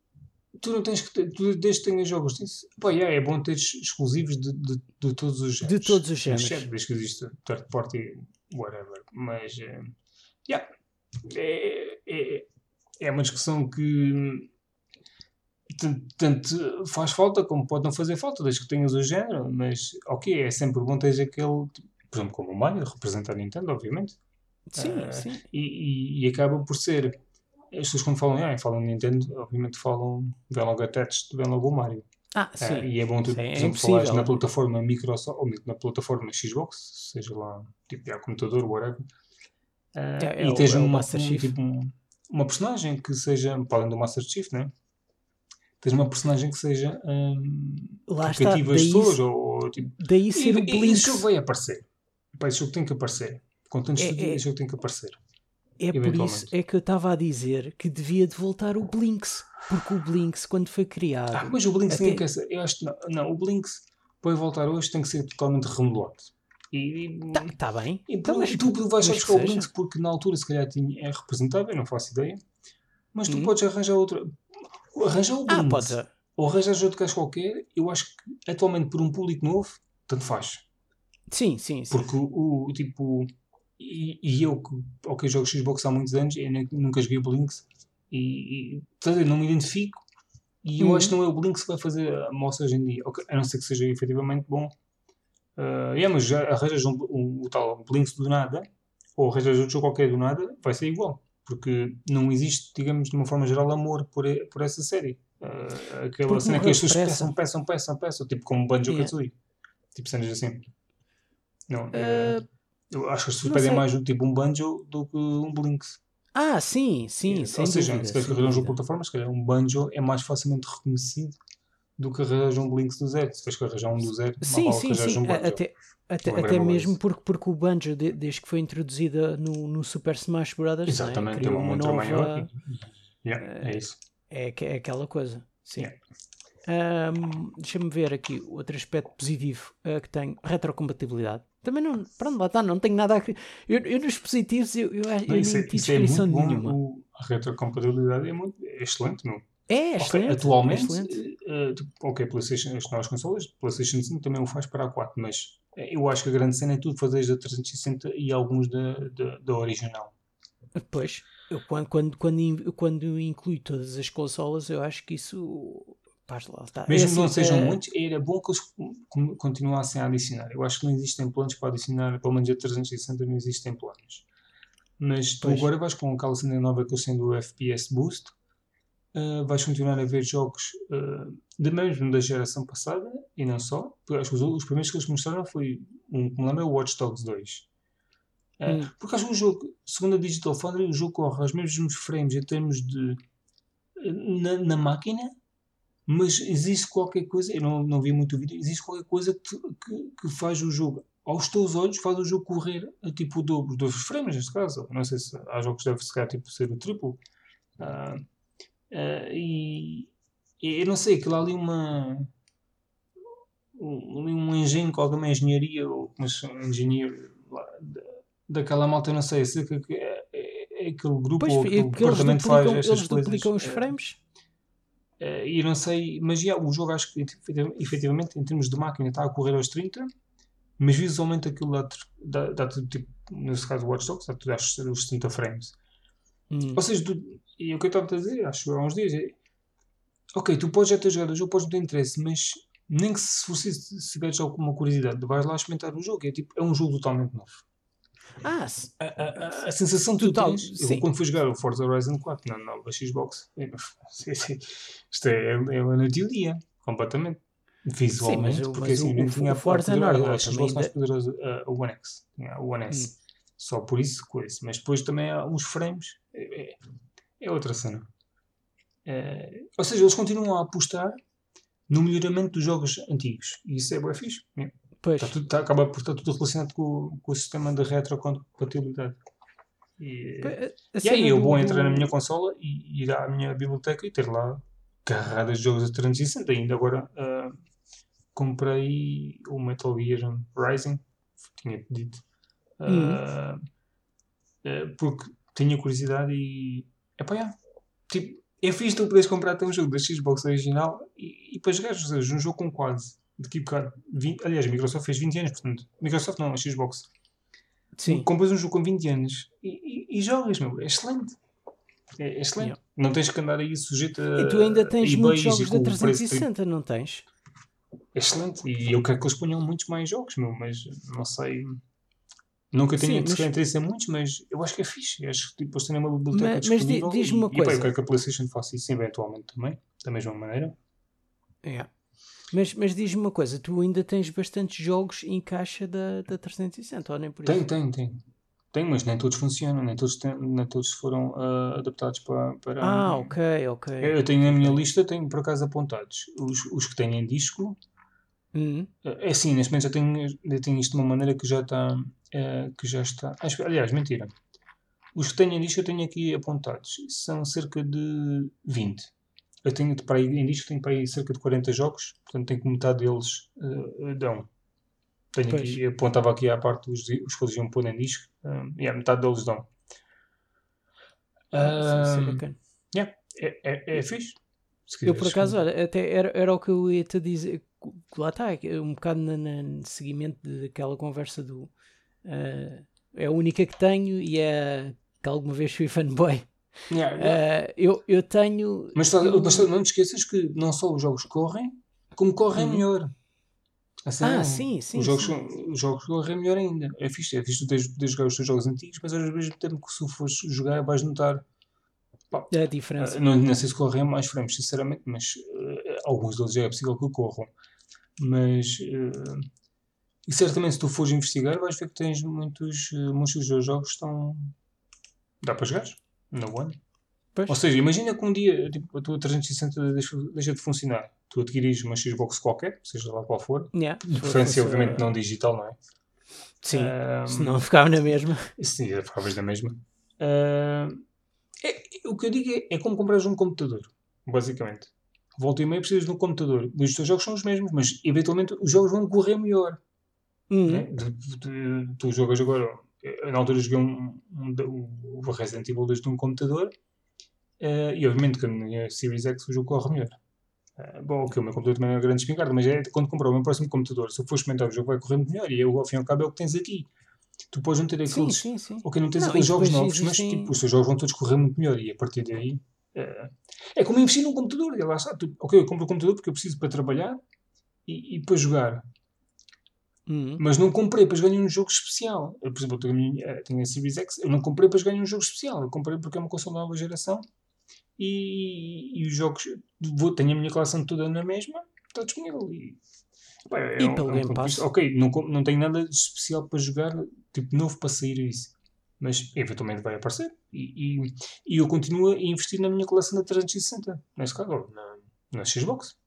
tu não tens que ter, tu, desde que tenhas jogos, tens, pá, yeah, é bom ter exclusivos de, de, de todos os géneros. De todos os géneros. certo, desde que existe third party, whatever. Mas, eh, yeah, é, é, é uma discussão que tanto, tanto faz falta como pode não fazer falta, desde que tenhas o género, mas ok, é sempre bom ter aquele, por exemplo, como o Mario, representa a Nintendo, obviamente. Sim, Ah, sim. E, e, e acaba por ser. As pessoas quando falam, ah, falam Nintendo, obviamente falam, vem logo attached, vem logo o Mario. Ah, sim. Uh, e é bom tu, Sim, por é exemplo, falares impossível. na plataforma Microsoft ou na plataforma Xbox, seja lá, tipo, já computador, whatever. Uh, É- é e tens é um, Chief. tipo, um- uma personagem que seja, para além do Master Chief, né? Tens uma personagem que seja um, Lá que cativa as Daí, pessoas ou, tipo, daí ser o e, e Blinks. esse jogo vai aparecer. Pá, esse jogo tem que aparecer. Com tantos É- é- esse jogo tem que aparecer. É por isso é que eu estava a dizer que devia de voltar o Blinks. Porque o Blinks, quando foi criado. Ah, mas o Blinks Até- quer ser. Eu acho que não, não. O Blinks, para voltar hoje, tem que ser totalmente remodelado. E, Tá, tá bem. e Então, mas- tu vais que buscar o. Blinks porque na altura se calhar tinha, é representável, não faço ideia. Mas tu Hum. podes arranjar outra. Arranjar o Ah, Blinks. pode. ou arranjar outro gajo qualquer, eu acho que atualmente por um público novo, tanto faz. Sim, sim, sim. Porque o, o tipo. E, e eu que ok, jogo Xbox há muitos anos, eu nunca joguei o Blinks e, e ver, não me identifico. E eu Uhum. acho que não é o Blinks que vai fazer a moça hoje em dia. Ok, a não ser que seja efetivamente bom. Uh, é, mas arranjas um, um, o tal Blinks do nada, ou arranjas outro jogo qualquer do nada, vai ser igual. Porque não existe, digamos, de uma forma geral, amor por, por essa série. Uh, aquela Porque cena que as pessoas peçam, peçam, peçam, peçam, tipo como Banjo Yeah. Kazooie. Tipo cenas assim. Não, Ah, é- eu acho que as pessoas pedem mais um tipo um Banjo do que um Blinks. Ah, sim, sim, É, sem Ou seja, dúvida. se queres que arranjar um jogo de dúvida. plataformas, se calhar um Banjo é mais facilmente reconhecido do que arranjar um Blinks do zero. Se tens que arranjar um do zero, Sim, sim, sim. um. Até, até, até mesmo porque, porque o Banjo, de- desde que foi introduzida no, no Super Smash Bros., não é? Exatamente, tem criou uma uma montra nova. maior. e- Yeah, é isso. É, é aquela coisa. Sim. Yeah. Ahm, Deixa-me ver aqui outro aspecto positivo ah, que tenho: retrocompatibilidade. Também não. Pronto, lá está, não tenho nada a. Eu, eu nos positivos eu, eu, eu Não, nem isso, é, tive é descrição muito bom. nenhuma. O, a retrocompatibilidade é, muito, é excelente, meu. É, excelente. atualmente, excelente. eh, eh, tipo, ok, PlayStation, as novas consolas, PlayStation 5 também o faz para a 4, mas eh, eu acho que a grande cena é tudo fazer da 360 e alguns da, da, da original. Pois, eu, quando, quando, quando, quando inclui todas as consolas, eu acho que isso. Lá está. Mesmo É que não assim, sejam eh, muitos, era bom que eles con- continuassem a adicionar. Eu acho que não existem planos para adicionar, pelo menos a 360 não existem planos. Mas tu Pois. agora vais com aquela cena nova que eles têm do FPS Boost, eh, vais continuar a ver jogos eh, da mesmo da geração passada e não só. Porque acho que os, os primeiros que eles mostraram foi um que me lembro é o Watch Dogs 2. Eh, Hum. Porque acho que o jogo, segundo a Digital Foundry, o jogo corre aos mesmos frames em termos de na, na máquina, mas existe qualquer coisa, eu não, não vi muito o vídeo, existe qualquer coisa que, que, que faz o jogo, aos teus olhos, faz o jogo correr a tipo o dobro dos frames, neste caso. Não sei se há jogos que deve se calhar, tipo, ser o triplo. Ah, ah, e, eu não sei, aquilo ali uma. Um, um engenho, qualquer uma engenharia, ou mas um engenheiro lá, daquela malta, não sei, sei que é, é, é aquele grupo Pois, ou é aquele departamento faz estas eles coisas. duplicam os frames. Eh, e não sei, mas já, o jogo acho que efetiv- efetivamente em termos de máquina está a correr aos 30, mas visualmente aquilo dá, dá, tipo, nesse caso Watch Dogs, dá tudo aos, aos 70 frames. Hum. Ou seja, tu, e o que eu estava a dizer, acho há uns dias, é ok, tu podes já ter jogado o jogo, podes não ter interesse, mas nem que se você se tiveres alguma curiosidade, vais lá experimentar o jogo, é tipo, é um jogo totalmente novo. Ah, A, a, a, a sensação que Total, tu tens, eu sim. quando fui jogar o Forza Horizon 4 na nova Xbox, é, sim, sim, isto é, é uma noite e um dia, completamente. Visualmente, mas o- porque mas assim, o- nem o tinha a Forza normal a Xbox mais poderosa, a, a One X, a One S. Hum. Só por isso, coisa. Mas depois também há uns frames, é, é- é outra cena. É, ou seja, eles continuam a apostar no melhoramento dos jogos antigos. E isso é bem fixe. Pois. Tá tudo, tá- acaba por estar tudo relacionado com, com o sistema de retrocompatibilidade. E, A- a e aí eu do- vou entrar na do- minha consola e ir à minha biblioteca e ter lá carradas de jogos a 360. Ainda agora ah, comprei o Metal Gear Rising, tinha dito, ah, ah, porque tinha curiosidade e epá, yeah, tipo, é fixe tu poderes comprar até um jogo da Xbox original e, e para jogar, um jogo com quase de que bocado, 20 aliás, a Microsoft fez 20 anos, portanto, Microsoft não, a Xbox Sim. compras um jogo com 20 anos e, e, e jogas, meu, é excelente. É, é excelente. Yeah. Não tens que andar aí sujeito a. E tu ainda tens a muitos jogos da com o preço de- 360, não tens? É excelente. E eu quero que eles ponham muitos mais jogos, meu, mas não sei. Nunca tenho Sim, mas- interesse em muitos, mas eu acho que é fixe. Eu Acho que tipo, eles têm uma biblioteca Mas- mas diz-me uma e, e, pá, coisa. eu quero que a PlayStation faça isso eventualmente também, da mesma maneira. Yeah. Mas, mas diz-me uma coisa, tu ainda tens bastantes jogos em caixa da, da 360, ou nem por Tem, isso? tem, tem. Tem, mas nem todos funcionam, nem todos, têm- nem todos foram ah, adaptados para, para. Ah, ok, ok. Eu tenho na minha lista, tenho por acaso apontados. Os, os que têm em disco, Hum, é assim, neste momento já tenho, eu tenho isto de uma maneira que já está. eh, que já está. aliás, mentira. Os que tenho em disco eu tenho aqui apontados. São cerca de 20. Eu tenho para aí, em disco tenho para aí cerca de 40 jogos, portanto tenho que metade deles eh, dão. Tenho Pois. aqui, apontava aqui à parte os, os que eles iam pôr em disco, eh, e a metade deles dão. ah, é Ah, bacana. yeah, é, é, é fixe. Eu por acaso, olha, até era, era o que eu ia te dizer. Lá está, é um bocado na, na- no seguimento daquela conversa do. ah, é a única que tenho e é que alguma vez fui fanboy. Yeah, yeah. Ah, eu, eu tenho. Mas, só- eu- mas só não te esqueças que não só os jogos correm, como correm Uhum. melhor. Assim, Ah, sim, sim. os, jogos, sim. os jogos correm melhor ainda. É fixe, é fixe tu poderes jogar os teus jogos antigos, mas às vezes tempo que se fores jogar vais notar. pá, A diferença. ah, não, não sei se correm mais frames, sinceramente, mas ah, alguns deles já é possível que corram. Mas ah, e certamente se tu fores investigar vais ver que tens muitos, muitos dos jogos que estão. dá para jogar no One. Pois. Ou seja, imagina que um dia tipo, a tua 360 deixa, deixa de funcionar. Tu adquiris uma Xbox qualquer, seja lá qual for. Yeah, De preferência, obviamente, não digital, não é? Sim, Ahm, se não ficava na mesma. Sim, é ficavas da mesma. Ahm, é- o que eu digo é, é como comprares um computador, basicamente. Volta e meia precisas de um computador. Os teus jogos são os mesmos, mas eventualmente os jogos vão correr melhor. Hum, né? De- de- tu jogas agora. Eu, Na altura joguei um, um, o Resident Evil 2 de um computador eh, e obviamente que a minha Series X o jogo corre melhor. Eh, bom, ok, o meu computador também não é uma grande espingarda, mas é quando comprar o meu próximo computador, se eu for experimentar o jogo, vai correr muito melhor. E eu, ao fim e ao cabo é o que tens aqui. Tu podes não ter sim, aqueles. sim, sim. Ok, não tens Não, aqueles jogos novos, mas tipo, os teus jogos vão todos correr muito melhor. E a partir daí. eh, é como investir num computador. E lá está. Tu, ok, eu compro o computador porque eu preciso para trabalhar e, e para jogar. Hum, Mas não comprei para jogar nenhum jogo especial. Eu, por exemplo, eu tenho a, eh, tenho a Series X, eu não comprei para jogar nenhum jogo especial. Eu comprei porque é uma console da nova geração e, e os jogos. Vou, tenho a minha coleção toda na mesma, está disponível. E, pá, é E um- pelo é um Game Pass? Ok, não, não tenho nada de especial para jogar, tipo novo para sair isso. Mas eventualmente vai aparecer. E, e, e eu continuo a investir na minha coleção da 360, neste caso, na, na Xbox.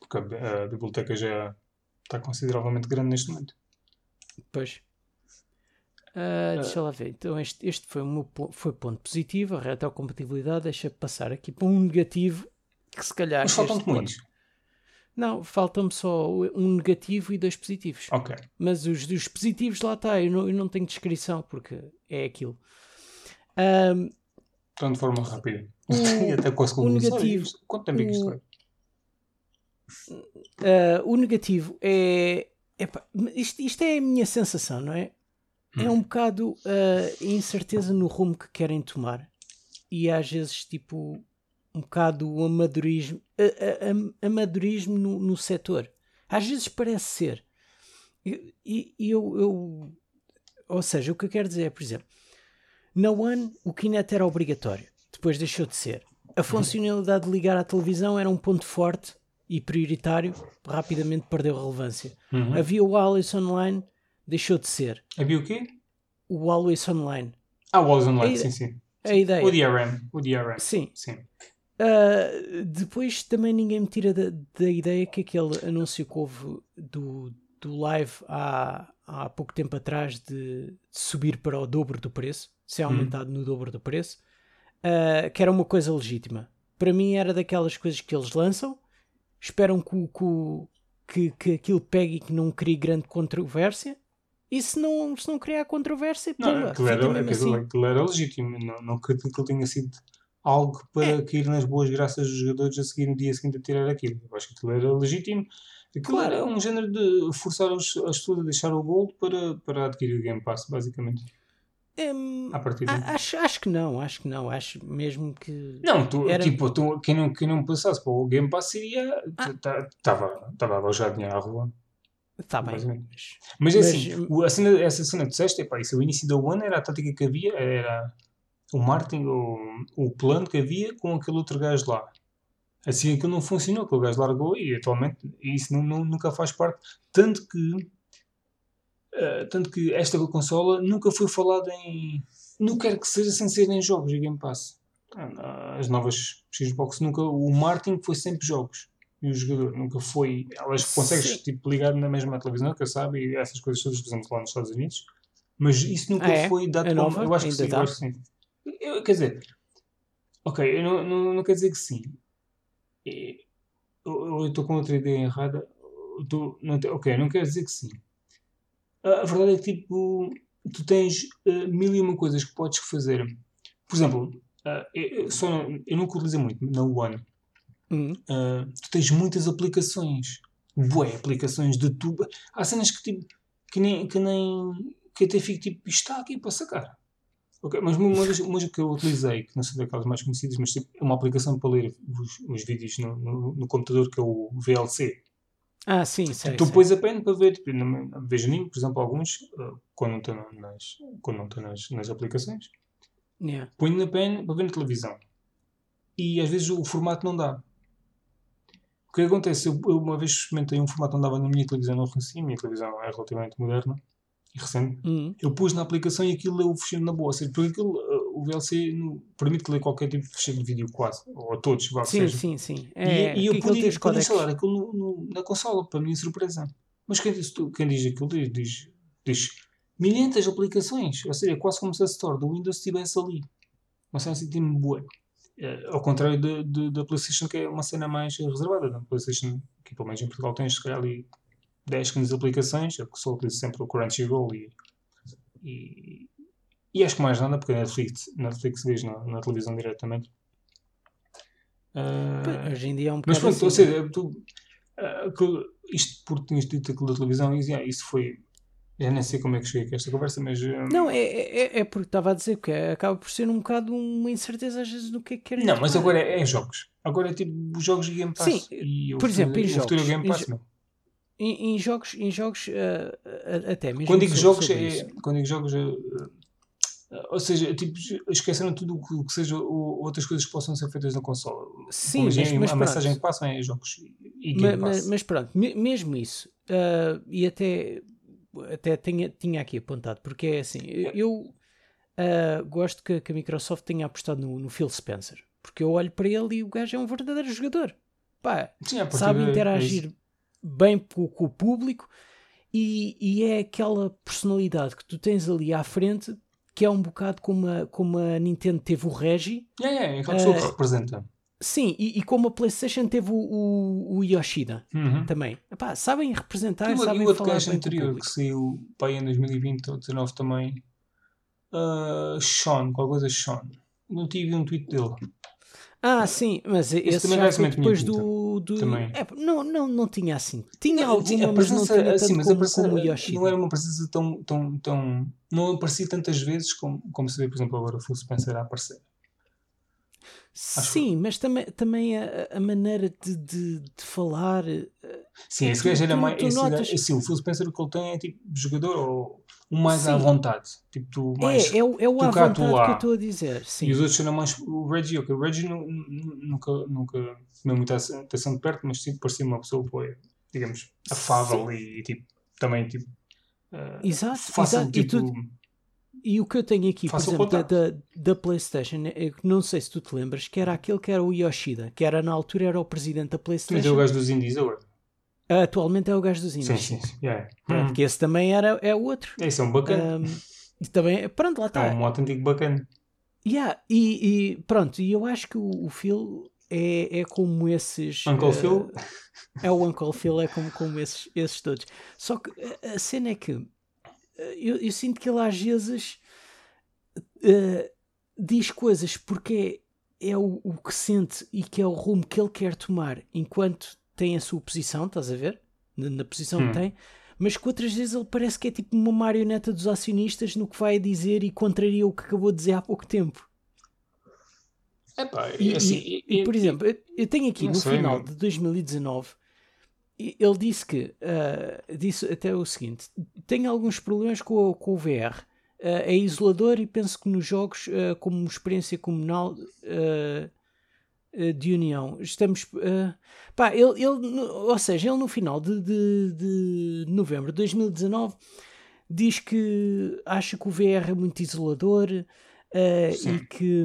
Porque a, a biblioteca já está consideravelmente grande neste momento. pois. Ah, deixa lá ver. Então, este, este foi o meu po- foi ponto positivo, a retrocompatibilidade. Deixa passar aqui para um negativo que se calhar. Mas faltam-te muitos. Não, faltam-me só um negativo e dois positivos. Ok. Mas os dos positivos lá está, eu não, eu não tenho descrição porque é aquilo. Ahm, Então, de forma rápida. O- e até quase o conclusão. negativo- Quanto tempo é que isto o- ah, o negativo é. isto, isto é a minha sensação, não é? É um bocado a incerteza no rumo que querem tomar. E às vezes, tipo, um bocado o amadorismo, a- a- a- amadorismo no, no setor. Às vezes parece ser. E e- e eu, eu. Ou seja, o que eu quero dizer é, por exemplo, na One o Kinect era obrigatório, depois deixou de ser. A funcionalidade de ligar à televisão era um ponto forte e prioritário, rapidamente perdeu relevância. Uhum. Havia o Always Online, deixou de ser. Havia o quê? O Always Online. Ah, o Walls Online, A sim, sim. A ideia. O DRM. O DRM. Sim. Sim. Ah, depois também ninguém me tira da, da ideia que aquele anúncio que houve do, do live há, há pouco tempo atrás de, de subir para o dobro do preço, ser aumentado no dobro do preço, ah, que era uma coisa legítima. Para mim era daquelas coisas que eles lançam, esperam que, que, que, aquilo pegue e que não crie grande controvérsia, e se não, se não criar controvérsia, Não, pumba, aquilo era, aquilo, assim. aquilo era legítimo. Não, não que ele tenha sido algo para cair nas boas graças dos jogadores a seguir no dia seguinte a tirar aquilo. Eu acho que aquilo era legítimo. Aquilo Claro. era um género de forçar as pessoas a deixar o Gold para, para adquirir o Game Pass, basicamente. A- acho, acho que não, acho que não, acho mesmo que Não, tu, Era- tipo, tu, quem, não, quem não passasse para o Game Pass seria. Ah. Estava a alojar dinheiro à rua. está bem. Mas- Mas é Mas, assim, hum, o- a cena- essa cena que disseste, epá, isso, o início da One era a tática que havia, era o marketing, o, o plano que havia com aquele outro gajo lá. Assim aquilo não funcionou, que o gajo largou e atualmente isso não, não- nunca faz parte. Tanto que, eh, tanto que esta consola nunca foi falada em. Não quero que seja sem ser em jogos e Game Pass. Ah, As novas Xbox nunca. O marketing foi sempre jogos. E o jogador nunca foi. Elas consegues tipo, ligar na mesma televisão, que eu sabe, e essas coisas todas, por exemplo, lá nos Estados Unidos. Mas isso nunca Ah, é? foi dado A como. nova? Eu acho que sim, eu acho que sim. Eu- quer dizer, ok, eu não, não, não quero dizer que sim. É, Eu estou com outra ideia errada. Eu tô- não ok, não quero dizer que sim. A, verdade é que tipo, tu tens eh, mil e uma coisas que podes fazer. Por exemplo, ah, eu, só não- eu nunca utilizei muito na One. Hum. Ah, tu tens muitas aplicações. Bué, aplicações de tubo. Há cenas que tipo, que nem, que nem, que até fico tipo, isto está aqui para sacar. Ok, mas uma das, uma das que eu utilizei, que não sei daquelas mais conhecidas, mas tipo, é uma aplicação para ler os, os vídeos no, no, no computador, que é o VLC. Ah, sim, sei. Tu pões a pen para ver, tipo, vejo anime, por exemplo, alguns, ah, quando não estou nas, quando não estou nas, nas aplicações, Yeah. ponho na pen para ver na televisão. E às vezes o formato não dá. O que acontece? Eu, eu uma vez experimentei um formato que não dava na minha televisão, não reconheci, a minha televisão é relativamente moderna e recente. Hum. Eu pus na aplicação e aquilo leu o fecheiro na boa. Ou seja, porque aquilo, uh, o VLC no- permite ler qualquer tipo de fecheiro de vídeo, quase. Ou a todos, vá, Sim, seja. sim, sim. E, É, e eu códecs. instalar aquilo no- no- na consola, para a minha surpresa. Mas quem diz, quem diz aquilo diz, diz, diz milhentas aplicações. Ou seja, é quase como se a Store do Windows estivesse ali. Uma cena assim, tipo, boa. Eh, ao contrário da- da- da PlayStation, que é uma cena mais reservada. Na PlayStation, que pelo menos em Portugal tens, se calhar, ali 10, 15 aplicações. Eu que só utilizo sempre o Crunchyroll e, e, e acho que mais nada, porque a Netflix, Netflix vês na, na televisão diretamente. Pois, Hoje em dia é um mas pronto, ou assim. seja, tu, aquilo- isto porque tinhas dito aquilo da televisão, e ah, isso foi. Já nem sei como é que cheguei a esta conversa, mas. ah, Não, é, é, é porque estava a dizer que é- acaba por ser um bocado uma incerteza às vezes no que é que querem Não, mas agora é, é jogos. Agora é tipo os jogos de Game Pass. Sim, e por exemplo, futuro, em futuro é jogos, Game em Pass, jo- meu. Em, em jogos, em jogos até mesmo Quando digo jogos, é. Quando digo jogos, é, ou seja, tipo, esqueceram tudo o que, o que seja o- outras coisas que possam ser feitas na consola. Sim, mas, é- mas a pronto. mensagem que passam é jogos e Ma- Game ma- Pass. mas pronto, me- mesmo isso, ah, e até, até tinha, tinha aqui apontado, porque é assim, eu ah, gosto que, que a Microsoft tenha apostado no, no Phil Spencer, porque eu olho para ele e o gajo é um verdadeiro jogador. Pá, Sim, partir sabe é interagir isso. bem com, com o público e, e é aquela personalidade que tu tens ali à frente que é um bocado como a, como a Nintendo teve o Reggie, É, é, é aquela pessoa que Ah, representa. sim, e, e como a PlayStation teve o, o, o Yoshida Uhum. também. Epá, sabem representar, E e sabem o falar bem anterior que saiu para aí em 2020 ou 2019 também. ah, Sean, qualquer coisa Sean. Não tive um tweet dele. Ah, sim, mas esse também já parece foi uma depois do... do... Também. É, não, não, não tinha assim. Tinha Não, alguma, a mas não presença, tinha assim, tanto mas a como, presença como Yoshida. não era uma presença tão, tão, tão. Não aparecia tantas vezes como, como se vê, por exemplo, agora o Phil Spencer a aparecer. Acho Sim, mas também, também a, a maneira de, de, de falar... eh, Sim, esse gajo era mais. tu esse notas- assim, o Phil Spencer que ele tem é tipo jogador ou um mais à Sim. vontade. Tipo, tu mais. É, é, o- é o à vontade que eu estou a dizer. Sim. E os outros eram mais. O Reggie, ok. O Reggie nu- nu- nunca, nunca tomei muita atenção de perto, mas tipo, parecia uma pessoa, pô, digamos, afável e, tipo, também, tipo. eh, Exato, fácil, exato. E tipo. tu- E o que eu tenho aqui, por exemplo, da, da, da PlayStation, é não sei se tu te lembras, que era aquele que era o Yoshida, que era na altura era o presidente da Mas é o PlayStation. gajo dos indies agora. Atualmente é o gajo dos Sim, indies. sim, sim. Yeah. Pronto, Hum. que esse também era, é outro. Esse é um bacana. E também, pronto, lá é está. um autêntico bacana. Yeah, e, e pronto, e eu acho que o, o Phil é, é como esses. Uncle eh, Phil? É o Uncle Phil, é como, como esses, esses todos. Só que a, cena é que eu, eu sinto que ele às vezes eh, diz coisas porque é, é o, o que sente e que é o rumo que ele quer tomar enquanto tem a sua posição, estás a ver? Na, na posição Hum. que tem. Mas que outras vezes ele parece que é tipo uma marioneta dos acionistas no que vai dizer e contraria o que acabou de dizer há pouco tempo. Epá, E, é assim, e- e- e, por exemplo, eu, eu tenho aqui não no sei, final meu. de 2019, e- ele disse que, ah, disse até o seguinte: tenho alguns problemas com, o- com o VR. Ah, é isolador e penso que nos jogos, ah, como experiência comunal, uh, de união. Estamos. Uh, pá, ele, ele, ou seja, ele no final de, de, de novembro de 2019 diz que acha que o VR é muito isolador. Uh, e que,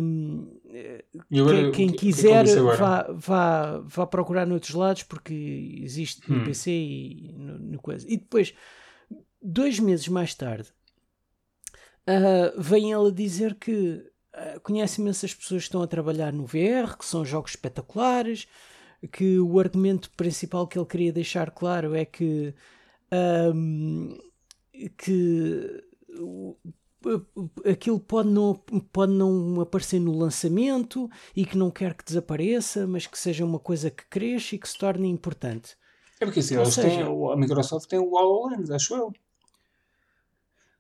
agora, quem, que, quiser que vá, vá, vá procurar noutros lados porque existe no hum. PC e no, no, coisa. E depois, dois meses mais tarde, uh, vem ele dizer que uh, conhece imensas pessoas que estão a trabalhar no VR, que são jogos espetaculares, que o argumento principal que ele queria deixar claro é que. Um, que aquilo pode não, pode não aparecer no lançamento e que não quer que desapareça, mas que seja uma coisa que cresça e que se torne importante. É porque assim, seja, têm, a Microsoft tem o HoloLens, acho eu.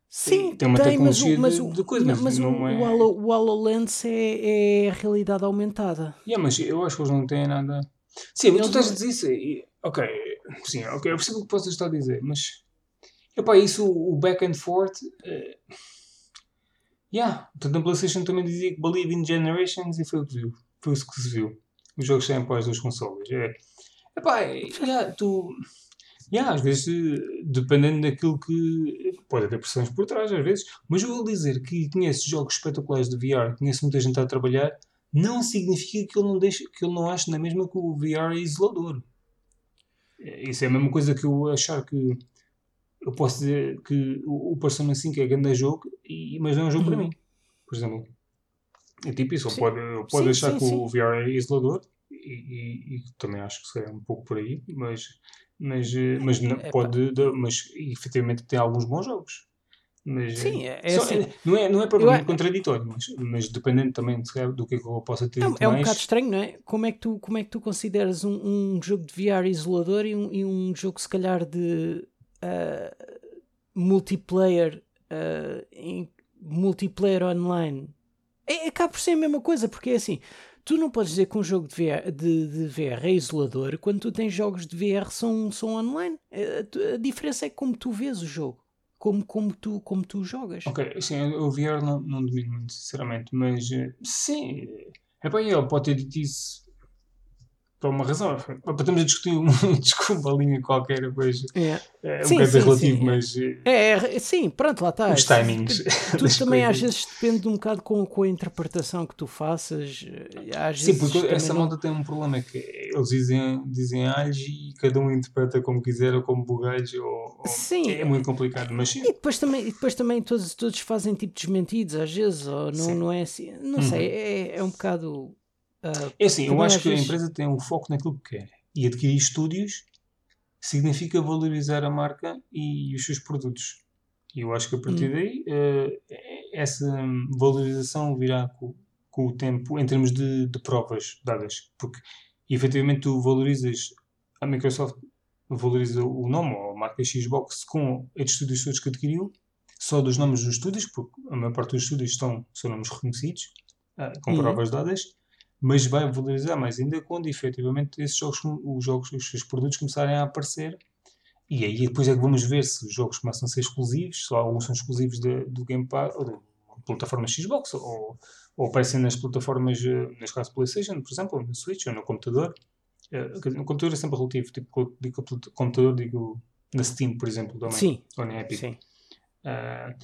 Sim, tem uma tem, tecnologia mas, o, mas, de, de coisa, mas, mas não é... o, HoloLens é, é a realidade aumentada. Yeah, mas eu acho que eles não têm nada. Sim, mas tu estás a dizer isso. E, ok, sim, ok, eu percebo o que podes estar a dizer, mas. Epá, isso, o back and forth. Uh, Yeah, portanto, na PlayStation também dizia que believe in generations e foi o que viu. Foi isso que se viu. Os jogos saem para as duas consoles. É, epá, yeah, tu. Yeah, às vezes, dependendo daquilo que. Pode haver pressões por trás, às vezes. Mas eu vou dizer que conheço jogos espetaculares de VR, conheço muita gente a trabalhar, não significa que ele não, deixe, que ele não ache na mesma que o VR é isolador. Isso é a mesma coisa que eu achar que eu posso dizer que o, Persona 5 é grande jogo, e, mas não é um jogo uhum. para mim. Por exemplo, é tipo isso. Sim. Pode, pode sim, achar sim, que o VR é isolador, e, e, e, também acho que é um pouco por aí, mas, mas, eh, mas, não, é, pode, mas efetivamente tem alguns bons jogos. Mas, Sim, é, é, só, assim, não, é, não é propriamente eu, contraditório, mas, mas dependendo também do que, é que eu possa ter. É, é um bocado estranho, não é? Como é que tu, como é que tu consideras um, um jogo de VR isolador e um, e um jogo, se calhar, de uh, multiplayer uh, em multiplayer online é, acaba por ser a mesma coisa, porque é assim, tu não podes dizer que um jogo de VR, de, de VR é isolador quando tu tens jogos de VR são, são online. A, a, diferença é como tu vês o jogo, como, como, tu, como tu jogas. Ok, sim, o VR não, não domino muito, sinceramente, mas eh, sim, é para ele pode ter dito isso por uma razão. Estamos a discutir um, desculpa, linha qualquer, depois é, é um sim, bocado sim, relativo, sim. mas. É, é, sim, pronto, lá está. Os timings. Tudo também às vezes depende um bocado com, com a interpretação que tu faças. Às sim, porque essa não... tem um problema, é que eles dizem, dizem alhos e cada um interpreta como quiser, ou como bugalhos, ou, ou, sim. é muito complicado. Mas sim. E depois também, e depois também todos, todos fazem tipo desmentidos, às vezes, ou não, não é assim. Não uhum. sei, é, é um bocado Uh, é assim, eu acho que a empresa tem um foco naquilo que quer. E adquirir estúdios significa valorizar a marca e os seus produtos. E eu acho que a partir hum. daí uh, essa valorização virá com, com, o tempo em termos de, de, provas dadas. Porque efetivamente tu valorizas a Microsoft valoriza o nome ou a marca Xbox com estes estúdios todos que adquiriu, só dos nomes dos estúdios, porque a maior parte dos estúdios estão, são nomes reconhecidos, uh, com hum. provas dadas mas vai valorizar mais ainda quando efetivamente esses jogos, os jogos, os seus produtos começarem a aparecer. E aí depois é que vamos ver se os jogos começam a ser exclusivos, só alguns são exclusivos de, do Game Pass, ou da plataforma Xbox, ou, ou aparecem nas plataformas, eh, neste caso PlayStation, por exemplo, no Switch ou no computador. Eh, no computador é sempre relativo, tipo, digo computador, digo na Steam, por exemplo, também. Sim. Ou na Epic. Sim. Uh,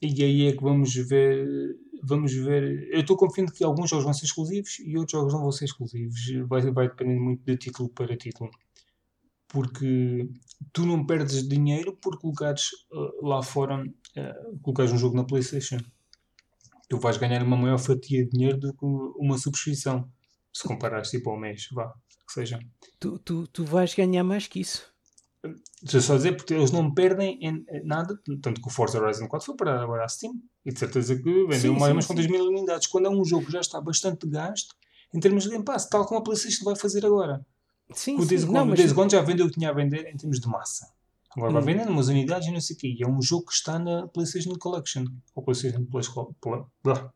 e aí é que vamos ver vamos ver. Eu estou confiante que alguns jogos vão ser exclusivos e outros jogos não vão ser exclusivos. Vai, vai depender muito de título para título. Porque tu não perdes dinheiro por colocares uh, lá fora, uh, colocares um jogo na PlayStation. Tu vais ganhar uma maior fatia de dinheiro do que uma subscrição. Se comparares tipo ao mês, vá, que seja. Tu, tu, tu vais ganhar mais que isso. Deixa só dizer, porque eles não perdem em nada, tanto que o Forza Horizon 4 foi para agora a Steam, e de certeza que vendeu mais umas quantas mil unidades, quando é um jogo que já está bastante gasto, em termos de Game Pass, tal como a PlayStation vai fazer agora. Sim, o Days. Gone, Days Gone já vendeu o que tinha a vender em termos de massa. Agora hum. vai vendendo umas unidades e não sei o quê. E é um jogo que está na PlayStation Collection. Ou PlayStation Plus,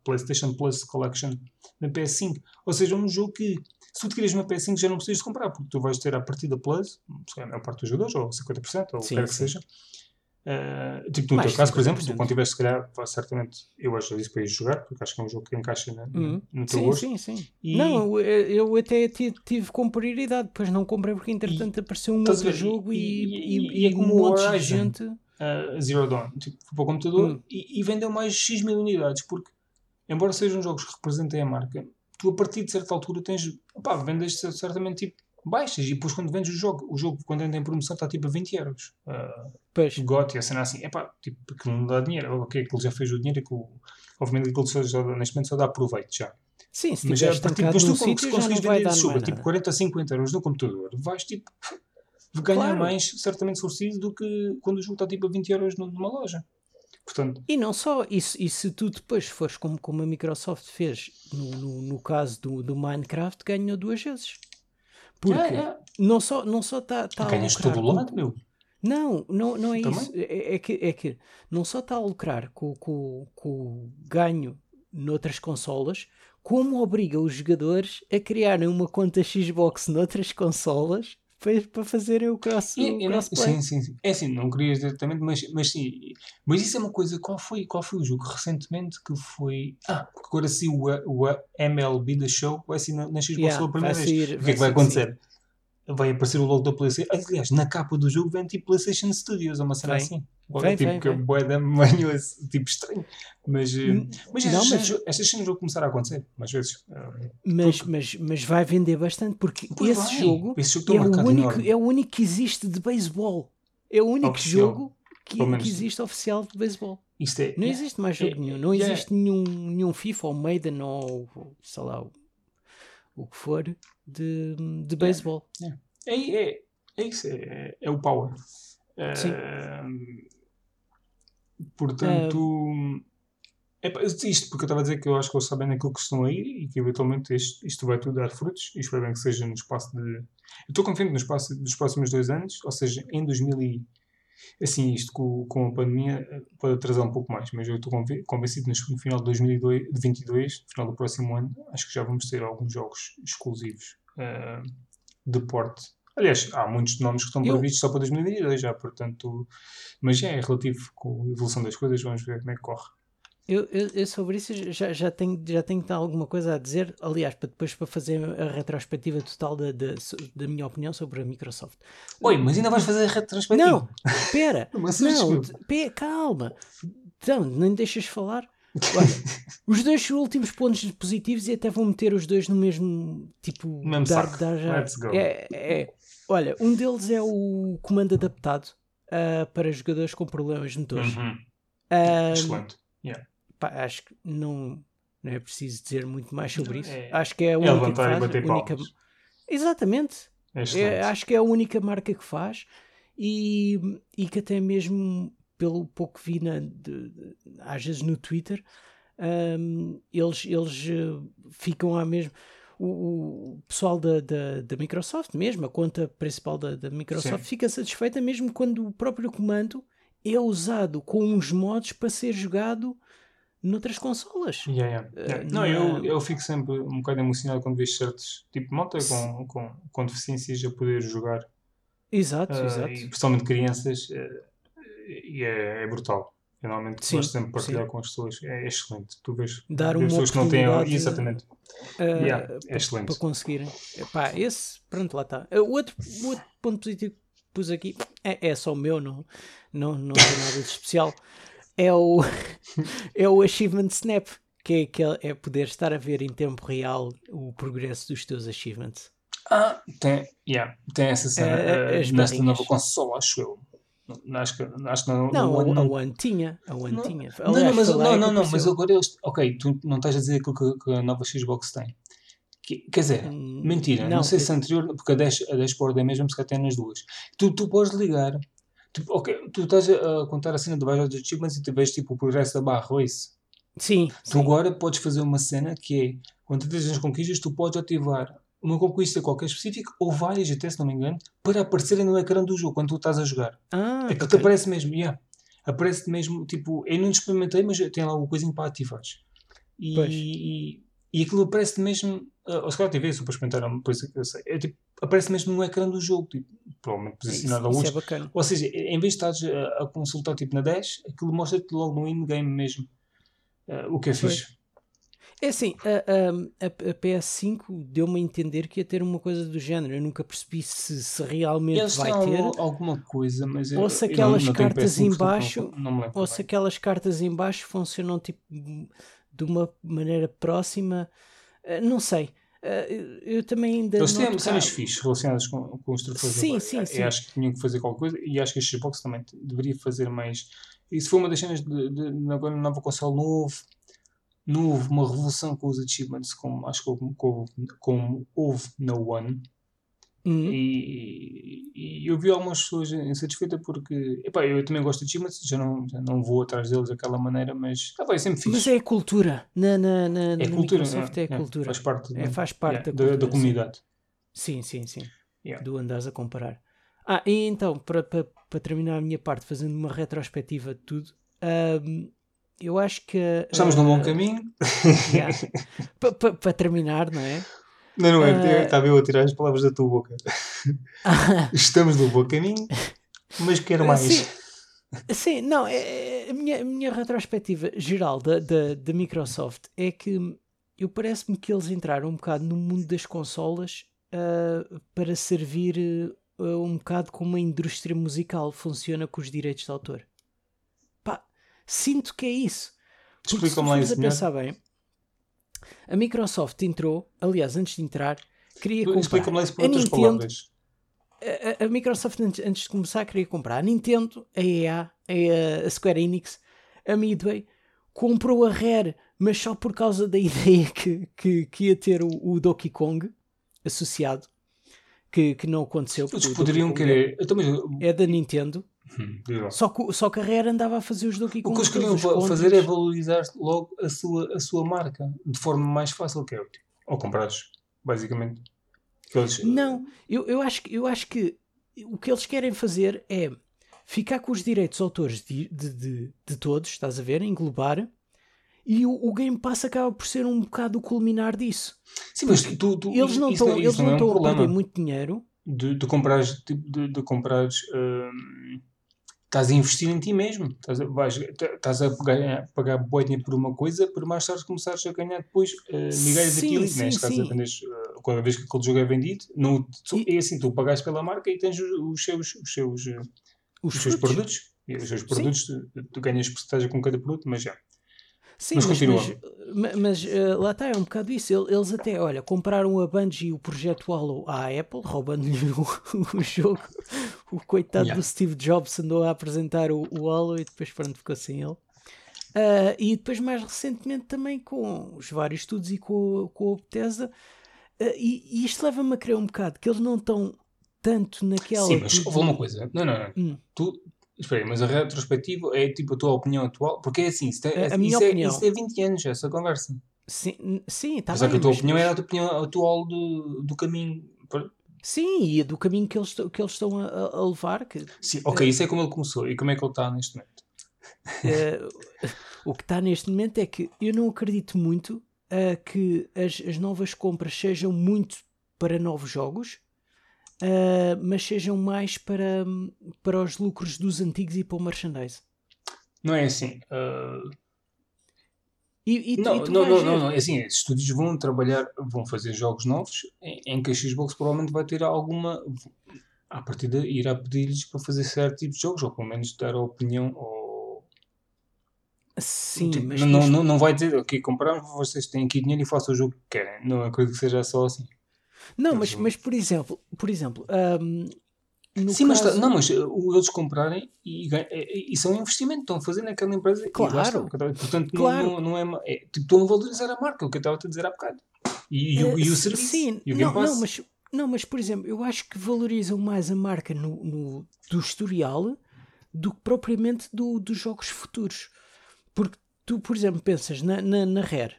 PlayStation Plus Collection na PS5. Ou seja, é um jogo que se tu adquires uma PS5 já não precisas de comprar, porque tu vais ter a partida Plus, a maior parte dos jogadores, ou 50%, ou o que quer que seja. Uh, tipo, no Mais teu caso, por exemplo, 50%. tu quando tiveste, se calhar, certamente, eu acho isso para ir jogar, porque acho que é um jogo que encaixa na- Uhum. no teu Sim, gosto. sim, sim. E- Não, eu, eu até ti- tive com prioridade, depois não comprei porque entretanto apareceu um outro jogo e, E- e, e- e e como um monte de gente. uh, Zero Dawn, tipo, para o computador Hum. e, e vendeu mais X mil unidades, porque, embora sejam jogos que representem a marca, tu a partir de certa altura tens, pá, vendes certamente tipo baixas e depois quando vendes o jogo, o jogo quando entra em promoção está tipo a 20 euros. Uh, Pois, e a cena assim, é pá, tipo, que não dá dinheiro, ok, aquilo já fez o dinheiro, aquilo, obviamente aquilo só, já, neste momento só dá proveito já. sim, se Mas a partir depois tu se sítio conseguires vai vender dar esse jogo a mais tipo nada. 40, 50 euros no computador, vais tipo ganhar Claro. mais certamente sortido do que quando o jogo está tipo a 20 euros num- numa loja. Portanto, E não só, e se, e se tu depois fores como, como a Microsoft fez no, no, no caso do, do Minecraft, ganhou duas vezes. Porque é, é. não só não só está tá a ganhas lucrar todo o com- lado, meu. Não, não, não é Também? isso. É, é que, é que não só está a lucrar com, com, com o ganho noutras consolas, como obriga os jogadores a criarem uma conta Xbox noutras consolas para, para fazerem o cross, E- o sim, sim, sim. É assim, não querias diretamente, mas, mas sim. Mas isso é uma coisa, qual foi, qual foi o jogo recentemente que foi. Ah, porque agora sim o, o MLB da Show vai ser na, na Xbox Yeah, pela primeira vai vez. sair- o que é que vai acontecer? Vai aparecer o logo da PlayStation. Aliás, na capa do jogo vem tipo PlayStation Studios, ou uma cena assim. Vem, tipo vem, que é bué da manhoso, tipo estranho. Mas, eh, Hum, mas não, estas, mas- cenas- estas cenas vão começar a acontecer, mais vezes. Mas, mas, mas vai vender bastante porque Pois esse vai. jogo, Esse jogo é, um o único, enorme. é o único que existe de beisebol. É o único Oficial. jogo que, menos. que existe oficial de beisebol. É, Não é- existe mais jogo é- nenhum. Não existe nenhum, nenhum FIFA ou Maiden ou sei lá o, o que for de, de beisebol. É, é, é isso, é, é o power. Sim. Portanto, é pá, isto porque eu estava a dizer que eu acho que eles sabem naquilo que estão aí e que eventualmente isto, isto vai tudo dar frutos e espero bem que seja no espaço de. Eu estou confiante no espaço dos próximos dois anos, ou seja, em 2000 e. Assim, isto com, com a pandemia eh, pode atrasar um pouco mais, mas eu estou conven- convencido que no final de 2022, no final do próximo ano, acho que já vamos ter alguns jogos exclusivos ah, de porte. Aliás, há muitos nomes que estão previstos só para 2022 já, portanto, mas já é relativo com a evolução das coisas, vamos ver como é que corre. Eu, eu, eu sobre isso já, já, tenho, já tenho alguma coisa a dizer, aliás, para depois para fazer a retrospectiva total da, da, da minha opinião sobre a Microsoft. Oi, mas ainda vais fazer a retrospectiva? Não, espera, não, desculpa. pe- calma. Então, nem deixas falar. Olha, os dois últimos pontos positivos e até vou meter os dois no mesmo tipo mesmo dar, dar já. Let's go. É, é. Olha, um deles é o comando adaptado ah, para jogadores com problemas de motores. Uhum. Ah, Excelente. pá, acho que não, não é preciso dizer muito mais sobre isso. é- Acho que é a É única e faz. bater única- palmas. Exatamente. É É, acho que é a única marca que faz e, e que até mesmo pelo pouco que vi na, de- de- às vezes no Twitter hum, eles, eles eh, ficam à mesma o, o pessoal da, da, da Microsoft mesmo, a conta principal da, da Microsoft Sim. fica satisfeita mesmo quando o próprio comando é usado com uns modos para ser jogado noutras consolas. Yeah, yeah, Eh, yeah. Não, na- eu, eu fico sempre um bocado emocionado quando vejo certos tipo malta com, com, com deficiências a poder jogar, Exato, ah, exato. e principalmente crianças, eh, e é, é brutal. Eu normalmente Sim, gosto sempre de partilhar sim. com as pessoas, é excelente. Tu vês, Dar uma pessoas que não têm. Exatamente. Uh, Yeah, é para, excelente. para conseguirem. Epá, esse, pronto, lá está. O outro, outro ponto positivo que pus aqui é, é só o meu, não, não, não tem nada de especial. É o, é o Achievement Snap, que é, que é poder estar a ver em tempo real o progresso dos teus achievements. Ah, tem, yeah, tem essa cena Eh, eh, as nesta nova consola, acho eu. Não, Acho que, acho que não, Não, One não. a One tinha. A One Não, tinha. Não, não, mas, não, não, não, mas agora eles. Ok, tu não estás a dizer aquilo que, que a nova Xbox tem. Que- quer dizer, Hum, mentira, não, não, sei se a anterior, porque a dash, a dashboard é mesmo, se calhar tem nas duas. Tu, tu podes ligar, tu, ok, tu estás a, contar a cena de dos achievements e tu vês tipo o progresso da barra, ou isso. Sim, Tu sim. agora podes fazer uma cena que é, quando tu tens as conquistas, tu podes ativar uma conquista qualquer específica, ou várias até, se não me engano, para aparecerem no ecrã do jogo, quando tu estás a jogar. Ah, É que te aparece mesmo, yeah. Aparece mesmo, tipo, eu não experimentei, mas tem lá o coisinho para ativares. E, e, e aquilo aparece mesmo, uh, ou se calhar tive isso para experimentar, por isso que eu sei. É tipo, aparece mesmo no ecrã do jogo, tipo, provavelmente posicionado isso, a isso luz. é. Ou seja, em vez de estares a, a consultar tipo na 10, aquilo mostra-te logo no in-game mesmo. Uh, o que é Pois. fixe. É assim, a, a- a- a PS5 deu-me a entender que ia ter uma coisa do género. Eu nunca percebi se, se realmente Eles vai ter. al- alguma coisa, mas eu, Ou se aquelas não, não cartas PS5, em portanto baixo- não, não me lembro Ou se bem. aquelas cartas em baixo funcionam tipo de uma maneira próxima. Eh, Não sei. Eh, eu- Eu também ainda Eles têm cenas fixes relacionadas com, com os troféus. Sim, sim, Eu sim. acho que tinham que fazer qualquer coisa e acho que a Xbox também deveria fazer mais. Se for uma das cenas de, de, de agora no novo console novo, não houve uma revolução com os achievements, como acho que houve, como, como houve na One. Hum. E, e eu vi algumas pessoas insatisfeitas porque epá, eu também gosto de achievements, já não, já não vou atrás deles daquela maneira, mas epá, é sempre fixe. Mas é a cultura. Na, na, na, É na cultura, Microsoft é, a é, cultura. faz parte, É, da- faz parte yeah, da da, cultura, da comunidade. Sim, sim, sim. Yeah. Do andares a comparar. Ah, e então, para, para, para terminar a minha parte, fazendo uma retrospectiva de tudo, ahm, eu acho que. Estamos num bom ah, caminho. yeah. Pa- pa- Para terminar, não é? Não, não é, Ah. estava eu a tirar as palavras da tua boca. Estamos no bom caminho, mas quero mais. Sim. Sim, não, é, é- a, minha, a minha retrospectiva geral da, da, da Microsoft é que eu parece-me que eles entraram um bocado no mundo das consolas ah, para servir um bocado como a indústria musical funciona com os direitos de autor. Sinto que é isso. Porque se Explica-me lá isso a pensar bem, a Microsoft entrou, aliás, antes de entrar, queria comprar Explica-me lá isso por outras Nintendo, palavras. a, a- Microsoft antes, de começar queria comprar a Nintendo, a EA, a, a Square Enix, a Midway, comprou a Rare, mas só por causa da ideia que, que, que ia ter o, o Donkey Kong associado, que, que não aconteceu. Eles poderiam querer. Também, É da Nintendo, Hum, só que, só que a Rare andava a fazer os Donkey O Kong. que eles queriam fazer é valorizar logo a sua, a sua marca de forma mais fácil que é tipo, ou comprares, basicamente. Eles- Não, eu, eu, acho, que- eu acho que o que eles querem fazer é ficar com os direitos autores de, de, de, de todos, estás a ver, englobar, e o, o Game Pass acaba por ser um bocado o culminar disso. Sim, mas tu, tu- Eles não isso estão isso eles não é um estão a perder muito dinheiro. de, de comprares, tipo, de, de comprares, hum, estás a investir em ti mesmo, estás a, vais, estás a ganhar, pagar bué dinheiro por uma coisa, para mais tarde começares a ganhar depois uh, migalhas Sim, daquilo, né? neste caso sim. a vendes, uh, cada vez que aquele jogo é vendido, não, tu- E- é assim, tu pagas pela marca e tens os, os seus, os seus, uh, Os, os seus produtos, e os seus produtos, tu, tu ganhas porcentagem com cada produto, mas já. Sim, Mas mas, mas, mas, eh, lá está, é um bocado isso. Ele- Eles até, olha, compraram a Bungie e o projeto Hollow à Apple, roubando-lhe o, o jogo. O coitado Yeah. do Steve Jobs andou a apresentar o, o Hollow e depois pronto, ficou sem ele. Ah, e depois mais recentemente também com os vários estudos e com, com a Bethesda. Ah, e, e isto leva-me a crer um bocado que eles não estão tanto naquela... Sim, mas de- houve uma coisa, não, não, não. Hum. Tu, espera aí, mas a retrospectiva é tipo a tua opinião atual, porque é assim, isso, é, A- a minha isso, é, opinião. isso é 20 anos, essa conversa. Sim, sim, está bem. que a tua mas- opinião mas- era a tua opinião atual do, do caminho. Sim, e do caminho que eles, que eles estão a, a levar, que Sim, ok, isso é como ele começou e como é que ele está neste momento. Eh, o que está neste momento é que eu não acredito muito eh, que as, as novas compras sejam muito para novos jogos, eh, mas sejam mais para, para os lucros dos antigos e para o merchandise. Não é assim. ah, E, e tu- não, e não, não, não, não, é assim, esses estúdios vão trabalhar, vão fazer jogos novos em, em que a Xbox provavelmente vai ter alguma. À partida irá pedir-lhes para fazer certo tipo de jogos, ou pelo menos dar a opinião. Ou, Sim, tipo, mas, não, não, não vai dizer, ok, compramos, vocês têm aqui dinheiro e façam o jogo que querem. Não acredito que seja só assim. Não, mas mas, mas por exemplo, por exemplo, no Sim, mas, tá- caso- não, mas uh, o eles comprarem e, e, e são um investimento, estão a fazer naquela empresa. Claro. portanto, não- Claro. não, não é, ma- é. Tipo, estão a valorizar a marca, o que eu estava a dizer há bocado. E, e Eh, e o s- serviço. Sim, e o não, não, mas, não, mas por exemplo, eu acho que valorizam mais a marca no, no- do historial do que propriamente do, dos jogos futuros. Porque tu, por exemplo, pensas na, na, na Rare.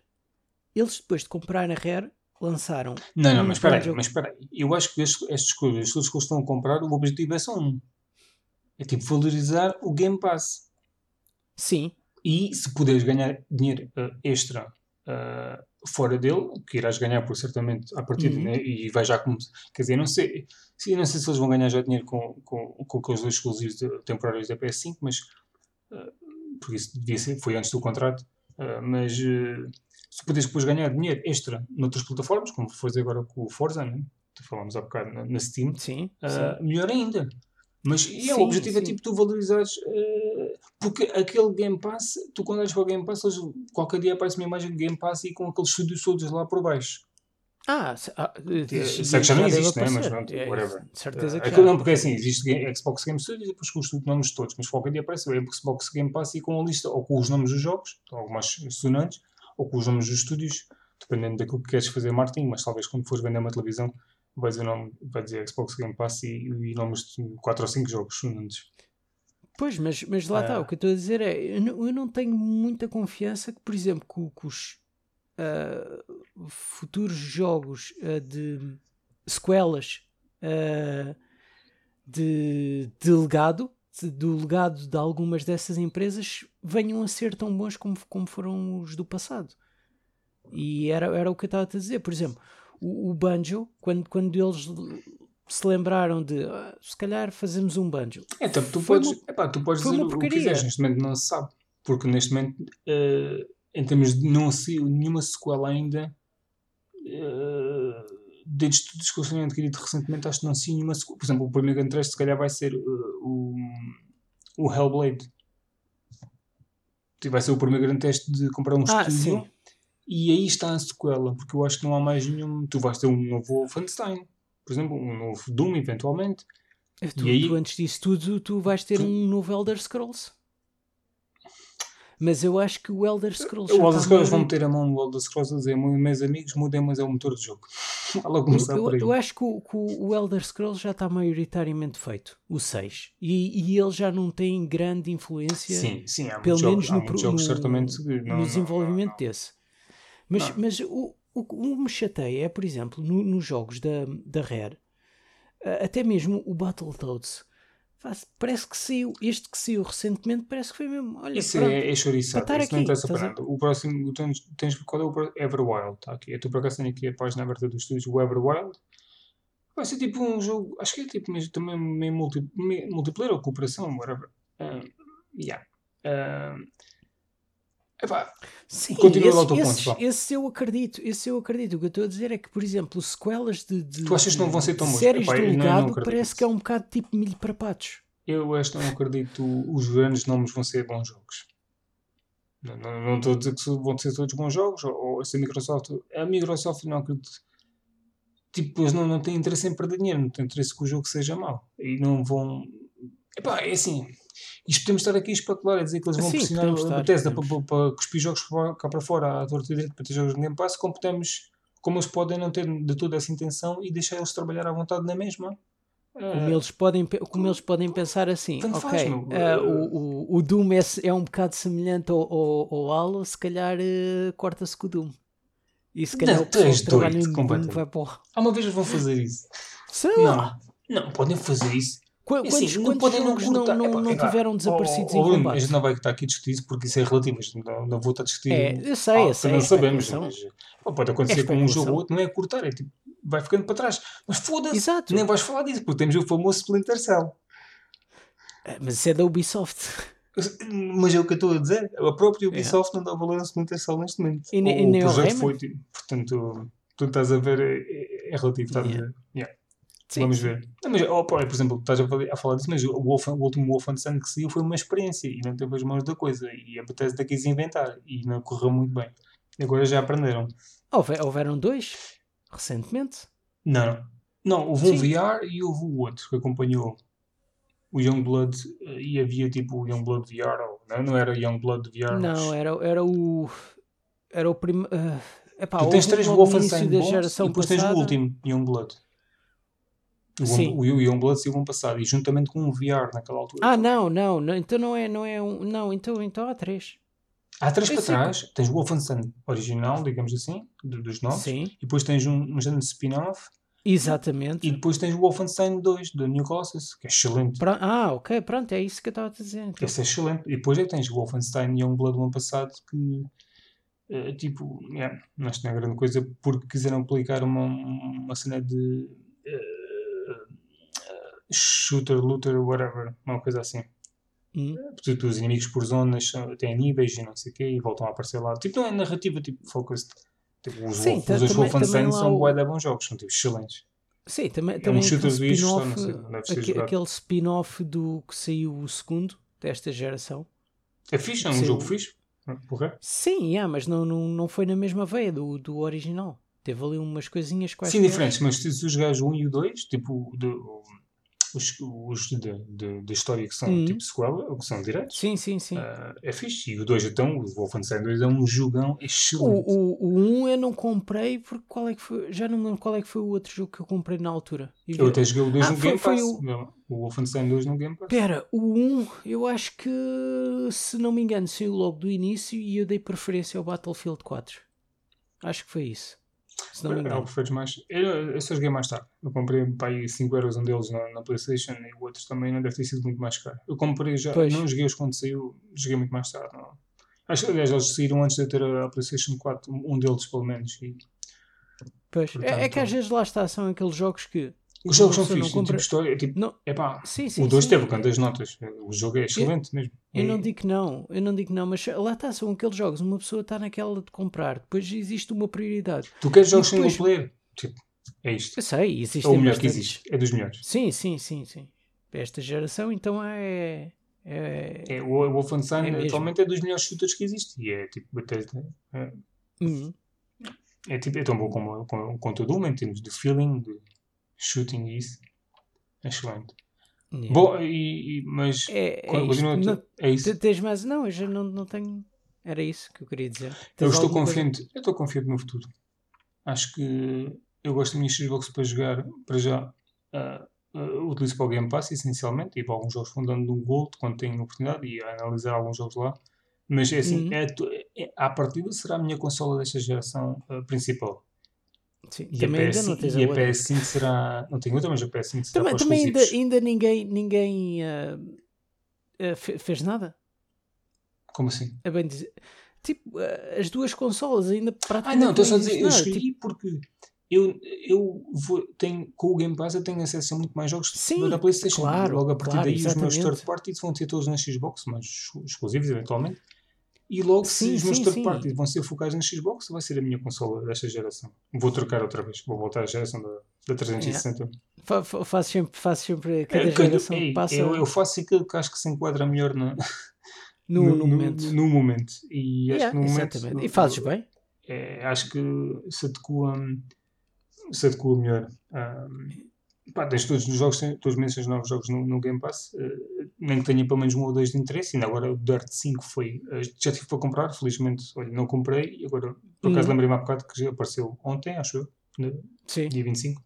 Eles depois de comprar a Rare lançaram. Não, não, mas espera aí, mas espera aí. Eu acho que estes, estas coisas, as coisas que estão a comprar, o objetivo é só um. É tipo valorizar o Game Pass. Sim, E se puderes ganhar dinheiro uh, extra uh, fora dele, que irás ganhar por certamente à partida, Uhum. né? e vai já como. Quer dizer, não sei, sim, não sei se eles vão ganhar já dinheiro com, com, com aqueles dois exclusivos de- temporários da PS5, mas. eh, porque isso devia ser, foi antes do contrato, mas se puderes depois ganhar dinheiro extra noutras plataformas, como foi fazer agora com o Forza, né? falámos há bocado na, na Steam, Sim, Uh, melhor ainda. Mas e é, Sim, o objetivo é sim. tipo tu valorizares uh, porque aquele Game Pass, tu quando olhas para o Game Pass, eles- qualquer dia aparece uma imagem de Game Pass e com aqueles estúdios todos lá por baixo. Ah, se- ah, Sei que já não existe, né? mas pronto, É, whatever. certeza que não, porque é assim, existe Game- Xbox Game Studios e depois com os nomes todos, mas qualquer dia aparece o Xbox Game Pass e com a lista, ou com os nomes dos jogos, mais sonantes, ou com os nomes dos estúdios, dependendo daquilo que queres fazer marketing, mas talvez quando fores vender uma televisão vai dizer, nome, vai dizer Xbox Game Pass e, e nomes de 4 ou 5 jogos sonantes. Pois, mas, mas lá está, Ah. o que eu estou a dizer é, eu não, eu não tenho muita confiança que, por exemplo, que, que os ah, futuros jogos ah, de sequelas ah, de, de legado, do legado de algumas dessas empresas, venham a ser tão bons como, como foram os do passado. E era, era o que eu estava a te dizer. Por exemplo, o, o Banjo, quando, quando eles se lembraram de "Ah, se calhar fazemos um Banjo. É, então, tu Foi podes, uma- epá, tu podes dizer o que quiseres, neste momento não se sabe. Porque neste momento, eh, em termos de não saiu nenhuma sequela ainda, eh, de estudos que eles têm adquirido recentemente, acho que não saiu nenhuma sequela. Por exemplo, o primeiro grande teste se calhar vai ser eh, o, o Hellblade. Vai ser o primeiro grande teste de comprar um Ah, estúdio. sim. E aí está a sequela, porque eu acho que não há mais nenhum. Tu vais ter um novo Wolfenstein, por exemplo, um novo Doom, eventualmente. Tu, E aí- tu, antes disso tudo, tu vais ter Tu- um novo Elder Scrolls. Mas eu acho que o Elder Scrolls. O Elder está Scrolls vão meter a mão no Elder Scrolls a dizer, meus amigos, mudem, mas é o motor do jogo. Logo começar Eu, por aí. eu acho que o, que o Elder Scrolls já está maioritariamente feito, o 6. E, e ele já não tem grande influência, Sim, sim, há pelo menos jogos, no, jogos no- certamente não, no não- desenvolvimento não, desse. Mas, Não. mas o, o, que me chateia é, por exemplo, no- nos jogos da, da Rare, até mesmo o Battletoads, parece que saiu, este que saiu recentemente, parece que foi mesmo. Olha, Isso pronto, é, é chouriçado, isso não aqui, interessa para nada. O próximo, tens, tens, qual é o Everwild? Está aqui. Eu estou por acaso tenho aqui a página aberta dos estúdios, o Everwild. Vai ser tipo um jogo, acho que é tipo mesmo, também meio multi, multiplayer ou cooperação, whatever. Um, yeah. Um, epá, Sim, Continua esse, ponto, esses, vá. esses eu acredito, esse eu acredito. O que eu estou a dizer é que, por exemplo, sequelas de, de, Tu achas que não vão ser tão séries Epá, não legado parece que é um bocado tipo milho para patos. Eu esta não acredito os grandes nomes vão ser bons jogos. Não, não, não estou a dizer que vão ser todos bons jogos, ou, ou se a Microsoft. A Microsoft não acredito. Tipo, eles não, não têm interesse em perder dinheiro, não têm interesse que o jogo seja mau. E não vão. Epá, é assim. Isto podemos estar aqui a especular, a dizer que eles vão Sim, pressionar podemos a estar, Bethesda para, para, para cuspir jogos cá para fora à torta e direito para ter jogos de Game Pass, como podemos. Como eles podem não ter de toda essa intenção e deixar eles trabalhar à vontade na mesma. Como Ah, eles, podem, como eles podem pensar assim, Tanto ok, faz, ah, o, o, o Doom é, é um bocado semelhante ao, ao, ao Halo, se calhar eh, corta-se com o Doom. E se calhar Não, o pessoal que trabalha Doom vai para. Há uma vez eles vão fazer isso. Sei lá. Não, não podem fazer isso. Qu- É Quantos, assim, não quantos podem não jogos não, não, não tiveram desaparecidos oh, oh, em combate? A gente não vai estar aqui a discutir isso porque isso é relativo. Não, não vou estar a discutir. É, eu sei, Ah, eu sei, Não é sabemos. Mas, pode acontecer É com um jogo ou outro, não é cortar, é tipo, vai ficando para trás. Mas foda-se, nem vais falar disso, porque temos o famoso Splinter Cell. Ah, Mas isso é da Ubisoft. Mas é o que eu estou a dizer. A própria Ubisoft não dá valor a Splinter Cell neste momento. E O- e nem o projeto foi, tipo, portanto, tu estás a ver, é, é- é relativo, estás Yeah. a ver. Yeah. Sim, Vamos ver. Não, mas, oh, pá, por exemplo, estás a falar, disso, mas o, Wolfen, o último Wolfenstein que saiu foi uma experiência e não teve as mãos da coisa. E a Bethesda quis inventar e não correu muito bem. E agora já aprenderam. Houve- houveram dois, recentemente. Não, não. Não, houve um Sim. VR e houve o outro que acompanhou o Youngblood eh, e havia tipo o Youngblood VR, ou, não, não era Youngblood VR, Não, mas era, era o. Era o primeiro. epá, tu tens três Wolfenstein bons e depois tens passada. o último, Youngblood. O, Sim. o, o Youngblood saiu ano passado e juntamente com um VR naquela altura. Ah, não, não, não, então não é, não é um. Não, então, então há três. Há três para que- trás. Tens o Wolfenstein original, digamos assim, do- dos novos. Sim, E depois tens um, um género de spin-off. exatamente. E depois tens o Wolfenstein 2, do New Colossus, que é excelente. Ah, ok, pronto, é isso que eu estava a dizer. Então. Esse é excelente. E depois é que tens o Wolfenstein Youngblood do ano passado, que Uh, tipo, yeah, que não é grande coisa porque quiseram aplicar uma, uma cena de uh, shooter, looter, whatever, uma coisa assim. Hum. Portanto, os inimigos por zonas têm níveis e não sei o quê e voltam a aparecer lá. Tipo, não é narrativa, tipo, focused. Tipo, os, Sim, Wolf, os lá são o- bué bons jogos, são tipo excelentes. Sim, também, É um também shooter aquele de bichos, só, spin-off, não sei, deve jogado. aquele spin-off do que saiu o segundo desta geração. É fixe, é um Sim. jogo fixe. Porra. Sim, yeah, mas não, não, não foi na mesma veia do, do original. Teve ali umas coisinhas quase. Sim, diferentes, mas se tu jogares o 1 e o 2, tipo, de, os, os de, de, de história que são Uhum. tipo sequela, ou que são diretos, Sim, sim, sim. ah, é fixe. E o 2 então, o Wolfenstein 2 é um jogão excelente. O, o, o 1 eu não comprei porque qual é que foi. Já não me lembro qual é que foi o outro jogo que eu comprei na altura. Eu vi- até joguei o 2 Ah, no foi- Game foi Pass. o- Não, O Wolfenstein 2 no Game Pass. Pera, o 1 eu acho que se não me engano saiu logo do início e eu dei preferência ao Battlefield 4. Acho que foi isso. Se não me É engano. algo mais. Eu, eu só joguei mais tarde. Eu comprei para aí 5 euros um deles na, na PlayStation e o outro também não deve ter sido muito mais caro. Eu comprei já, Pois. não joguei os quando saiu, joguei muito mais tarde. Não. Acho que aliás eles saíram antes de eu ter a PlayStation 4, um deles pelo menos. E Pois. É, é que Portanto- às vezes lá está, são aqueles jogos que. Os jogos são fixos, compra- tipo. Tipo, Não, epá, sim, sim. o 2 sim. teve quantas notas? O jogo é excelente mesmo. Eu não É- digo que não, eu não digo que não, mas lá está, são aqueles jogos, uma pessoa está naquela de comprar, depois existe uma prioridade. Tu queres jogos depois- single player? Tipo, é isto. Eu sei, É existem o melhor que bastantes. existe. É dos melhores. Sim, sim, sim, sim. Esta geração então é. é... É, o o Wolfenstein É atualmente é dos melhores shooters que existe. E é tipo, Bethesda, é, Hum, É, tipo, é tão bom como, como, como todo uma em termos de feeling, de shooting isso. Excelente. yeah. Bom, e, e- mas é, é continua isto. é isso. te- tens mais. Não, eu já não, não tenho. Era isso que eu queria dizer. Eu Tens estou alguma coisa? confiante, eu estou confiante no futuro. Acho que eu gosto da minha Xbox para jogar, para já, ah, ah, utilizo para o Game Pass essencialmente e para alguns jogos fundando no Gold quando tenho oportunidade e analisar alguns jogos lá. Mas é assim, Uhum. é, é, à partida será a minha consola desta geração ah, principal. Sim, E também a, ainda PS, não tens e a a outra. PS5 será. Não tenho outra, mas a PS5 será Também, também ainda, ainda ninguém, ninguém ah, ah, fe- fez nada. Como assim? É bem dizer. Tipo, ah, as duas consolas ainda Ah, praticamente não, estou só a dizer, eu escolhi Tipo, porque eu, eu vou, tenho, com o Game Pass eu tenho acesso a muito mais jogos Sim, da PlayStation. claro, Logo a partir claro, daí os meus exatamente. third parties vão ter todos na Xbox, mas ex- exclusivos eventualmente. E logo Sim, se os meus third parties vão ser focados na Xbox, vai ser a minha consola desta geração. Vou trocar outra vez, vou voltar à geração da, da 360. fa- fa- faço sempre, faço sempre cada É, geração que passa eu, eu faço aquilo que acho que se enquadra melhor na- no, no momento. no momento. E acho Yeah, que no momento. exatamente. E fazes bem. é, acho que se adequa, se adequa melhor. Um, pá, tens todos os jogos, todos os meses novos jogos no, no Game Pass, eh, nem que tenha pelo menos um ou dois de interesse. Ainda agora o Dirt 5 foi. eh, já tive para comprar, felizmente olha, não comprei. E agora, por acaso, Uhum. lembrei-me há bocado que já apareceu ontem, acho eu, no Sim. dia 25.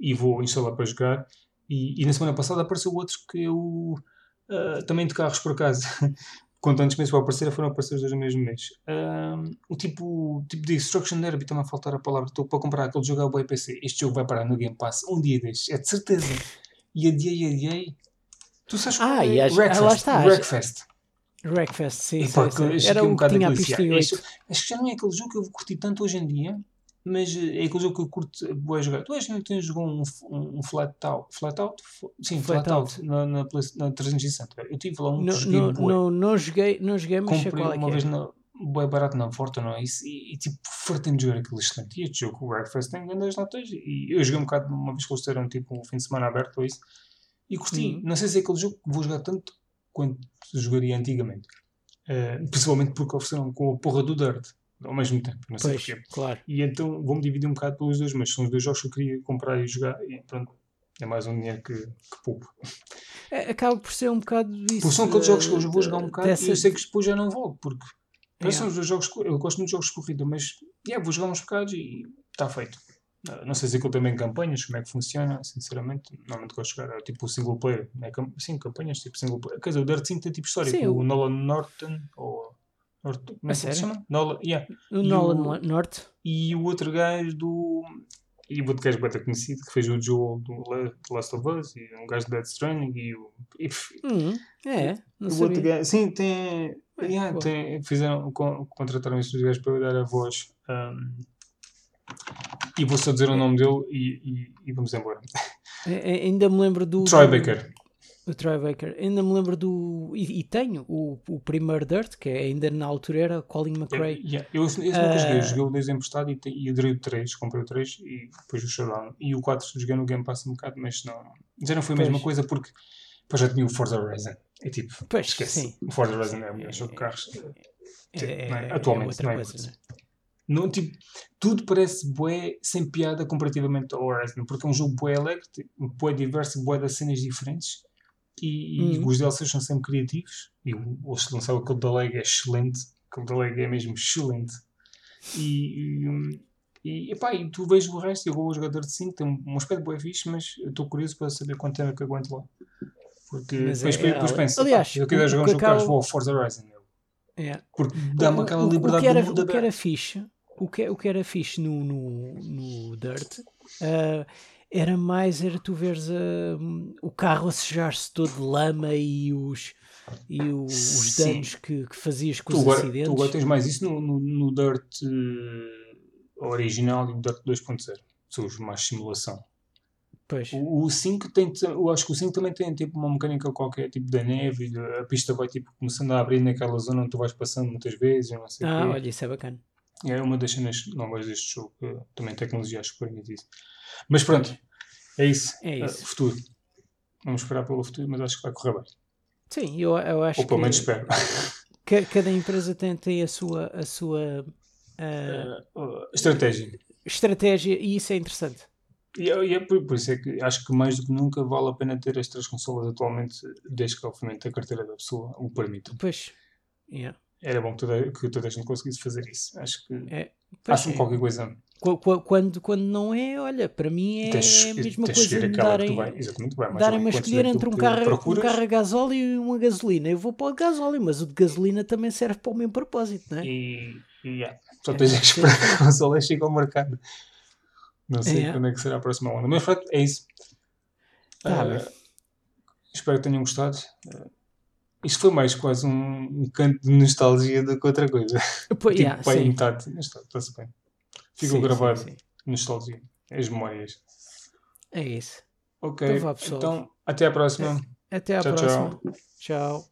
E vou instalar para jogar. E, e na semana passada apareceu outros que eu. ah, também de carros, por acaso. Com tantos meses para aparecer, foram aparecer os dois no mesmo mês. Ahm, o tipo, tipo de Destruction Derby, está-me a faltar a palavra. Estou para comprar aquele jogo ao boi PC. Este jogo vai parar no Game Pass um dia destes, é de certeza. E adiei, adiei. Tu sabes qual Ah, é? e acho- Wreckfest, ah, lá está, Wreckfest. Wreckfest, sim. E, pá, sei. que Era fiquei um o que tinha a pista 8. Este- Acho que já não é aquele jogo que eu vou curtir tanto hoje em dia, mas eh, é aquele jogo que eu curto bué jogar. Tu hoje não tens jogado um, um, um Flat Out? Flat Out? Sim, Flat Flat, Out, na, na, Play- na 360. Eu tive lá um que Não, joguei não, bué. não, joguei, não joguei, mas sei Comprei qual é uma que vez é. na bué barato na Forta, não é isso? E, e tipo, fartei de jogar aquilo excelente. E este jogo, o Wreckfest, tem grandes notas. E eu joguei um bocado, uma vez que eles tiveram tipo um fim de semana aberto ou isso. E curti. Uhum. Não sei se é aquele jogo que vou jogar tanto quanto jogaria antigamente. Eh, principalmente porque ofereceram com a porra do Dirt ao mesmo tempo. Não sei Pois, porquê. claro. E então vou-me dividir um bocado pelos dois, mas são os dois jogos que eu queria comprar e jogar. E pronto, é mais um dinheiro que, que poupo. É, acaba por ser um bocado isso. Porque são aqueles jogos que eu vou jogar um bocado dessa- e eu sei que depois já não volto. Porque Yeah. são os dois jogos. Eu gosto muito de jogos de corrida, mas yeah, vou jogar uns bocados e está feito. Não sei se aquilo também campanhas, como é que funciona, sinceramente. Normalmente gosto de jogar é tipo single player. É, sim, campanhas tipo single player. Quer dizer, o Dirt 5 tem tipo história. Sim, o- Nolan Norton ou. Norton, como é que se chama? Nolan, yeah. O e Nolan o- Norte. E o outro gajo do. E o outro gajo bem conhecido que fez o Joel do La- do Last of Us e um gajo de Dead Stranding e o. E, Hum, é, não o outro gajo. Sim, tem. Yeah, boa. tem- fizeram, con- contrataram esses gajos para dar a voz. um, e vou só dizer o nome dele e, e- e vamos embora. A- a- Ainda me lembro do. Troy do- Baker. O Troy Baker. Ainda me lembro do. E, e tenho o, o primeiro Dirt, que é ainda na altura era Colin McRae. Yeah, Eu esse esse nunca joguei, Ah. joguei o 2 emprestado e, te- e adorei o 3, comprei o 3 e depois o Showdown. E o 4 joguei no Game Pass um bocado, mas não, já não foi a mesma Pois. coisa porque depois já tinha o Forza Horizon. E tipo, Pois, esquece. sim. O Forza Horizon é o melhor jogo de carros. É, é- não é? é Atualmente, outra não é coisa, né? Não, tipo, tudo parece bué sem piada comparativamente ao Horizon, porque é um jogo bué alegre, tipo, bué diverso, bué de cenas diferentes e, e Uhum. os DLCs são sempre criativos e o, o se lançar aquele da Leg é excelente, aquele da Leg é mesmo excelente e, e, e, epá, e tu vês o resto, eu vou ao jogador de 5, tem um, aspecto bué fixe, mas estou curioso para saber quanto tempo é que aguento lá. Porque Mas depois, é- depois é- penso, aliás, pá, eu o- quiser o jogar um jogo acaba- vou ao Forza Horizon. É. Porque dá-me aquela liberdade o que era, do mundo o que era fixe, o que, o que era fixe no, no, no Dirt ah, era mais era tu veres ah, o carro a sujar-se todo de lama e os, e o- os danos que, que fazias com Tu os agora, acidentes. tu agora tens mais isso no, no, no Dirt eh, original e no Dirt 2.0. São os mais simulação. Pois, O, o 5 tem, eu acho que o 5 também tem tipo uma mecânica qualquer, tipo da neve, a pista vai tipo começando a abrir naquela zona onde tu vais passando muitas vezes, não sei ah, quê. olha, isso é bacana. É uma das cenas novas deste jogo, que também tecnologia acho que permite isso. Mas pronto, é isso. É Eh, isso. futuro. Vamos esperar pelo futuro, mas acho que vai correr bem. Sim, eu, eu acho Ou pelo que menos espero. ca- cada empresa tem, tem a sua, a sua ah, Eh, eh, estratégia. estratégia e isso é interessante. E é, e é por, por isso é que acho que mais do que nunca vale a pena ter estas consolas atualmente, desde que obviamente a carteira da pessoa o permita. Pois, yeah. Era bom que toda, que toda a gente conseguisse fazer isso. Acho que é, sempre é. qualquer coisa. Qu- qu- Quando, quando não é, olha, para mim é tens, a mesma coisa de que darem, darem-me a escolher entre um que carro, um carro a gasóleo e uma gasolina. Eu vou para o gasóleo, mas o de gasolina também serve para o mesmo propósito, não é? E, yeah, só É, tens que sim. esperar que a consola chegue ao mercado. Não sei É. quando é que será a próxima onda. Mas pronto, é isso. Tá bem. espero que tenham gostado. Ah, isto foi mais quase um, um canto de nostalgia do que outra coisa. Pois, tipo, yeah, pai sim. metade. Está-se bem. Ficou Sim, gravado. sim, sim. Nostalgia. As memórias. É isso. Ok. Então vá. Então, até à próxima. Até à Tchau, próxima. tchau. tchau.